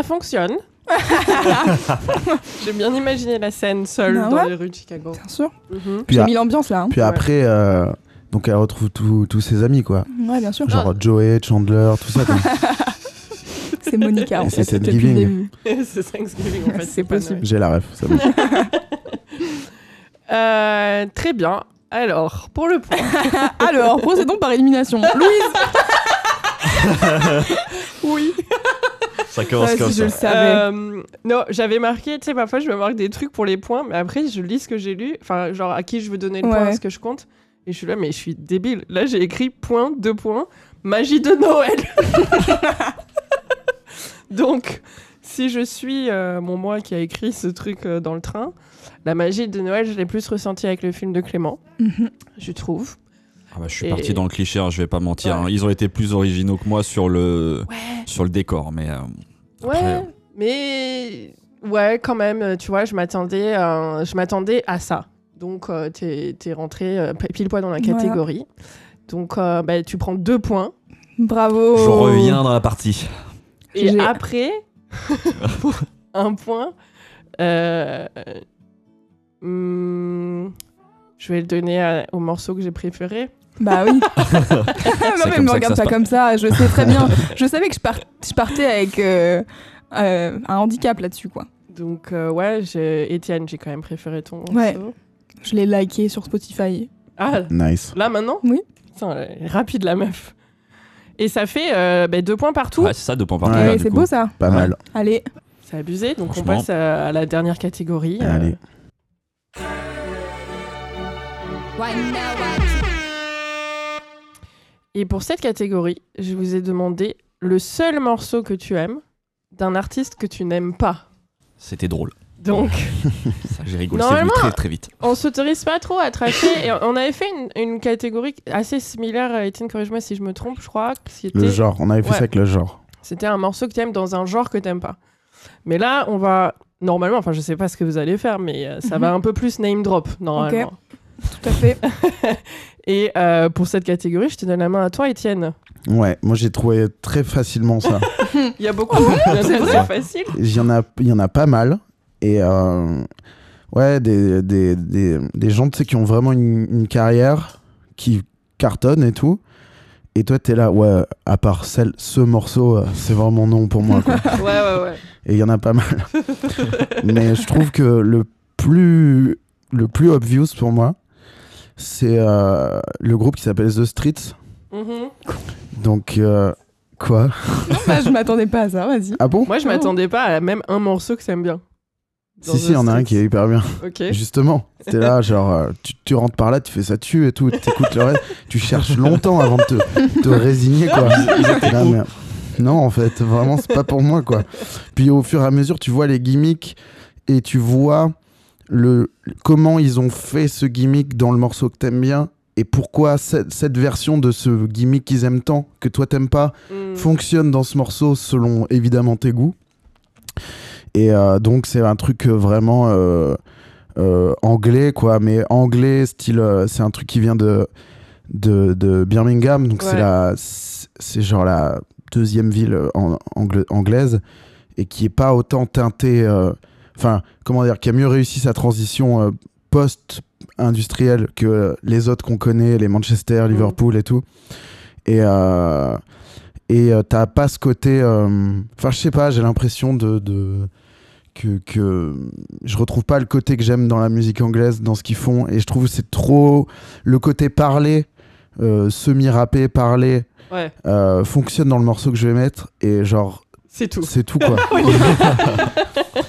fonctionne. J'ai bien imaginé la scène seule Bah dans ouais. les rues de Chicago. Bien sûr. Mhm. Puis, J'ai a- mis l'ambiance là. hein. puis après, euh, donc elle retrouve tous tous ses amis, quoi. Ouais, bien sûr. Genre Joey, Chandler, tout ça. quoi. C'est Monica. en Et c'est depuis Thanksgiving. début. c'est Thanksgiving en fait. C'est pas possible. J'ai la ref, c'est bon. Noël. Euh, très bien. Alors, pour le point. Alors, procédons par élimination. Louise oui. Ça commence Ouais, comme si je le savais. Euh, non, j'avais marqué, tu sais, parfois je me marque des trucs pour les points, mais après je lis ce que j'ai lu, enfin, genre à qui je veux donner le point, Ouais. ce que je compte. Et je suis là, mais je suis débile. Là, j'ai écrit point, deux points, magie de Noël. Donc, si je suis euh, mon moi qui a écrit ce truc euh, dans le train, la magie de Noël, je l'ai plus ressentie avec le film de Clément, Mhm. je trouve. Ah bah, je suis Et- parti dans le cliché, hein, je vais pas mentir. Ouais. hein. Ils ont été plus originaux que moi sur le, Ouais. sur le décor. Mais euh, Ouais, Après- mais ouais, quand même, euh, tu vois, je m'attendais, à- je m'attendais à ça. Donc, euh, t'es, t'es rentré euh, pile poil dans la Voilà. catégorie. Donc, euh, bah, tu prends deux points. Bravo. je reviens dans la partie. Et après, un point. euh, hmm, je vais le donner à- au morceau que j'ai préféré. Bah oui. non, C'est mais comme me regarde pas comme ça. Je sais très bien. Je savais que je, par- je partais avec euh, euh, un handicap là-dessus, quoi. Donc, euh, ouais, Étienne, j'ai quand même préféré ton Ouais. morceau. Je l'ai liké sur Spotify. Ah, Nice. là maintenant Oui. Putain, elle est rapide la meuf. Et ça fait euh, bah, deux points partout. Ouais, c'est ça, deux points par Ouais, c'est beau ça. Pas mal. Allez. C'est abusé, donc on passe à, à la dernière catégorie. euh, Allez. Et pour cette catégorie, je vous ai demandé le seul morceau que tu aimes d'un artiste que tu n'aimes pas. C'était drôle. Donc, Ça, j'ai rigolé, c'est très très vite. on s'autorise pas trop à tracher. et on avait fait une, une catégorie assez similaire, euh, Étienne, corrige-moi si je me trompe, je crois. que C'était Le genre, on avait fait Ouais. ça avec le genre. c'était un morceau que t'aimes dans un genre que t'aimes pas. Mais là, on va. Normalement, enfin, je sais pas ce que vous allez faire, mais euh, ça va un peu plus name drop, normalement. Tout à fait. Et euh, pour cette catégorie, je te donne la main à toi, Étienne. Ouais, moi j'ai trouvé très facilement ça. Il y a beaucoup. c'est vrai, facile. Il y en a, il y en a pas mal. Et euh, ouais, des, des, des, des gens tu sais, qui ont vraiment une, une carrière, qui cartonnent et tout. Et toi, t'es là, ouais, à part celle, ce morceau, euh, c'est vraiment non pour moi. Quoi. Ouais, ouais, ouais. Et il y en a pas mal. Mais je trouve que le plus, le plus obvious pour moi, c'est euh, le groupe qui s'appelle The Streets. Mhm. Donc, euh, quoi? Bah, je m'attendais pas à ça, vas-y. Ah bon? Moi, je m'attendais pas à même un morceau que t'aimes bien. Dans Si, The si, il y en a un qui est hyper bien. Ok. Justement, t'es là, genre, euh, tu, tu rentres par là, tu fais ça tue et tout, t'écoutes le reste, tu cherches longtemps avant de te, te résigner, quoi. Là, mais- Non, en fait, vraiment, c'est pas pour moi, quoi. Puis au fur et à mesure, tu vois les gimmicks et tu vois le, comment ils ont fait ce gimmick dans le morceau que t'aimes bien et pourquoi cette, cette version de ce gimmick qu'ils aiment tant, que toi t'aimes pas, Mm. fonctionne dans ce morceau selon évidemment tes goûts. Et euh, donc c'est un truc euh, vraiment euh, euh, anglais quoi, mais anglais style c'est un truc qui vient de de, de Birmingham, donc c'est la c'est genre la deuxième ville en, anglaise et qui est pas autant teintée, enfin comment dire, qui a mieux réussi sa transition euh, post industrielle que les autres qu'on connaît, les Manchester, Liverpool et tout. Et euh, et euh, t'as pas ce côté enfin je sais pas j'ai l'impression de, de que, que je retrouve pas le côté que j'aime dans la musique anglaise dans ce qu'ils font. Et je trouve que c'est trop le côté parlé euh, semi-rappé parlé Ouais, euh, fonctionne dans le morceau que je vais mettre. Et genre c'est tout. c'est tout quoi. Je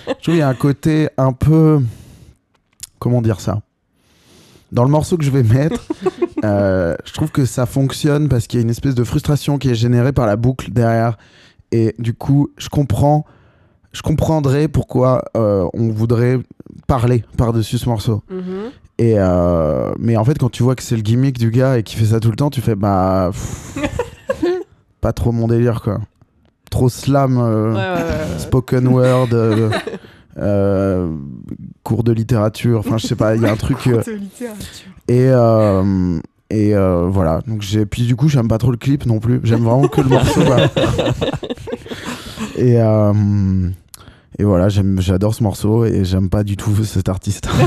trouve qu'il y a un côté un peu comment dire ça? Dans le morceau que je vais mettre euh, je trouve que ça fonctionne parce qu'il y a une espèce de frustration qui est générée par la boucle derrière. Et du coup je comprends je comprendrais pourquoi euh, on voudrait parler par-dessus ce morceau. Mhm. et euh, mais en fait quand tu vois que c'est le gimmick du gars et qu'il fait ça tout le temps tu fais bah pff, pas trop mon délire quoi trop slam euh, Ouais, ouais, spoken word euh, euh, cours de littérature enfin je sais pas il y a un truc euh, et euh, et euh, voilà. Donc j'ai puis du coup j'aime pas trop le clip non plus. J'aime vraiment que le morceau et et voilà j'aime j'adore ce morceau et j'aime pas du tout cet artiste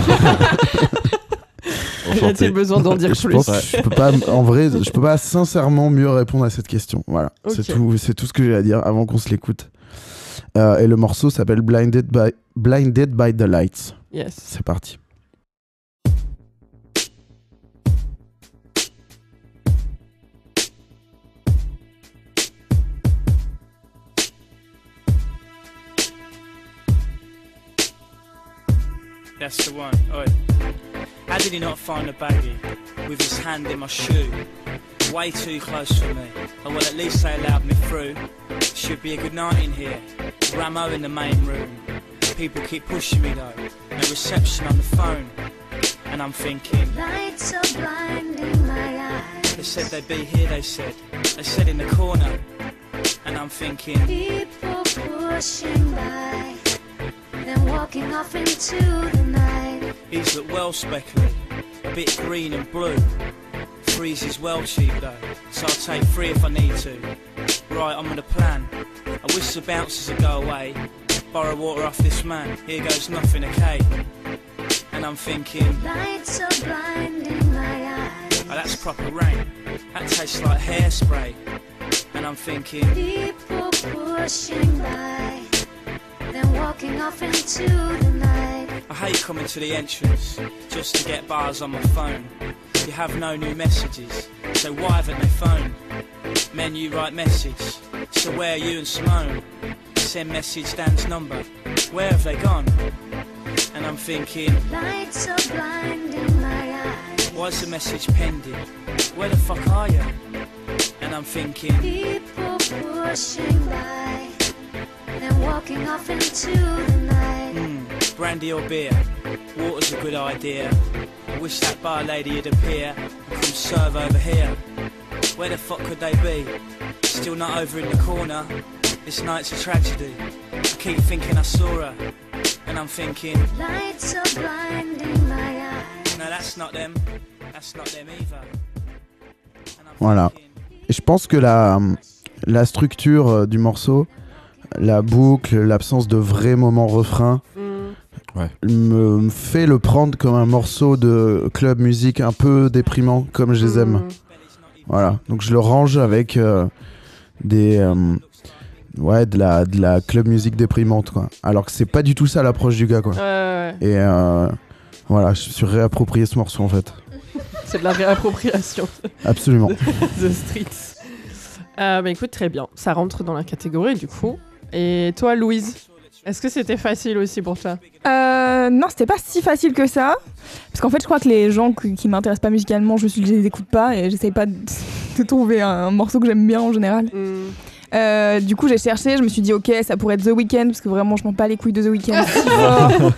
A-t-il besoin d'en dire je plus. pense je peux pas en vrai je peux pas sincèrement mieux répondre à cette question. Voilà. C'est tout c'est tout ce que j'ai à dire avant qu'on se l'écoute. Euh, et le morceau s'appelle Blinded by Blinded by the Lights. Yes. c'est parti That's the one. Oi. How did he not find the baggie with his hand in my shoe? Way too close for me. Oh well, at least they allowed me through. Should be a good night in here. Ramo in the main room. People keep pushing me though. No reception on the phone. And I'm thinking, Lights are blinding my eyes. they said they'd be here, they said. They said in the corner. And I'm thinking, People pushing by, walking off into the night. These look well speckled, a bit green and blue. Threes is well cheap though, so I'll take three if I need to. Right, I'm on a plan. I wish the bouncers would go away. Borrow water off this man, here goes nothing, okay? And I'm thinking, Lights are blinding my eyes. oh, that's proper rain. That tastes like hairspray. And I'm thinking, People pushing by, walking off into the night. I hate coming to the entrance just to get bars on my phone. You have no new messages, so why haven't they phoned? Menu write message, so where are you and Simone? Send message Dan's number, where have they gone? And I'm thinking, Lights are blinding my eyes. why's the message pending? Where the fuck are you? And I'm thinking, People pushing by, then walking off into the night. hmm, Brandy or beer? Water's a good idea. I wish that bar lady would appear and come serve over here. Where the fuck could they be? Still not over in the corner. This night's a tragedy. I keep thinking I saw her, and I'm thinking, Lights are blinding my eyes. no, that's not them. That's not them either. Voilà. Et je pense que la, la structure euh, du morceau, la boucle, l'absence de vrai moment refrain, Mm. me, me fait le prendre comme un morceau de club musique un peu déprimant, comme je les aime. Mm. Voilà. Donc je le range avec euh, des. euh, ouais, de la, de la club musique déprimante, quoi. Alors que c'est pas du tout ça l'approche du gars, quoi. Ouais, ouais, ouais. Et euh, voilà, je suis réapproprié ce morceau, en fait. C'est de la réappropriation Absolument. The Streets. Euh, bah écoute, très bien. Ça rentre dans la catégorie du coup. Et toi, Louise, est-ce que c'était facile aussi pour toi Euh, non, c'était pas si facile que ça. Parce qu'en fait, je crois que les gens qui, qui m'intéressent pas musicalement, je, je les écoute pas et j'essaye pas de, de trouver un morceau que j'aime bien en général. Mm. Euh, du coup, j'ai cherché, je me suis dit, ok, ça pourrait être The Weeknd, parce que vraiment, je m'en pas les couilles de The Weeknd. fort.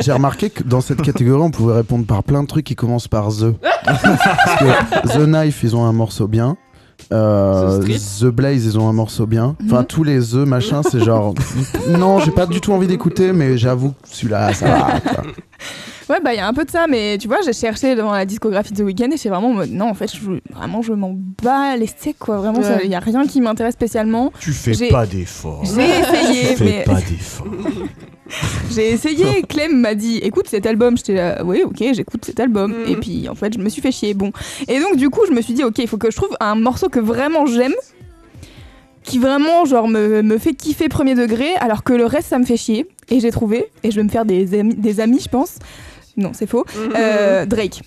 J'ai remarqué que dans cette catégorie, on pouvait répondre par plein de trucs qui commencent par The. Parce que The Knife, ils ont un morceau bien. Euh, The The Blaze, ils ont un morceau bien. Enfin, Mhm. tous les The machin, c'est genre. non, j'ai pas du tout envie d'écouter, mais j'avoue que celui-là, ça va. quoi. ouais, bah, il y a un peu de ça, mais tu vois, j'ai cherché dans la discographie de The Weeknd et c'est vraiment non, en fait, je, vraiment, je m'en bats les steaks, quoi. Vraiment, Ouais. il y a rien qui m'intéresse spécialement. Tu fais J'ai- pas d'efforts. J'ai essayé, Fais mais pas d'efforts. J'ai essayé, Clem m'a dit écoute cet album, j'étais là, oui ok j'écoute cet album. Mhm. et puis en fait je me suis fait chier bon. Et donc du coup je me suis dit ok il faut que je trouve un morceau que vraiment j'aime qui vraiment genre me, me fait kiffer premier degré alors que le reste ça me fait chier. Et j'ai trouvé et je vais me faire des amis, des amis je pense. Non c'est faux. Euh, Drake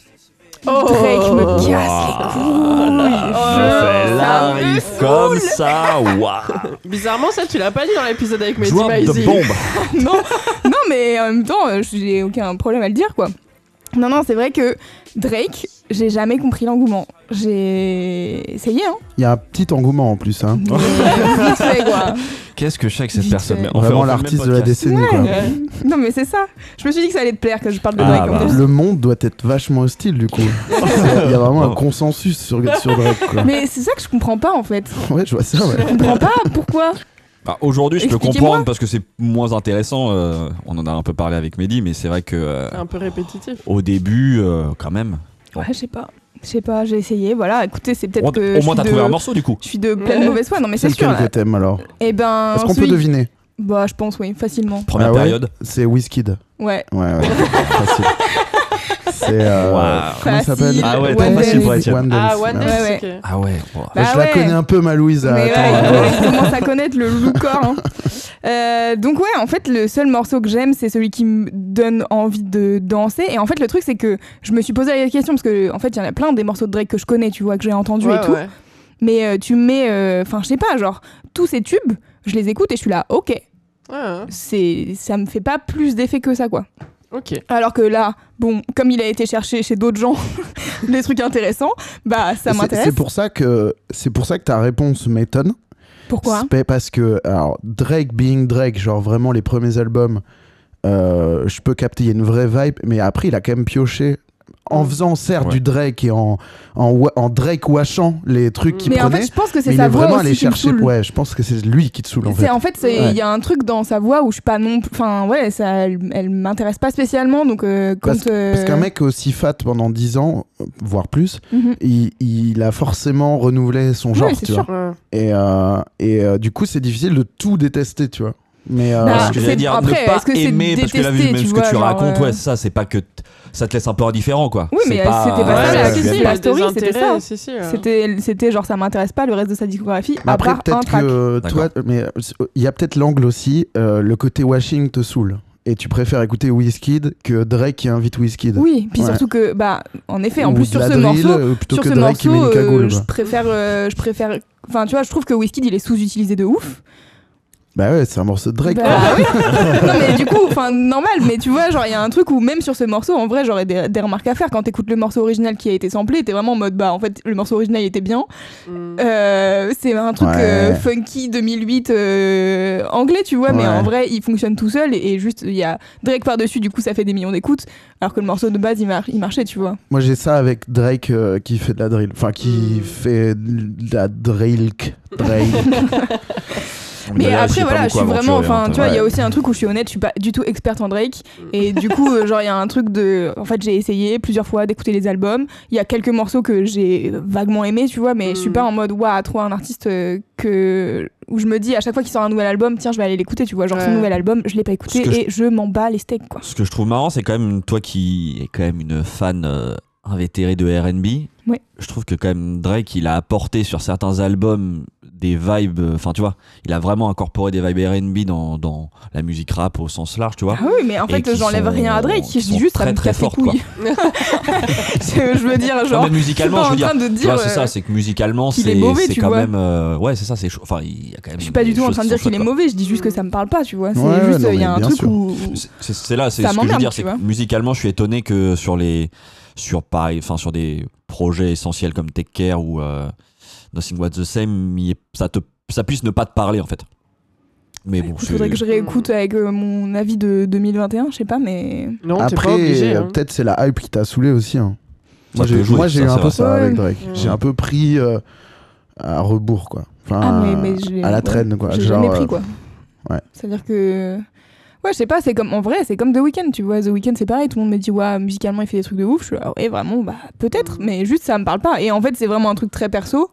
Oh. Drake me casse les couilles Oh. Je- comme ça, waouh Bizarrement, ça, tu l'as pas dit dans l'épisode avec Mehdi Drop Maizy. the bomb non, non, mais en même temps, euh, j'ai aucun problème à le dire, quoi. Non, non, c'est vrai que Drake, j'ai jamais compris l'engouement. J'ai essayé, hein. Il y a un petit engouement en plus. Hein. Qu'est-ce que je sais que cette Vite personne fait. On Vraiment l'artiste de la décennie. Quoi. Ouais. Non, mais c'est ça. Je me suis dit que ça allait te plaire que je parle de Ah, Drake. en bah. plus. Le monde doit être vachement hostile du coup. Il y a vraiment un consensus sur, sur Drake. Quoi. Mais c'est ça que je comprends pas, en fait. Ouais, je vois ça. Ouais. Je comprends pas pourquoi. Bah, Aujourd'hui, je peux comprendre parce que c'est moins intéressant. euh, on en a un peu parlé avec Mehdi, mais c'est vrai que euh, C'est un peu répétitif. au début, euh, quand même. Ouais, je sais pas. Je sais pas, j'ai essayé. Voilà, écoutez, c'est peut-être Au que. au moins, suis t'as de- trouvé un morceau du coup. Je suis de pleine Ouais. mauvaise foi. Non, mais C'est c'est sûr. lequel que là. t'aimes alors? Eh ben. Est-ce qu'on peut celui- deviner? Bah, je pense, oui, facilement. Première Ah ouais? période. C'est Wizkid. Ouais. Ouais, ouais. facile. C'est. euh. Comment s'appelle. Ah ouais, trop One facile pour. Etienne. Ah, Dance, One ouais. Dance, Ouais, ok. Ah ouais. wow. Bah je la ouais. connais un peu, ma Louise. Mais Attends, ouais, euh, ouais, je commence à connaître le loup corps. hein. Euh, donc ouais, en fait, le seul morceau que j'aime, c'est celui qui me donne envie de danser. Et en fait, le truc, c'est que je me suis posé la question parce que en fait, il y en a plein des morceaux de Drake que je connais, tu vois, que j'ai entendu Ouais, et tout. ouais. Mais euh, tu mets, euh, enfin, je sais pas, genre tous ces tubes, je les écoute et je suis là, ok. Ouais, ouais. C'est, ça me fait pas plus d'effet que ça, quoi. Ok. Alors que là, bon, comme il a été cherché chez d'autres gens, les trucs intéressants, bah ça m'intéresse. C'est pour ça que c'est pour ça que ta réponse m'étonne. Pourquoi? Parce que alors Drake being Drake, genre vraiment les premiers albums, euh, je peux capter il y a une vraie vibe, mais après il a quand même pioché en Mm. faisant certes Ouais. du Drake et en en, Drake washant les trucs qu'il Mais en prenait. fait, je pense que mais c'est sa voix vraiment aussi allé qui me chercher. Ouais, je pense que c'est lui qui te saoule en fait. En fait, il Ouais. y a un truc dans sa voix où je suis pas non, enfin ouais, ça, elle, elle m'intéresse pas spécialement, donc euh, quand. Parce, euh, parce qu'un mec aussi fat pendant 10 ans, euh, voire plus, mhm. il, il a forcément renouvelé son genre, Oui, tu sûr. vois. Et, euh, et euh, du coup, c'est difficile de tout détester, tu vois. Mais euh, Bah, ce que j'allais dire, après, ne pas aimer, parce que là, vu même ce que tu racontes, ouais, ça, c'est pas que ça te laisse un peu indifférent, quoi. Oui, mais C'est euh, c'était pas ça, Ouais, la- si, si, story, c'était ça. si, si, euh. C'était, genre ça m'intéresse pas le reste de sa discographie, Mais à après, peut-être que toi, mais euh, il y a peut-être l'angle aussi, euh, le côté washing te saoule. Et tu préfères écouter Wizkid que Drake qui invite Wizkid. Oui, puis Ouais. surtout que, bah, en effet, en Ou plus sur ce drill, morceau, plutôt sur que ce Drake qui met morceau, une cagoule. euh, je préfère, euh, je préfère, enfin, tu vois, je trouve que Wizkid il est sous-utilisé de ouf. Bah ouais, c'est un morceau de Drake. Bah quoi. oui. non mais du coup, enfin normal, mais tu vois, genre il y a un truc où même sur ce morceau, en vrai, j'aurais des, des remarques à faire. Quand t'écoutes le morceau original qui a été samplé, t'es vraiment en mode bah en fait le morceau original il était bien. Mm. Euh, c'est un truc Ouais. euh, funky 2008 euh, anglais, tu vois, mais en vrai il fonctionne tout seul et, et juste il y a Drake par dessus, du coup ça fait des millions d'écoutes, alors que le morceau de base il, mar- il marchait, tu vois. Moi j'ai ça avec Drake euh, qui fait de la drill. Enfin, qui Mm. fait de la drill. Drake. Mais Là, après, voilà, je suis vraiment. Enfin, tu vois, il y a aussi un truc où je suis honnête, je suis pas du tout experte en Drake. Et du coup, euh, genre, il y a un truc de. En fait, j'ai essayé plusieurs fois d'écouter les albums. Il y a quelques morceaux que j'ai vaguement aimés, tu vois, mais je suis Mm. pas en mode, waouh, trop un artiste euh, que. Où je me dis à chaque fois qu'il sort un nouvel album, tiens, je vais aller l'écouter, tu vois. Genre, son Ouais. nouvel album, je l'ai pas écouté et je, m'en bats les steaks, quoi. Ce que je trouve marrant, c'est quand même toi qui es quand même une fan euh, invétérée de R&B. Ouais. Je trouve que quand même Drake, il a apporté sur certains albums des vibes. euh, Enfin, tu vois, il a vraiment incorporé des vibes R&B dans, dans la musique rap au sens large, tu vois. Ah oui, mais en fait, j'enlève rien à Drake. qui Je dis juste, très, me très quoi. couilles. je, je veux dire, Non, genre. mais musicalement, je je suis veux pas en dire. train de dire. c'est ça, euh, c'est que musicalement, c'est quand vois. même. euh, ouais, c'est ça, c'est chaud. Enfin, il y a quand même. Je suis pas du tout en train de dire qu'il est mauvais, je dis juste que ça me parle pas, tu vois. C'est Ouais, juste, il y a un truc où. C'est- là, c'est Ça ce que je veux dire, c'est musicalement, je suis étonné que sur les, sur pareil, enfin sur des projets essentiels comme Take Care ou euh, Nothing Was the Same, ait- ça te, ça puisse ne pas te parler en fait. Mais bon, Il faudrait que je réécoute avec euh, mon avis de 2021, je sais pas, mais. Non, Après, pas obligé. euh, hein. peut-être c'est la hype qui t'a saoulé aussi. hein. Moi j'ai jouer, moi, j'ai ça, eu un peu vrai. ça avec Drake. Ouais. J'ai un peu pris euh, à rebours quoi. Enfin, Ah, mais, mais je l'ai- à la ouais, traîne quoi. J'ai jamais pris euh, quoi. ouais. C'est-à-dire que. Ouais, je sais pas, c'est comme. En vrai, c'est comme The Weeknd, tu vois. The Weeknd, c'est pareil, tout le monde me dit, ouais, musicalement, il fait des trucs de ouf. Je suis là, ouais, vraiment, bah, peut-être, mais juste, ça me parle pas. Et en fait, c'est vraiment un truc très perso.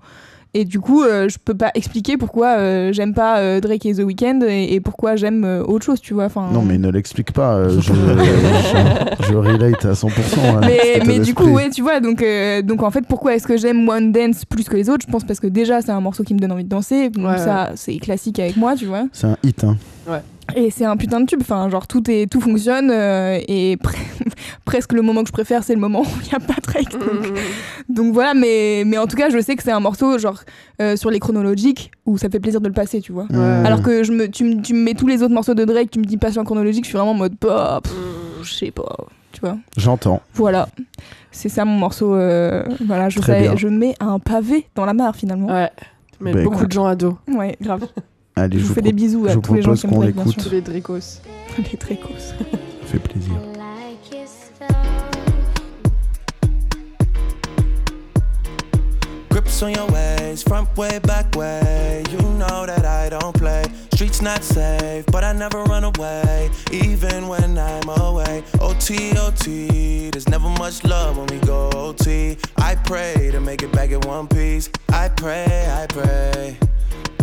Et du coup, euh, je peux pas expliquer pourquoi euh, j'aime pas euh, Drake et The Weeknd et, et pourquoi j'aime euh, autre chose, tu vois. Enfin, Non mais ne l'explique pas. euh, je, je, je relate à 100%. hein, mais, du coup, ouais, tu vois, donc, euh, donc en fait, pourquoi est-ce que j'aime One Dance plus que les autres? Je pense parce que déjà, c'est un morceau qui me donne envie de danser. Donc Ouais, ça, c'est classique avec moi, tu vois. C'est un hit. Hein. Et c'est un putain de tube. Enfin, genre, tout, est, tout fonctionne. euh, et pre- presque le moment que je préfère, c'est le moment où il n'y a pas Drake. Donc, Mm. donc voilà, mais, mais en tout cas, je sais que c'est un morceau, genre, euh, sur les chronologiques, où ça fait plaisir de le passer, tu vois. Alors que je me, tu, me- tu me mets tous les autres morceaux de Drake, tu me dis pas sur un chronologique, je suis vraiment en mode, bah, je sais pas, tu vois. J'entends. Voilà. C'est ça mon morceau. euh, voilà, je, je mets un pavé dans la mare finalement. Ouais. Mais Bah, beaucoup de gens à dos. Ouais, grave. Allez, Je vous vous fais des bisous à tous les gens qui l'écoute. sûr. Les Dricos. Les Dracos. Ça fait plaisir. Grips on your ways, front way, back way. You know that I don't play. Streets not safe, but I never run away, even when I'm away. OT, OT, there's never much love when we go OT. I pray to make it back in one piece. I pray, I pray.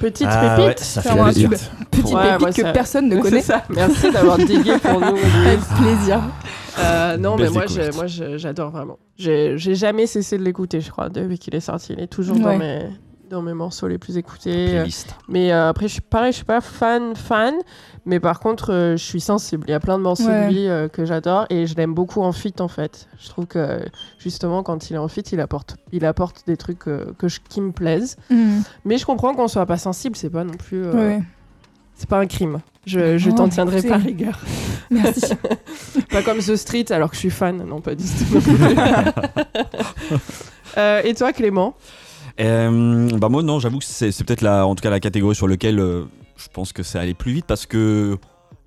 Petite Ah ouais, pépite. ça C'est fait vraiment un plaisir. tube. Petite Ouais, pépite moi, que ça- personne ne connaît. ça. Merci d'avoir digué pour nous. Avec plaisir. Euh, non, mais moi, moi je- j'adore vraiment. J'ai j'ai jamais cessé de l'écouter, je crois, depuis qu'il est sorti. Il est toujours dans, Ouais. mes, dans mes morceaux les plus écoutés. Playlist. Mais euh, après, je suis pareil, je suis pas fan, fan. Mais par contre, euh, je suis sensible. Il y a plein de morceaux Ouais. de lui euh, que j'adore et je l'aime beaucoup en feat en fait. Je trouve que justement, quand il est en feat, il apporte, il apporte des trucs euh, que je- qui me plaisent. Mm. Mais je comprends qu'on soit pas sensible, c'est pas non plus. euh, Ouais. C'est pas un crime. Je, je Oh, t'en tiendrai pas rigueur. Merci. pas comme The Street alors que je suis fan. Non, pas du tout. Euh, et toi, Clément? Euh, bah moi non, j'avoue que c'est peut-être la, en tout cas la catégorie sur laquelle euh, je pense que c'est allé plus vite parce que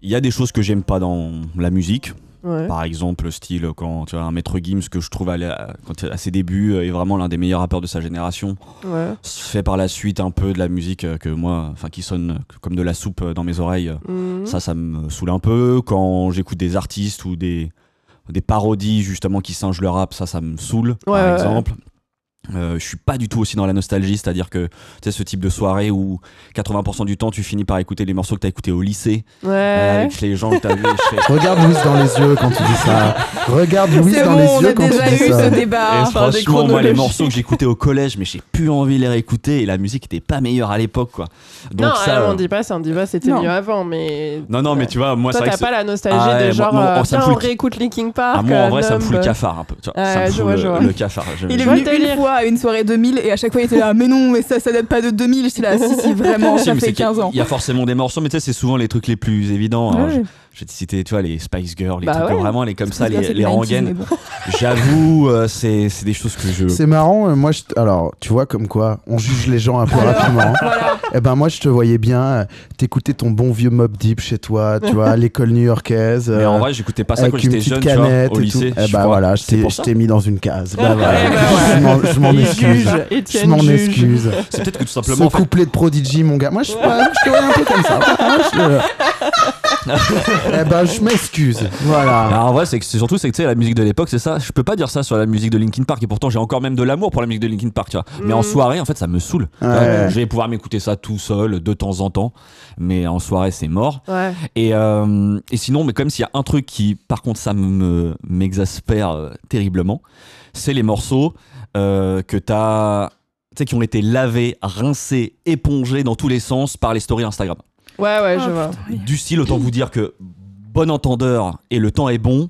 il y a des choses que j'aime pas dans la musique. Ouais. Par exemple, style quand tu vois un Maître Gims que je trouve à, la- quand, à ses débuts euh, est vraiment l'un des meilleurs rappeurs de sa génération. Ouais. Fait par la suite un peu de la musique que moi, enfin qui sonne comme de la soupe dans mes oreilles. Mhm. Ça, ça me saoule un peu. Quand j'écoute des artistes ou des, des parodies justement qui singent le rap, ça, ça me saoule, Ouais, par exemple. Euh, je suis pas du tout aussi dans la nostalgie, c'est-à-dire que tu sais ce type de soirée où 80% du temps tu finis par écouter les morceaux que t'as écoutés au lycée Ouais. euh, avec les gens que t'as fais- Regarde Louise dans les yeux quand tu dis ça. Regarde Louise C'est dans bon, les yeux quand tu déjà dis eu ça. ce débat. Et des franchement, moi, les morceaux que j'écoutais au collège, mais j'ai plus envie de les réécouter et la musique était pas meilleure à l'époque, quoi. Donc non, ça. euh, on euh, dit pas ça, on dit pas c'était Non. mieux avant, mais. Non, non, mais tu vois, moi, vrai t'as pas la nostalgie Ah ouais, de genre, moi, moi, euh, ça on réécoute Linkin Park. Ah, moi, en vrai, ça me fout le cafard un peu. ça me fout le, cafard. Il est venu une fois à une soirée 2000 et à chaque fois il était là mais non mais ça ça date pas de 2000 j'étais là si si vraiment Si, ça fait c'est qu'il y a- 15 ans Il y a forcément des morceaux, mais tu sais, c'est souvent les trucs les plus évidents. Ouais. je, je vais te citer, tu vois, les Spice Girls, les Bah trucs ouais. vraiment, les comme ça, les, les du 90s, rengaines. bon. J'avoue, euh, c'est c'est des choses que je. C'est marrant, euh, moi, je alors, tu vois, comme quoi, on juge les gens un peu rapidement. hein. voilà Eh ben, moi, je te voyais bien euh, t'écouter ton bon vieux Mob Deep chez toi, tu vois, à l'école new-yorkaise. Mais euh, en vrai, j'écoutais pas ça avec quand une j'étais petite jeune, tu vois, canette au et lycée. tout. Eh je bah crois. voilà, je t'ai mis dans une case. Bah Ouais, voilà. bah Je m'en- excuse. Je m'en excuse. C'est peut-être que tout Ce simplement. en fait, couplet de Prodigy, mon gars. Moi, je, je te voyais un peu comme ça. Je- eh ben, je m'excuse. Voilà. bah, en vrai, c'est que- c'est surtout c'est que tu sais la musique de l'époque, c'est ça. Je peux pas dire ça sur la musique de Linkin Park et pourtant j'ai encore même de l'amour pour la musique de Linkin Park, tu vois. Mais en Mhm. soirée, en fait, ça me saoule. Tu vois, Ouais. Je vais pouvoir m'écouter ça tout seul de temps en temps, mais en soirée, c'est mort. Ouais. Et, euh, et sinon, mais comme s'il y a un truc qui, par contre, ça me m'exaspère euh, terriblement, c'est les morceaux euh, que t'as, tu sais, qui ont été lavés, rincés, épongés dans tous les sens par les stories Instagram. Ouais, ouais, je Ah, vois. putain, oui. Du style, autant vous dire que bon entendeur et le temps est bon.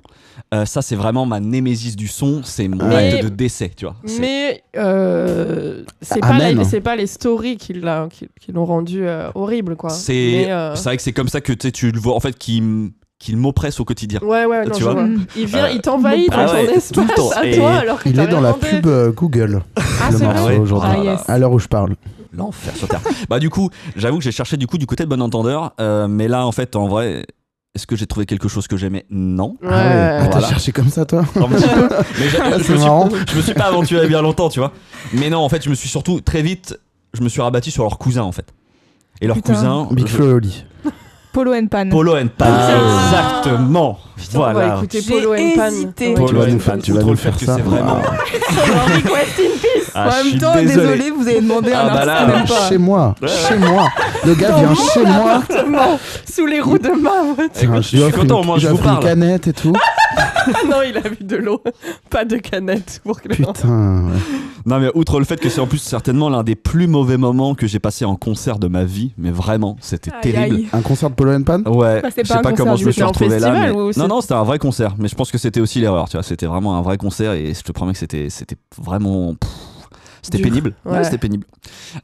euh, ça, c'est vraiment ma némésis du son, c'est mon Mais- acte de décès, tu vois. C'est- Mais euh, c'est pas, les- c'est pas les stories qui qui- qui l'ont rendu euh, horrible, quoi. C'est euh, vrai que c'est comme ça que tu le vois, en fait, qu'il qu'il m'oppresse au quotidien. Ouais, ouais, non, Tu vois vois. Mm. Il vient, Euh, il t'envahit ah dans ton ouais, espace tout le temps. à Et toi alors que Il est dans la demandé. pub euh, Google, Ah, le c'est morceau vrai? aujourd'hui. Ah, yes. À l'heure où je parle. L'enfer sur terre. bah du coup, j'avoue que j'ai cherché du coup du côté de bon entendeur, euh, mais là en fait en vrai, est-ce que j'ai trouvé quelque chose que j'aimais? Non. Ouais. Ah ouais. Ah, T'as cherché comme ça, toi? Peu. Mais Ah, je, c'est me suis, marrant. je me suis pas aventuré bien longtemps, tu vois. Mais non, en fait, je me suis surtout très vite, je me suis rabattu sur leur cousin en fait. Et leur Putain. cousin, Big Flo et Oli. Polo and Pan Polo and Pan, Ah. exactement. Putain, On va voilà. écouter J'ai Polo and Pan. hésité. Polo vas and nous Pan, faire, tu vas nous faire ça. c'est vraiment- Ah. Ah, en même temps désolé vous avez demandé Ah, un bah là, n'aime pas Chez moi, chez moi. Le gars vient chez moi. Sous les roues de ma voiture. Tiens, Écoute, je suis content, moins, je vous parle. canette et tout. non, il a vu de l'eau, pas de canette pour Clément. Putain. ouais. Non mais outre le fait que c'est en plus certainement l'un des plus mauvais moments que j'ai passé en concert de ma vie, mais vraiment, c'était Aïe, terrible. aïe. Un concert de Polo and Pan Ouais, Bah, c'est je pas sais un pas concert, comment je me suis retrouvé là. festival mais- ou c'est- Non, non, c'était un vrai concert, mais je pense que c'était aussi l'erreur, tu vois. C'était vraiment un vrai concert et je te promets que c'était, c'était vraiment. pff, C'était Dur. pénible. Ouais, Ouais. c'était pénible.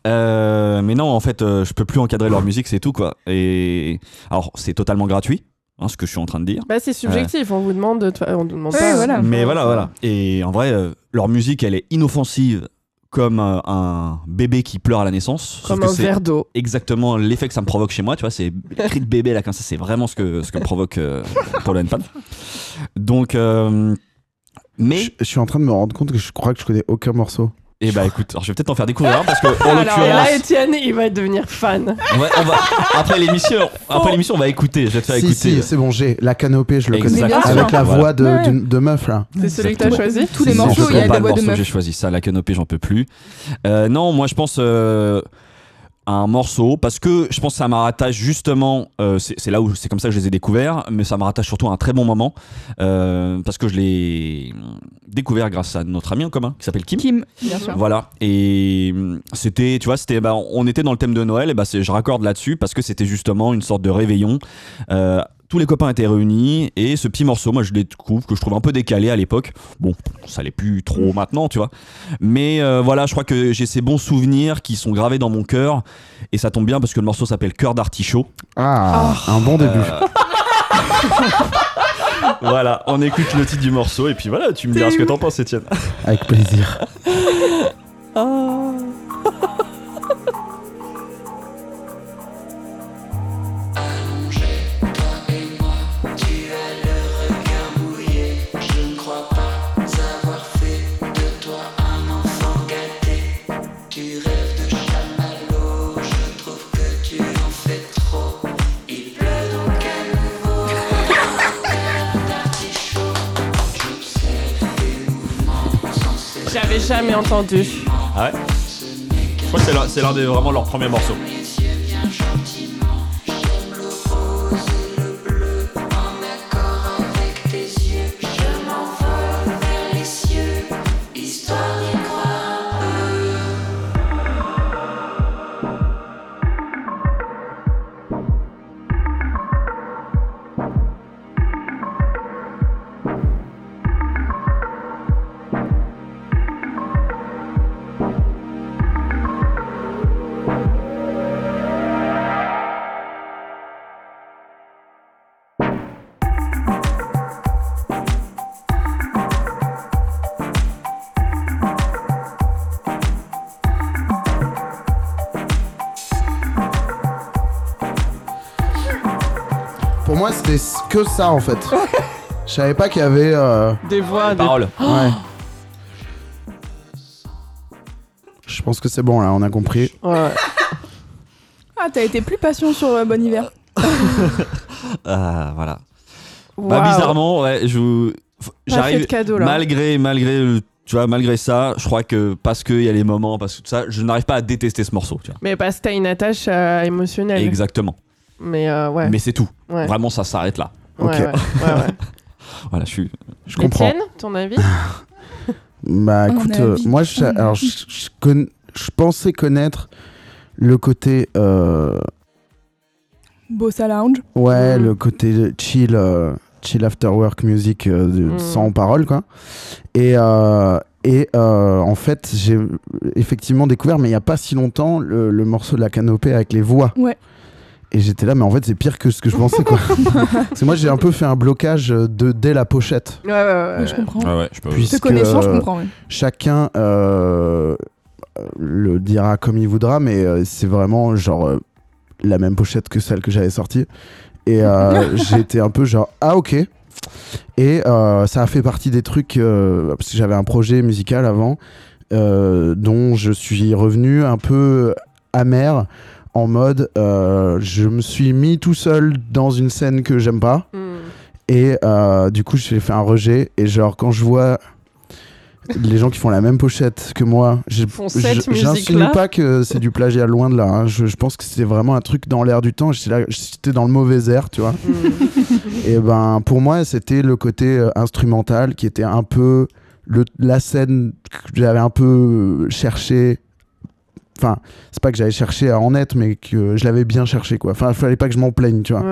Euh, mais non, en fait, euh, je peux plus encadrer leur musique, c'est tout quoi. Et alors, c'est totalement gratuit, hein, ce que je suis en train de dire. Bah, c'est subjectif, on vous demande de. On ne demande Ouais, pas. voilà. Mais voilà, voilà. Et en vrai, euh, leur musique, elle est inoffensive comme euh, un bébé qui pleure à la naissance. Comme sauf un verre d'eau. exactement l'effet que ça me provoque chez moi, tu vois, c'est cris de bébé là comme ça, c'est vraiment ce que ce que me provoque euh, Polo and Pan. Donc euh, mais Je, je suis en train de me rendre compte que je crois que je connais aucun morceau. Et bah écoute, alors je vais peut-être en faire découvrir un parce que en Alors et là, l'occurrence, Étienne, il va devenir fan. on va- on va- après l'émission, après l'émission, on va écouter, je vais te faire Si, écouter. si, c'est bon, j'ai la canopée, je le connais. Exactement. Avec la voix de, Ouais. d'une- de meuf là. C'est celui que t'as choisi tous les morceaux il y a pas des le voix de morceau que meuf j'ai choisi ça, la canopée, j'en peux plus. Euh, non, moi je pense euh, un morceau parce que je pense que ça me rattache justement, euh, c'est là où c'est comme ça que je les ai découverts, mais ça me rattache surtout à un très bon moment euh, parce que je l'ai découvert grâce à notre ami en commun qui s'appelle Kim. Kim, bien sûr. Voilà, et hum, c'était, tu vois, c'était, bah, on était dans le thème de Noël, et bah, c'est- je raccorde là-dessus parce que c'était justement une sorte de réveillon. Euh, tous les copains étaient réunis et ce petit morceau, moi je le découvre, que je trouve un peu décalé à l'époque. Bon, ça l'est plus trop maintenant, tu vois. Mais euh, voilà, je crois que j'ai ces bons souvenirs qui sont gravés dans mon cœur et ça tombe bien parce que le morceau s'appelle Cœur d'artichaut. Ah, un bon début. Euh, voilà, on écoute le titre du morceau et puis voilà, tu me diras ce que t'en penses, Étienne. Avec plaisir. J'avais jamais entendu. Ah ouais? Je crois que c'est l'un- c'est des vraiment leurs premiers morceaux. Moi, c'était que ça en fait. Je savais pas qu'il y avait. euh, Des voix, des... Parole. Ouais. Je pense que c'est bon là, on a compris. Ouais. Ah, t'as été plus patient sur euh, Bon Hiver. Ah, voilà. Bah, Waouh. bizarrement, ouais, je vous- f- Pas fait de j'arrive cadeau là. malgré malgré le- tu vois malgré ça, je crois que parce qu'il y a les moments parce que tout ça, je n'arrive pas à détester ce morceau, tu vois. Mais parce que t'as une attache euh, émotionnelle. Exactement. Mais euh, ouais. Mais c'est tout. ouais. Vraiment ça s'arrête là. Ouais, Ok. ouais, ouais, ouais. Voilà, je suis Je comprends. Étienne, ton avis? Bah écoute, euh, moi je, alors, je, je conna- je pensais connaître le côté euh, Bossa Lounge. ouais, Mm. le côté chill euh, chill after work music euh, de- Mm. sans parole quoi. Et euh, et euh, en fait, j'ai effectivement découvert mais il y a pas si longtemps le, le morceau de la canopée avec les voix. Ouais. Et j'étais là mais en fait, c'est pire que ce que je pensais quoi. Que moi j'ai un peu fait un blocage de dès la pochette. Ouais, ouais, ouais. Ouais, je comprends. Ouais ouais, je peux Puis- Te puisque, connaissant, je comprends. ouais. chacun euh, le dira comme il voudra, mais euh, c'est vraiment genre euh, la même pochette que celle que j'avais sortie. Et euh, j'étais un peu genre ah ok. Et euh, ça a fait partie des trucs euh, parce que j'avais un projet musical avant euh, dont je suis revenu un peu amer en mode euh, je me suis mis tout seul dans une scène que j'aime pas Hmm. et euh, du coup, j'ai fait un rejet. Et genre, quand je vois les gens qui font la même pochette que moi, j'insinue pas que c'est du plagiat loin de là. hein. Je, je pense que c'est vraiment un truc dans l'air du temps. J'étais dans le mauvais air, tu vois. Hmm. et ben, pour moi, c'était le côté euh, instrumental qui était un peu le, la scène que j'avais un peu cherché. Enfin, c'est pas que j'avais cherché à en être, mais que je l'avais bien cherché, quoi. Enfin, il fallait pas que je m'en plaigne, tu vois.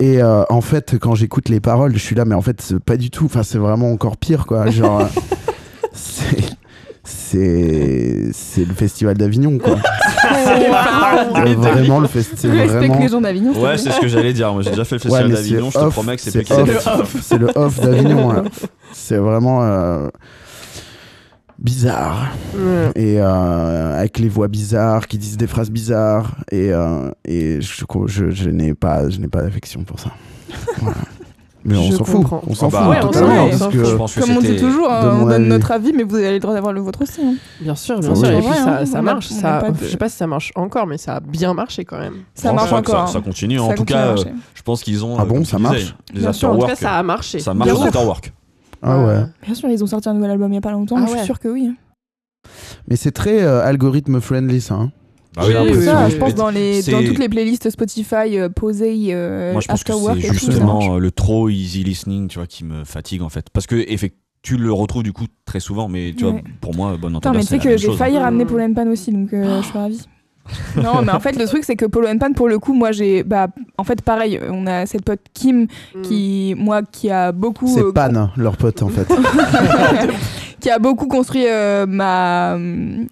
Et euh, en fait, quand j'écoute les paroles, je suis là, mais en fait, pas du tout. Enfin, c'est vraiment encore pire, quoi. Genre, c'est. C'est. C'est le festival d'Avignon, quoi. C'est vraiment le festival. C'est Respecte vraiment. les gens d'Avignon. Ouais, c'est ce que j'allais dire. Moi, j'ai déjà fait le festival d'Avignon, je te off, promets que c'est c'est off. le off d'Avignon. C'est vraiment. euh, bizarre. Et euh, avec les voix bizarres qui disent des phrases bizarres. Et, euh, et je, je, je n'ai pas, je n'ai pas d'affection pour ça. Voilà. Mais on s'en fout. On s'en Ah bah, fout ouais, on totalement. s'en fout, parce on que s'en Je pense que Comme on dit toujours, hein, on donne avis. notre avis, mais vous avez le droit d'avoir le vôtre aussi. hein. Bien sûr, bien sûr. oui. Et puis Ouais, ça, hein, ça marche. ça, de- Je sais pas si ça marche encore, mais ça a bien marché quand même. Ça marche encore. Ça, ça continue. En tout cas, euh, je pense qu'ils ont. Ah bon, ça marche Les Bien sûr, En tout cas, afterwork. ça a marché. Ça marche De aux ouf. Ah ouais. Bien sûr, ils ont sorti un nouvel album il y a pas longtemps, Ah je suis sûre que oui. Mais c'est très euh, algorithme friendly ça. hein. Bah Oui, J'ai oui, l'impression, oui, je pense dans les C'est- dans toutes les playlists Spotify euh, posées euh, Moi, je pense que c'est tout, ça justement euh, le trop easy listening, tu vois, qui me fatigue en fait. Parce que effectivement, tu le retrouves du coup très souvent, mais tu vois, pour moi, bonne Putain, entendeur, mais tu sais que j'ai chose, failli hein. ramener. Polo Pan aussi, donc euh, je suis ravie. non, mais en fait, le truc, c'est que Polo Pan, pour le coup, moi, j'ai. Bah, en fait, pareil, on a cette pote Kim Mm. qui, moi, qui a beaucoup. C'est euh, Pan, leur pote en fait. qui a beaucoup construit euh, ma,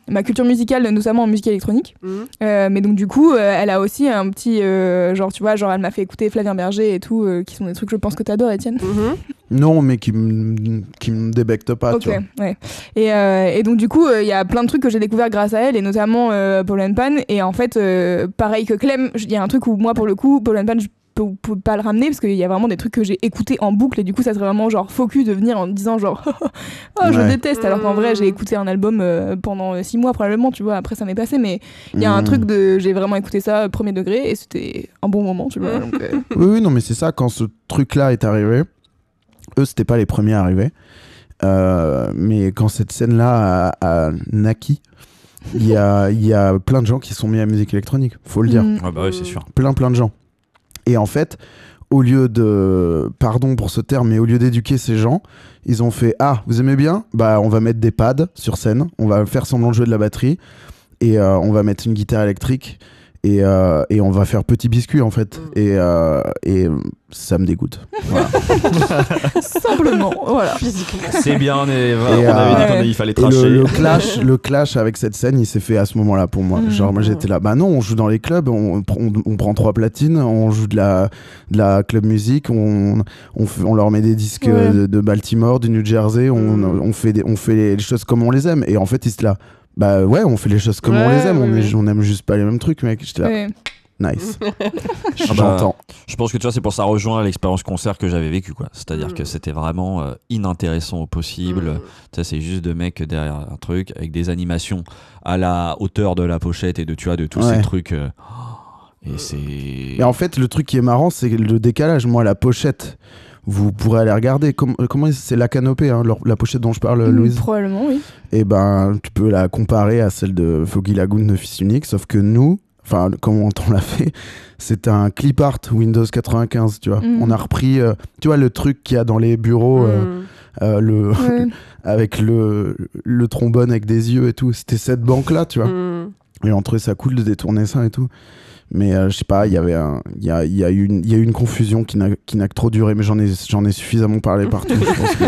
ma culture musicale, notamment en musique électronique. Mm. Euh, mais donc, du coup, euh, elle a aussi un petit. euh, genre, tu vois, genre, elle m'a fait écouter Flavien Berger et tout, euh, qui sont des trucs, je pense que t'adores, Étienne. Mhm. non, mais qui me qui me débecte pas, Ok, tu vois. ouais. Et, euh, et donc du coup, il y a plein de trucs que j'ai découvert grâce à elle, et notamment euh, Paul and Pan. Et en fait, euh, pareil que Clem, il y a un truc où moi, pour le coup, Paul and Pan, je peux, peux pas le ramener parce qu'il y a vraiment des trucs que j'ai écoutés en boucle, et du coup, ça serait vraiment genre focus de venir en disant genre, oh, je Ouais. déteste, alors qu'en vrai, Mm. j'ai écouté un album euh, pendant euh, six mois probablement, tu vois. Après, ça m'est passé, mais il y a un Mm. truc de, j'ai vraiment écouté ça euh, premier degré, et c'était un bon moment, tu vois. Mm. donc, euh, Oui, oui, non, mais c'est ça, quand ce truc-là est arrivé, eux, c'était pas les premiers à arriver. Euh, mais quand cette scène-là a, a naquis, il y a, il y a plein de gens qui sont mis à la musique électronique, faut le dire. mm. Ah bah oui, c'est sûr. Plein, plein de gens. Et en fait, au lieu de. Pardon pour ce terme, mais au lieu d'éduquer ces gens, ils ont fait Ah, vous aimez bien? Bah, on va mettre des pads sur scène, on va faire semblant de jouer de la batterie, et euh, on va mettre une guitare électrique, et, euh, et on va faire petit biscuit en fait. Mm. Et, euh, et ça me dégoûte. Voilà. Simplement, voilà. C'est bien, on, est- on avait dit euh, qu'il fallait le, tracher. le clash, le clash avec cette scène, il s'est fait à ce moment-là pour moi. Mm. Genre, moi j'étais là, bah non, on joue dans les clubs, on, on, on prend trois platines, on joue de la, de la club musique, on, on, fait- on leur met des disques Ouais. euh, de, de Baltimore, du New Jersey, on, Mm. on, fait des, on fait les choses comme on les aime. Et en fait, ils se là, bah ouais, on fait les choses comme on les aime, on, est- on aime juste pas les mêmes trucs, mec. J'étais là, Ouais. nice. Ah bah, J'entends. Je pense que tu vois, c'est pour ça rejoindre l'expérience concert que j'avais vécue, quoi. C'est-à-dire Mm. que c'était vraiment euh, inintéressant au possible. Mm. Ça, c'est juste de mecs derrière un truc avec des animations à la hauteur de la pochette et de, tu vois, de tous Ouais. ces trucs. euh, Et c'est. Et en fait, le truc qui est marrant, c'est le décalage. Moi, la pochette, vous pourrez aller regarder. Com- comment c'est la canopée, hein, la pochette dont je parle, Mm, Louise? Probablement, oui. et ben tu peux la comparer à celle de Foggy Lagoon de Fils Unique, sauf que nous, enfin comment on l'a fait, c'est un clip art Windows 95, tu vois. Mhm. On a repris, euh, tu vois, le truc qu'il y a dans les bureaux, euh, Mm. euh, le, Ouais. avec le, le trombone avec des yeux et tout. C'était cette banque-là, tu vois. Mm. Et on trouvait ça cool de détourner ça et tout. Mais euh, je sais pas, il y avait un, il y a, il y a eu une, il y a eu une confusion qui n'a, qui n'a que trop duré, mais j'en ai, j'en ai suffisamment parlé partout. Je pense que,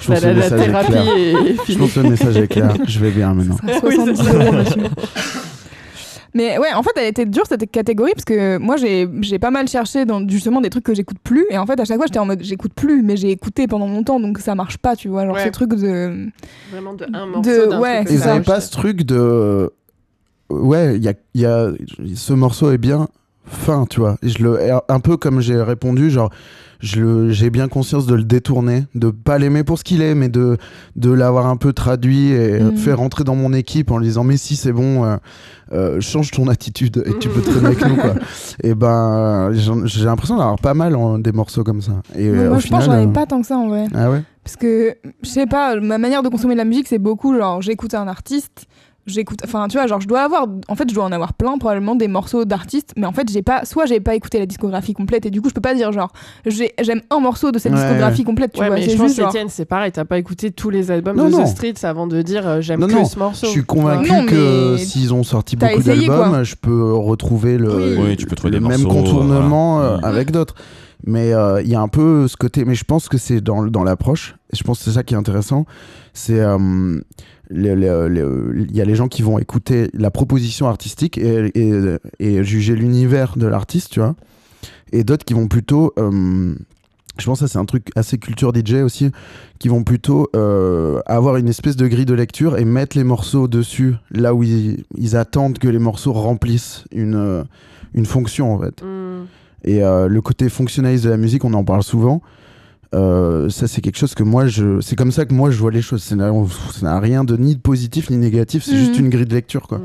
je pense Bah, que la, le message est thérapie clair. est, Je finie. pense que le message est clair. Je vais bien maintenant. À Oui, c'est 70 ça. euros, monsieur. Mais ouais, en fait, elle était dure cette catégorie parce que moi, j'ai j'ai pas mal cherché dans justement des trucs que j'écoute plus. Et en fait, à chaque fois, j'étais en mode j'écoute plus, mais j'ai écouté pendant longtemps, donc ça marche pas, tu vois. Genre Ouais. ce truc de. Vraiment de un morceau De- ouais, ça. avez pas ce truc de. Ouais, il y a, il y a- ce morceau est bien fin, tu vois. Je le, un peu comme j'ai répondu, genre, j'ai bien conscience de le détourner, de pas l'aimer pour ce qu'il est, mais de, de l'avoir un peu traduit et Mhm. faire rentrer dans mon équipe en lui disant, mais si c'est bon, euh, euh, change ton attitude et tu peux traîner avec nous, quoi. Et ben, j'ai l'impression d'avoir pas mal en- des morceaux comme ça. Et moi, au je pense final, que j'en ai pas tant que ça en vrai. Ah ouais? Parce que, je sais pas, ma manière de consommer de la musique, c'est beaucoup genre j'écoute un artiste, j'écoute. Enfin, tu vois, genre je dois avoir. En fait, je dois en avoir plein, probablement des morceaux d'artistes, mais en fait, j'ai pas. Soit j'ai pas écouté la discographie complète, et du coup, je peux pas dire genre j'ai- j'aime un morceau de cette Ouais, discographie complète, tu Ouais, vois. mais C'est je pense, juste genre. C'est pareil. T'as pas écouté tous les albums Non, de non. The Streets avant de dire euh, j'aime que non, ce morceau. Je suis convaincu Non, que s'ils ont sorti beaucoup d'albums, je peux retrouver le, Oui. Oui, tu peux trouver le des même morceaux, contournement voilà. euh, Mm. avec d'autres. Mais euh, il y a un peu ce côté, mais je pense que c'est dans, dans l'approche, et je pense que c'est ça qui est intéressant, c'est il y a les gens qui vont écouter la proposition artistique et, et, et juger l'univers de l'artiste, tu vois, et d'autres qui vont plutôt... euh, je pense que c'est un truc assez culture DJ aussi, qui vont plutôt euh, avoir une espèce de grille de lecture et mettre les morceaux dessus là où ils, ils attendent que les morceaux remplissent une, une fonction en fait. Mm. Et euh, le côté fonctionnaliste de la musique, on en parle souvent. Euh, ça c'est quelque chose que moi je c'est comme ça que moi je vois les choses ça n'a rien de ni de positif ni négatif c'est juste une grille de lecture quoi Mm.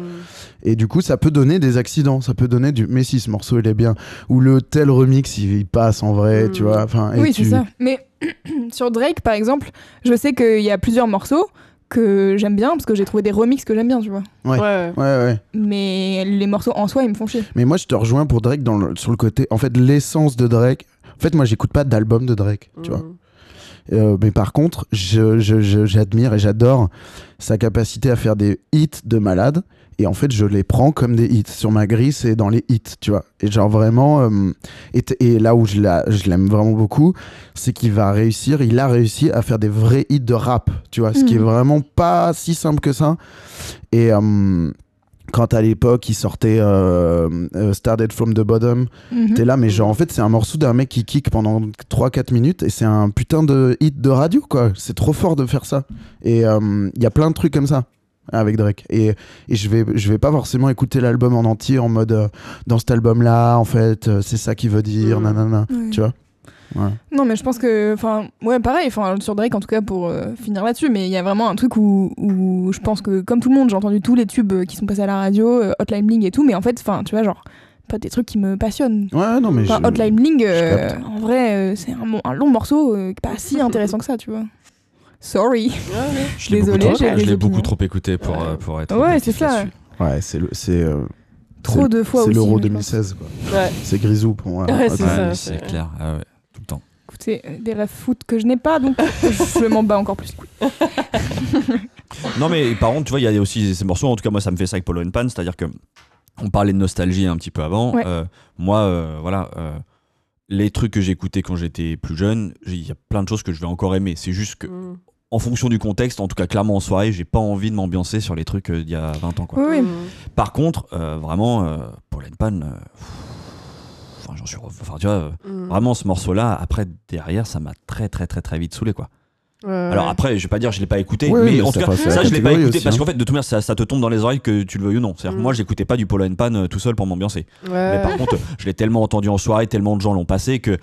et du coup ça peut donner des accidents ça peut donner du mais si ce morceau il est bien ou le tel remix il, il passe en vrai tu vois enfin et Oui, tu- c'est ça. Mais sur Drake, par exemple, je sais qu'il y a plusieurs morceaux que j'aime bien parce que j'ai trouvé des remixes que j'aime bien, tu vois. Ouais. Ouais. Ouais, ouais. Mais les morceaux en soi, ils me font chier. Mais moi, je te rejoins pour Drake dans le- sur le côté. En fait, l'essence de Drake. En fait, moi, j'écoute pas d'album de Drake, tu vois. Euh, mais par contre, je- je- je- j'admire et j'adore sa capacité à faire des hits de malade. Et en fait, je les prends comme des hits. Sur ma grille, c'est dans les hits, tu vois. Et genre vraiment. euh, et, là où je l'aime vraiment beaucoup, c'est qu'il va réussir, il a réussi à faire des vrais hits de rap, tu vois. Ce qui est Mhm. vraiment pas si simple que ça. Et. euh, quand à l'époque il sortait euh, euh, Started from the Bottom, Mhm. T'es là, mais genre, en fait, c'est un morceau d'un mec qui kick pendant 3-4 minutes et c'est un putain de hit de radio, quoi. C'est trop fort de faire ça. Et il y a plein de trucs comme ça avec Drake. Et, et je, vais, je vais pas forcément écouter l'album en entier en mode euh, dans cet album-là, en fait, euh, c'est ça qu'il veut dire, Mm. nanana. Ouais. Tu vois Non, mais je pense que, enfin, ouais, pareil, enfin, sur Drake en tout cas pour euh, finir là-dessus, mais il y a vraiment un truc où, où je pense que, comme tout le monde, j'ai entendu tous les tubes euh, qui sont passés à la radio, euh, Hotline Bling et tout, mais en fait, enfin, tu vois, genre, pas des trucs qui me passionnent. Ouais, non, mais. Enfin, je- Hotline Bling, euh, en vrai, euh, c'est un, long morceau euh, pas si intéressant que ça, tu vois. Sorry. Je l'ai Désolée, beaucoup, j'ai trop- des je l'ai beaucoup opinions. trop écouté pour, euh, pour être. Ouais, c'est ça. Ouais, c'est c'est. Trop c'est- de fois C'est aussi. l'Euro je pense. 2016, quoi. Ouais. C'est Grisou pour moi. Ouais, c'est c'est- c'est clair. Ah ouais, Écoutez, euh, des rêves foot que je n'ai pas, donc je m'en bats encore plus. Non, mais par contre, tu vois, il y a aussi ces morceaux. En tout cas, moi, ça me fait ça avec Polo and Pan. C'est-à-dire que on parlait de nostalgie un petit peu avant. Ouais. Euh, moi, euh, voilà, euh, les trucs que j'écoutais quand j'étais plus jeune, j'ai- il y a plein de choses que je vais encore aimer. C'est juste que, Mhm. en fonction du contexte, en tout cas, clairement en soirée, j'ai pas envie de m'ambiancer sur les trucs d'il y a 20 ans. Quoi. Oui, oui. Par contre, euh, vraiment, euh, Polo and Pan, euh, enfin, j'en suis. re- Enfin, tu vois, euh, Mhm. vraiment, ce morceau-là, après, derrière, ça m'a très, très, très, très vite saoulé, quoi. Ouais, Alors après, je vais pas dire je l'ai pas écouté, Ouais, mais, mais en ça tout cas, ça je l'ai pas écouté aussi, parce hein. qu'en fait, de toute manière, ça, ça te tombe dans les oreilles que tu le veuilles ou non. C'est-à-dire que Mm. moi, j'écoutais pas du Polo and Pan euh, tout seul pour m'ambiancer. Ouais. Mais par contre, je l'ai tellement entendu en soirée, tellement de gens l'ont passé que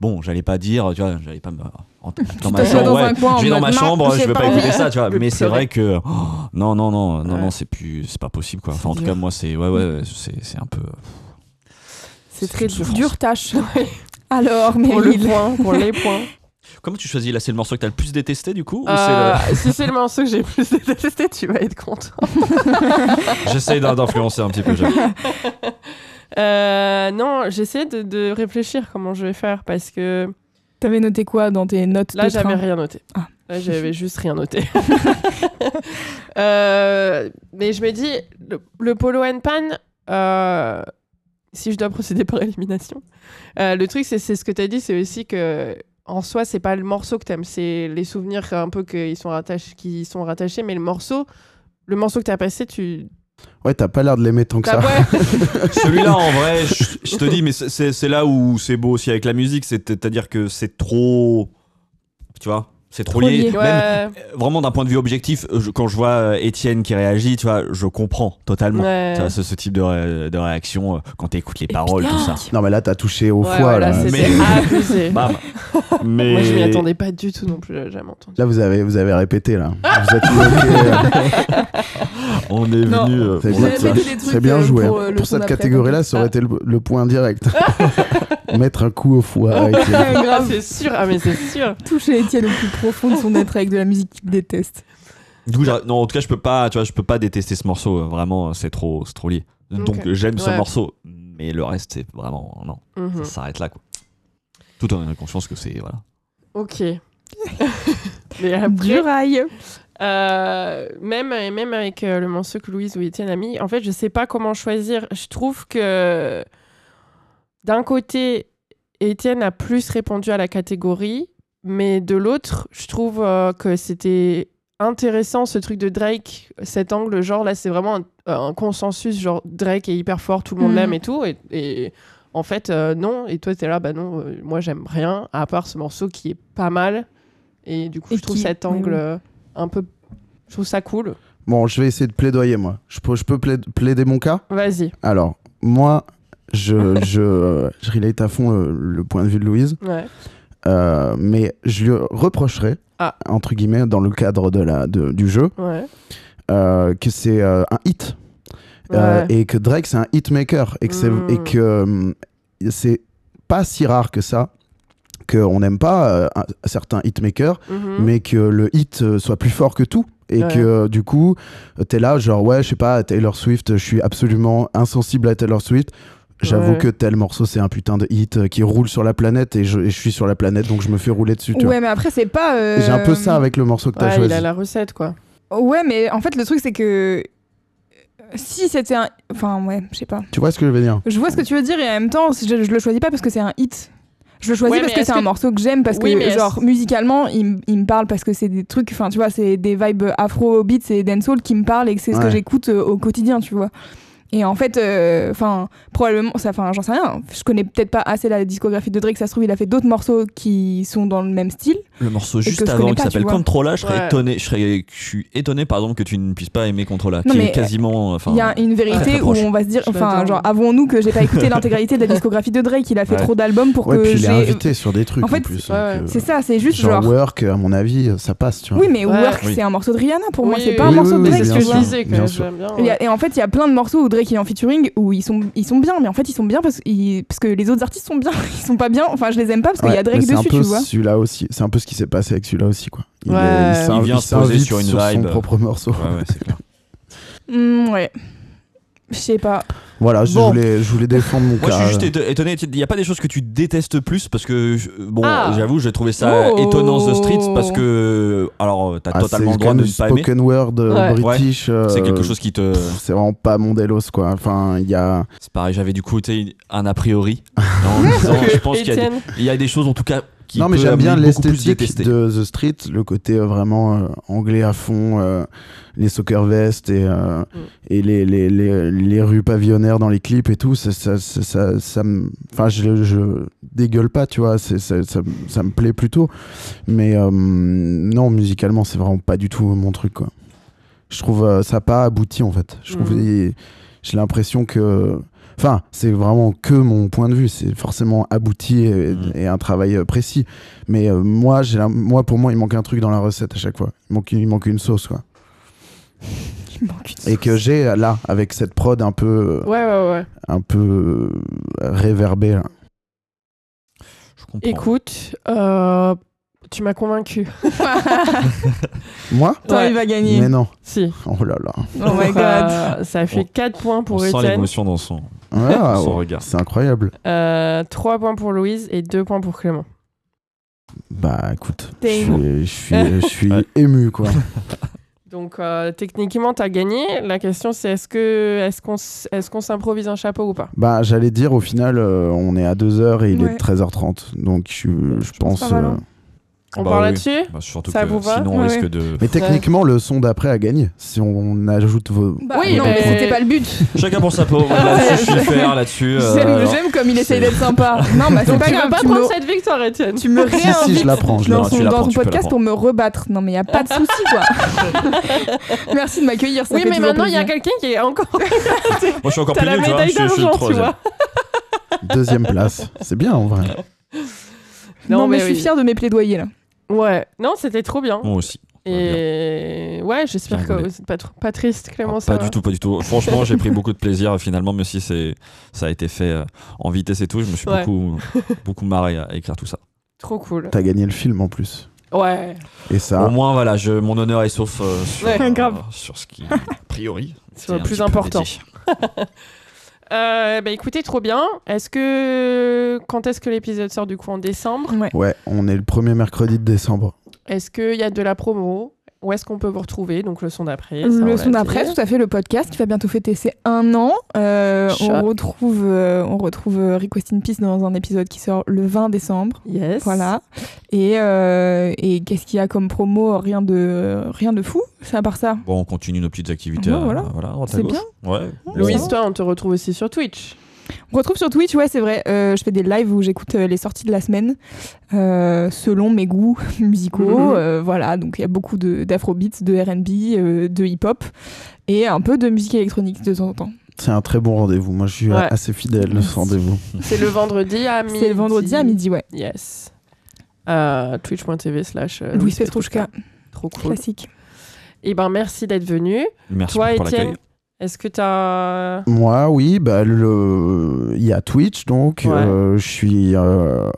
bon, j'allais pas dire, tu vois, j'allais pas me dans ma t'assois chambre, dans ouais, un coin en je vais dans ma chambre, je veux pas écouter ça, tu vois. Mais c'est vrai que oh, non, non, non, non, Ouais. non, c'est plus, c'est pas possible quoi. Enfin, en tout cas, moi, c'est ouais, ouais, c'est c'est un peu. C'est très une dur. Dure tâche. Alors, Pour le point, pour les points. Comment tu choisis là C'est le morceau que t'as le plus détesté du coup ou Euh, Si c'est le morceau que j'ai le plus détesté, tu vas être content. J'essaye d'in- d'influencer un petit peu. j'avoue. Euh, non, j'essaie de, de réfléchir comment je vais faire parce que T'avais noté quoi dans tes notes là, j'avais rien noté. Ah. Là, j'avais juste rien noté. Euh, mais je me dis, le, le polo and pan, euh, si je dois procéder par élimination, euh, le truc, c'est c'est ce que tu as dit, c'est aussi que en soi, c'est pas le morceau que t'aimes, c'est les souvenirs un peu qui sont, rattachés, qui sont rattachés, mais le morceau, le morceau que t'as passé, tu. Ouais, t'as pas l'air de l'aimer tant que ça. ouais. Celui-là, en vrai, je, je te dis, mais c'est là où c'est beau aussi avec la musique, c'est-à-dire que c'est trop. Tu vois C'est trop, Trop lié. lié. Même, Ouais. euh, vraiment d'un point de vue objectif, je- quand je vois euh, Étienne qui réagit, tu vois, je comprends totalement. Ouais. Tu vois, ce, ce type de, ré- de réaction euh, quand tu écoutes les paroles, tout ça. Non, mais là, t'as touché au Ouais, foie. là, là. Mais- abusé. Mais Moi, je m'y attendais pas du tout non plus, jamais entendu. Là, vous avez, vous avez répété, là. Vous êtes bloqué. on est Non. venu. euh, C'est bien, joué. pour, hein. euh, Pour cette catégorie-là, ça aurait été le, le point direct. Mettre un coup au foie. Ah, c'est sûr, ah mais c'est sûr. Toucher Étienne au plus profond de son être avec de la musique qu'il déteste. Du coup, non, en tout cas, je peux pas, tu vois, je peux pas détester ce morceau. euh, Vraiment, c'est trop, c'est trop lié. Donc, Ok. j'aime ce morceau, mais le reste, c'est vraiment non. Mhm. Ça s'arrête là, quoi. Tout en ayant conscience que c'est voilà. Ok. mais après, Du rail. euh, même, même avec euh, le morceau que Louise ou Étienne a mis, en fait, je sais pas comment choisir. Je trouve que d'un côté, Étienne a plus répondu à la catégorie, mais de l'autre, je trouve euh, que c'était intéressant ce truc de Drake, cet angle, genre là, c'est vraiment un, un consensus, genre Drake est hyper fort, tout le monde Mhm. l'aime et tout, et, et en fait, euh, non, et toi, t'es là, bah non, euh, moi j'aime rien, à part ce morceau qui est pas mal, et du coup, Et je trouve qui- cet angle oui. un peu. Je trouve ça cool. Bon, je vais essayer de plaidoyer, moi. Je peux, je peux plaid- plaider mon cas? Vas-y. Alors, moi, je, je, je relate à fond le, le point de vue de Louise. Ouais. Euh, mais je lui reprocherais, Ah. entre guillemets, dans le cadre de la, de- du jeu, Ouais. euh, que c'est euh, un hit. Ouais. et que Drake, c'est un hitmaker. Et que c'est Mm. et que, euh, c'est pas si rare que ça qu'on n'aime pas euh, un, certain hitmaker, Mhm. mais que le hit soit plus fort que tout. Et Ouais. que euh, du coup, t'es là, genre, ouais, je sais pas, Taylor Swift, je suis absolument insensible à Taylor Swift. J'avoue Ouais. que tel morceau, c'est un putain de hit euh, qui roule sur la planète et je, et je suis sur la planète, donc je me fais rouler dessus. tu vois. Ouais, mais après, c'est pas. euh, J'ai un peu ça avec le morceau que t'as Ouais, choisi. il a la recette, quoi. Ouais, mais en fait, le truc, c'est que. Si c'était un. Enfin, ouais, je sais pas. Tu vois ce que je veux dire? Je vois ce que tu veux dire et en même temps, je, je le choisis pas parce que c'est un hit. Je le choisis Ouais, parce que c'est un que- morceau que j'aime parce Oui, que genre musicalement il, il me parle parce que c'est des trucs enfin tu vois c'est des vibes afro beats et dancehall qui me parlent et que c'est ce que j'écoute euh, au quotidien tu vois et en fait euh, enfin probablement ça enfin j'en sais rien je connais peut-être pas assez la discographie de Drake ça se trouve il a fait d'autres morceaux qui sont dans le même style Le morceau juste avant qui s'appelle. Controla, je serais Ouais. étonné, je serais, je suis étonné pardon que tu ne puisses pas aimer Controla, Non, qui mais, est quasiment, enfin, il y a une vérité très où on va se dire enfin genre avouons-nous que j'ai pas écouté l'intégralité de la discographie de Drake il a fait Ouais. trop d'albums pour Ouais, que puis il est invité sur des trucs En fait, euh, c'est ça c'est juste genre, genre Work, à mon avis, ça passe, tu vois. oui mais Ouais. Work c'est un morceau de Rihanna pour moi c'est pas un morceau de Drake et en fait, il y a plein de morceaux où Drake il est en featuring où ils sont, ils sont bien, mais en fait, ils sont bien parce, ils- parce que les autres artistes sont bien. Ils sont pas bien, enfin, je les aime pas parce qu'il y a Drake dessus, peu tu vois. celui-là aussi. C'est un peu ce qui s'est passé avec celui-là aussi, quoi. Il, Ouais. est- Il vient se poser sur une son vibe. propre morceau. Ouais, ouais, c'est clair. Hmm, ouais. Je sais pas. Voilà, je, Bon. voulais, je voulais défendre mon Moi, je cas. suis juste éto- étonné. Il n'y a pas des choses que tu détestes plus parce que, je- bon, Ah. j'avoue, j'ai trouvé ça Oh. étonnant The Streets parce que, alors, t'as Ah, totalement c'est le droit de ne pas aimer. spoken word euh, Ouais. british. euh, C'est quelque chose qui te. C'est vraiment pas mon délos, quoi. Enfin, il y a. C'est pareil, j'avais du côté un a priori. en disant, je pense qu'il y, y a des choses, en tout cas, qui non, mais j'aime bien l'esthétique de The Street, le côté euh, vraiment euh, anglais à fond, euh, les soccer vests et, euh, Mm. et les, les, les, les rues pavillonnaires dans les clips et tout. Ça, ça, ça, ça, ça me- Enfin, je, je dégueule pas, tu vois. ça, ça, ça me plaît plutôt. Mais euh, non, musicalement, c'est vraiment pas du tout mon truc, quoi. Je trouve euh, ça pas abouti, en fait. Je trouve. Mm. J'ai l'impression que. Enfin, c'est vraiment que mon point de vue. C'est forcément abouti et, Mm. et un travail euh, précis. Mais euh, moi, j'ai la- moi, pour moi, il manque un truc dans la recette à chaque fois. Il manque, il manque une sauce, quoi. Il manque une Et que sauce. j'ai euh, là, avec cette prod un peu, ouais, ouais, ouais. un peu réverbée. là. Je comprends. Écoute, euh, tu m'as convaincu. Moi Attends, Ouais. il va gagner. Mais non. Si. Oh là là. Oh my god. Euh, ça fait On- 4 points pour Étienne, l'émotion dans son. Ah, Son ouais, regard. C'est incroyable. 3 Euh, points pour Louise et 2 points pour Clément. Bah écoute, je suis, je suis, je suis Ouais. ému, quoi. Donc euh, techniquement, tu as gagné. La question c'est est-ce que est-ce qu'on est-ce qu'on s'improvise un chapeau ou pas? Bah, j'allais dire, au final, euh, on est à 2h et il Ouais. est 13h30. Donc, je, je pense. pas mal, hein. euh, On Bah oui. là-dessus? Bah, surtout Ça que vous va? sinon on Ouais, risque ouais. de. Mais techniquement, le son d'après a gagné. Si on ajoute vos. Bah, Oui, non, mais- mais c'était pas le but. Chacun pour sa peau. Là-dessus, je suis fair là-dessus. euh, J'aime comme il essaye d'être sympa. Non, bah c'est pas tu grave. pas prendre cette victoire, Étienne tu me Si, si, réinvites je la prends. Je la dans, Non, son, dans podcast pour me rebattre. Non, mais il y a pas de souci, quoi. Merci de m'accueillir. Oui, mais maintenant il y a quelqu'un qui est encore. Moi, je suis encore plus la nul, tu vois. d'argent, tu vois. Deuxième place. C'est bien, en vrai. Non, mais, mais je suis fière de mes plaidoyers là. Ouais, non, c'était trop bien. Moi aussi. Et ouais, j'espère que êtes pas, trop- pas triste, Clément. Ah, ça pas va du tout, pas du tout. Franchement, j'ai pris beaucoup de plaisir finalement, même si c'est ça a été fait euh, en vitesse et tout. Je me suis Ouais. beaucoup, beaucoup marré à écrire tout ça. Trop cool. T'as gagné le film en plus. Ouais, Et ça. Au moins, voilà, je, mon honneur est sauf euh, sur, Ouais, euh, grave. sur ce qui, a priori, c'est le plus important. Euh, bah écoutez, trop bien. Est-ce que quand est-ce que l'épisode sort du coup en décembre? Ouais. Ouais, on est le premier mercredi de décembre. Est-ce qu'il y a de la promo? Où est-ce qu'on peut vous retrouver Donc le son d'après. Le son d'après, tout à fait, le podcast qui va bientôt fêter ses un an. Euh, on retrouve, euh, on retrouve euh, Request in Peace dans un épisode qui sort le 20 décembre. Yes. Voilà. Et, euh, et qu'est-ce qu'il y a comme promo? Rien de, rien de fou, à part ça. Bon, on continue nos petites activités. Ouais, à- voilà. voilà, C'est bien. Ouais. Louise, toi, on te retrouve aussi sur Twitch. On retrouve sur Twitch, ouais, c'est vrai. Euh, je fais des lives où j'écoute euh, les sorties de la semaine euh, selon mes goûts musicaux. Mhm. Euh, voilà, donc il y a beaucoup de- d'afrobeats, de, RB, euh, de hip-hop et un peu de musique électronique de temps en temps. C'est un très bon rendez-vous. Moi, je suis Ouais. assez fidèle de ce rendez-vous. C'est le vendredi à midi. C'est le vendredi à midi, ouais. Yes. Euh, Twitch.tv slash Louis Petrouchka, Trop cool. classique. Et ben merci d'être venu. Merci Toi, pour Étienne, l'accueil. Est-ce que t'as. Moi, oui, bah, le... il y a Twitch, donc Ouais. euh, je suis. euh,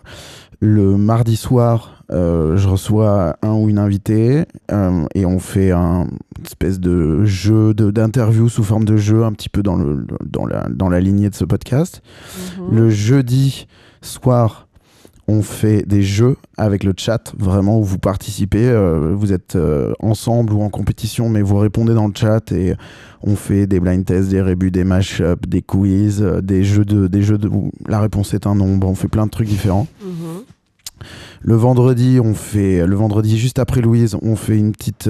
Le mardi soir, euh, je reçois un ou une invitée euh, et on fait un espèce de jeu de- d'interview sous forme de jeu, un petit peu dans, le, dans, la, dans la lignée de ce podcast. Mhm. Le jeudi soir, on fait des jeux avec le chat, vraiment où vous participez, euh, vous êtes euh, ensemble ou en compétition, mais vous répondez dans le chat et on fait des blind tests, des rébus, des mashups, des quiz, euh, des jeux de, des jeux de où la réponse est un nombre, on fait plein de trucs différents. Mhm. Le vendredi, on fait le vendredi juste après Louise, on fait une petite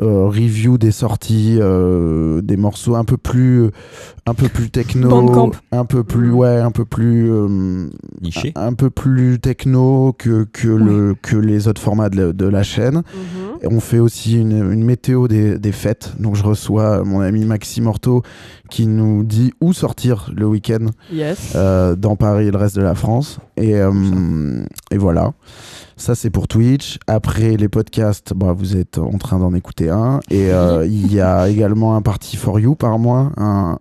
review des sorties, euh, des morceaux un peu plus, un peu plus techno, un peu plus Mhm. ouais, un peu plus euh, Niché. un, un peu plus techno que que le que les autres formats de la, de la chaîne. Et on fait aussi une, une météo des, des fêtes. Donc je reçois mon ami Maxime Orto qui nous dit où sortir le week-end Yes. euh, dans Paris et le reste de la France. Et, euh, et voilà. Ça, c'est pour Twitch. Après, les podcasts, bah, vous êtes en train d'en écouter un. Et euh, il y a également un parti for you par mois, un,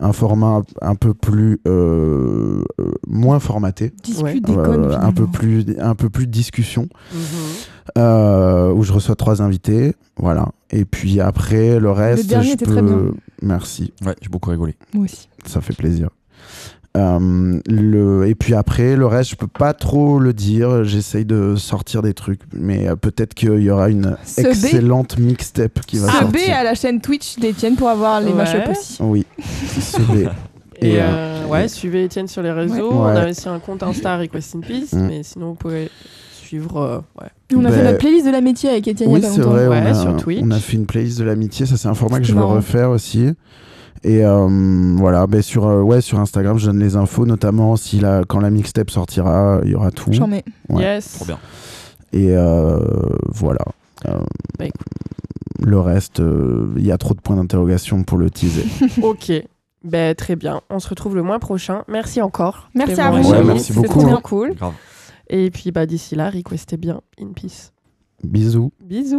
un format un peu plus euh, euh, moins formaté. Discute Ouais. des Euh, un peu plus un peu plus de discussion Mhm. euh, où je reçois trois invités voilà et puis après le reste dernier je était peux très bien. merci Ouais, j'ai beaucoup rigolé. Moi aussi. ça fait plaisir Euh, le... Et puis après, le reste, je peux pas trop le dire. J'essaye de sortir des trucs, mais euh, peut-être qu'il y aura une B. excellente mixtape qui va B sortir. à la chaîne Twitch d'Etienne pour avoir les Ouais. mashups aussi. Oui, se B. Et, Et, euh, ouais, suivez Étienne sur les réseaux. Ouais. On a aussi un compte Insta Request in Peace, Mm. mais sinon vous pouvez suivre. euh, ouais. On a Ben, fait notre playlist de l'amitié avec Etienne il Oui, y a pas c'est longtemps. vrai. Ouais, on, a, sur Twitch. on a fait une playlist de l'amitié. Ça, c'est un format que je veux marrant. refaire aussi. Et euh, voilà, ben sur, euh, ouais, sur Instagram, je donne les infos, notamment si la, quand la mixtape sortira, il y aura tout. J'en mets. Ouais. Yes. Trop bien. Et euh, voilà. Euh, Bah, le reste, euh, il y a trop de points d'interrogation pour le teaser. ok. Ben, très bien. On se retrouve le mois prochain. Merci encore. Merci à vous. Ouais, Jamie. merci C'était beaucoup. trop bien cool. Grave. Et puis bah, d'ici là, requestez bien In Peace. Bisous. Bisous.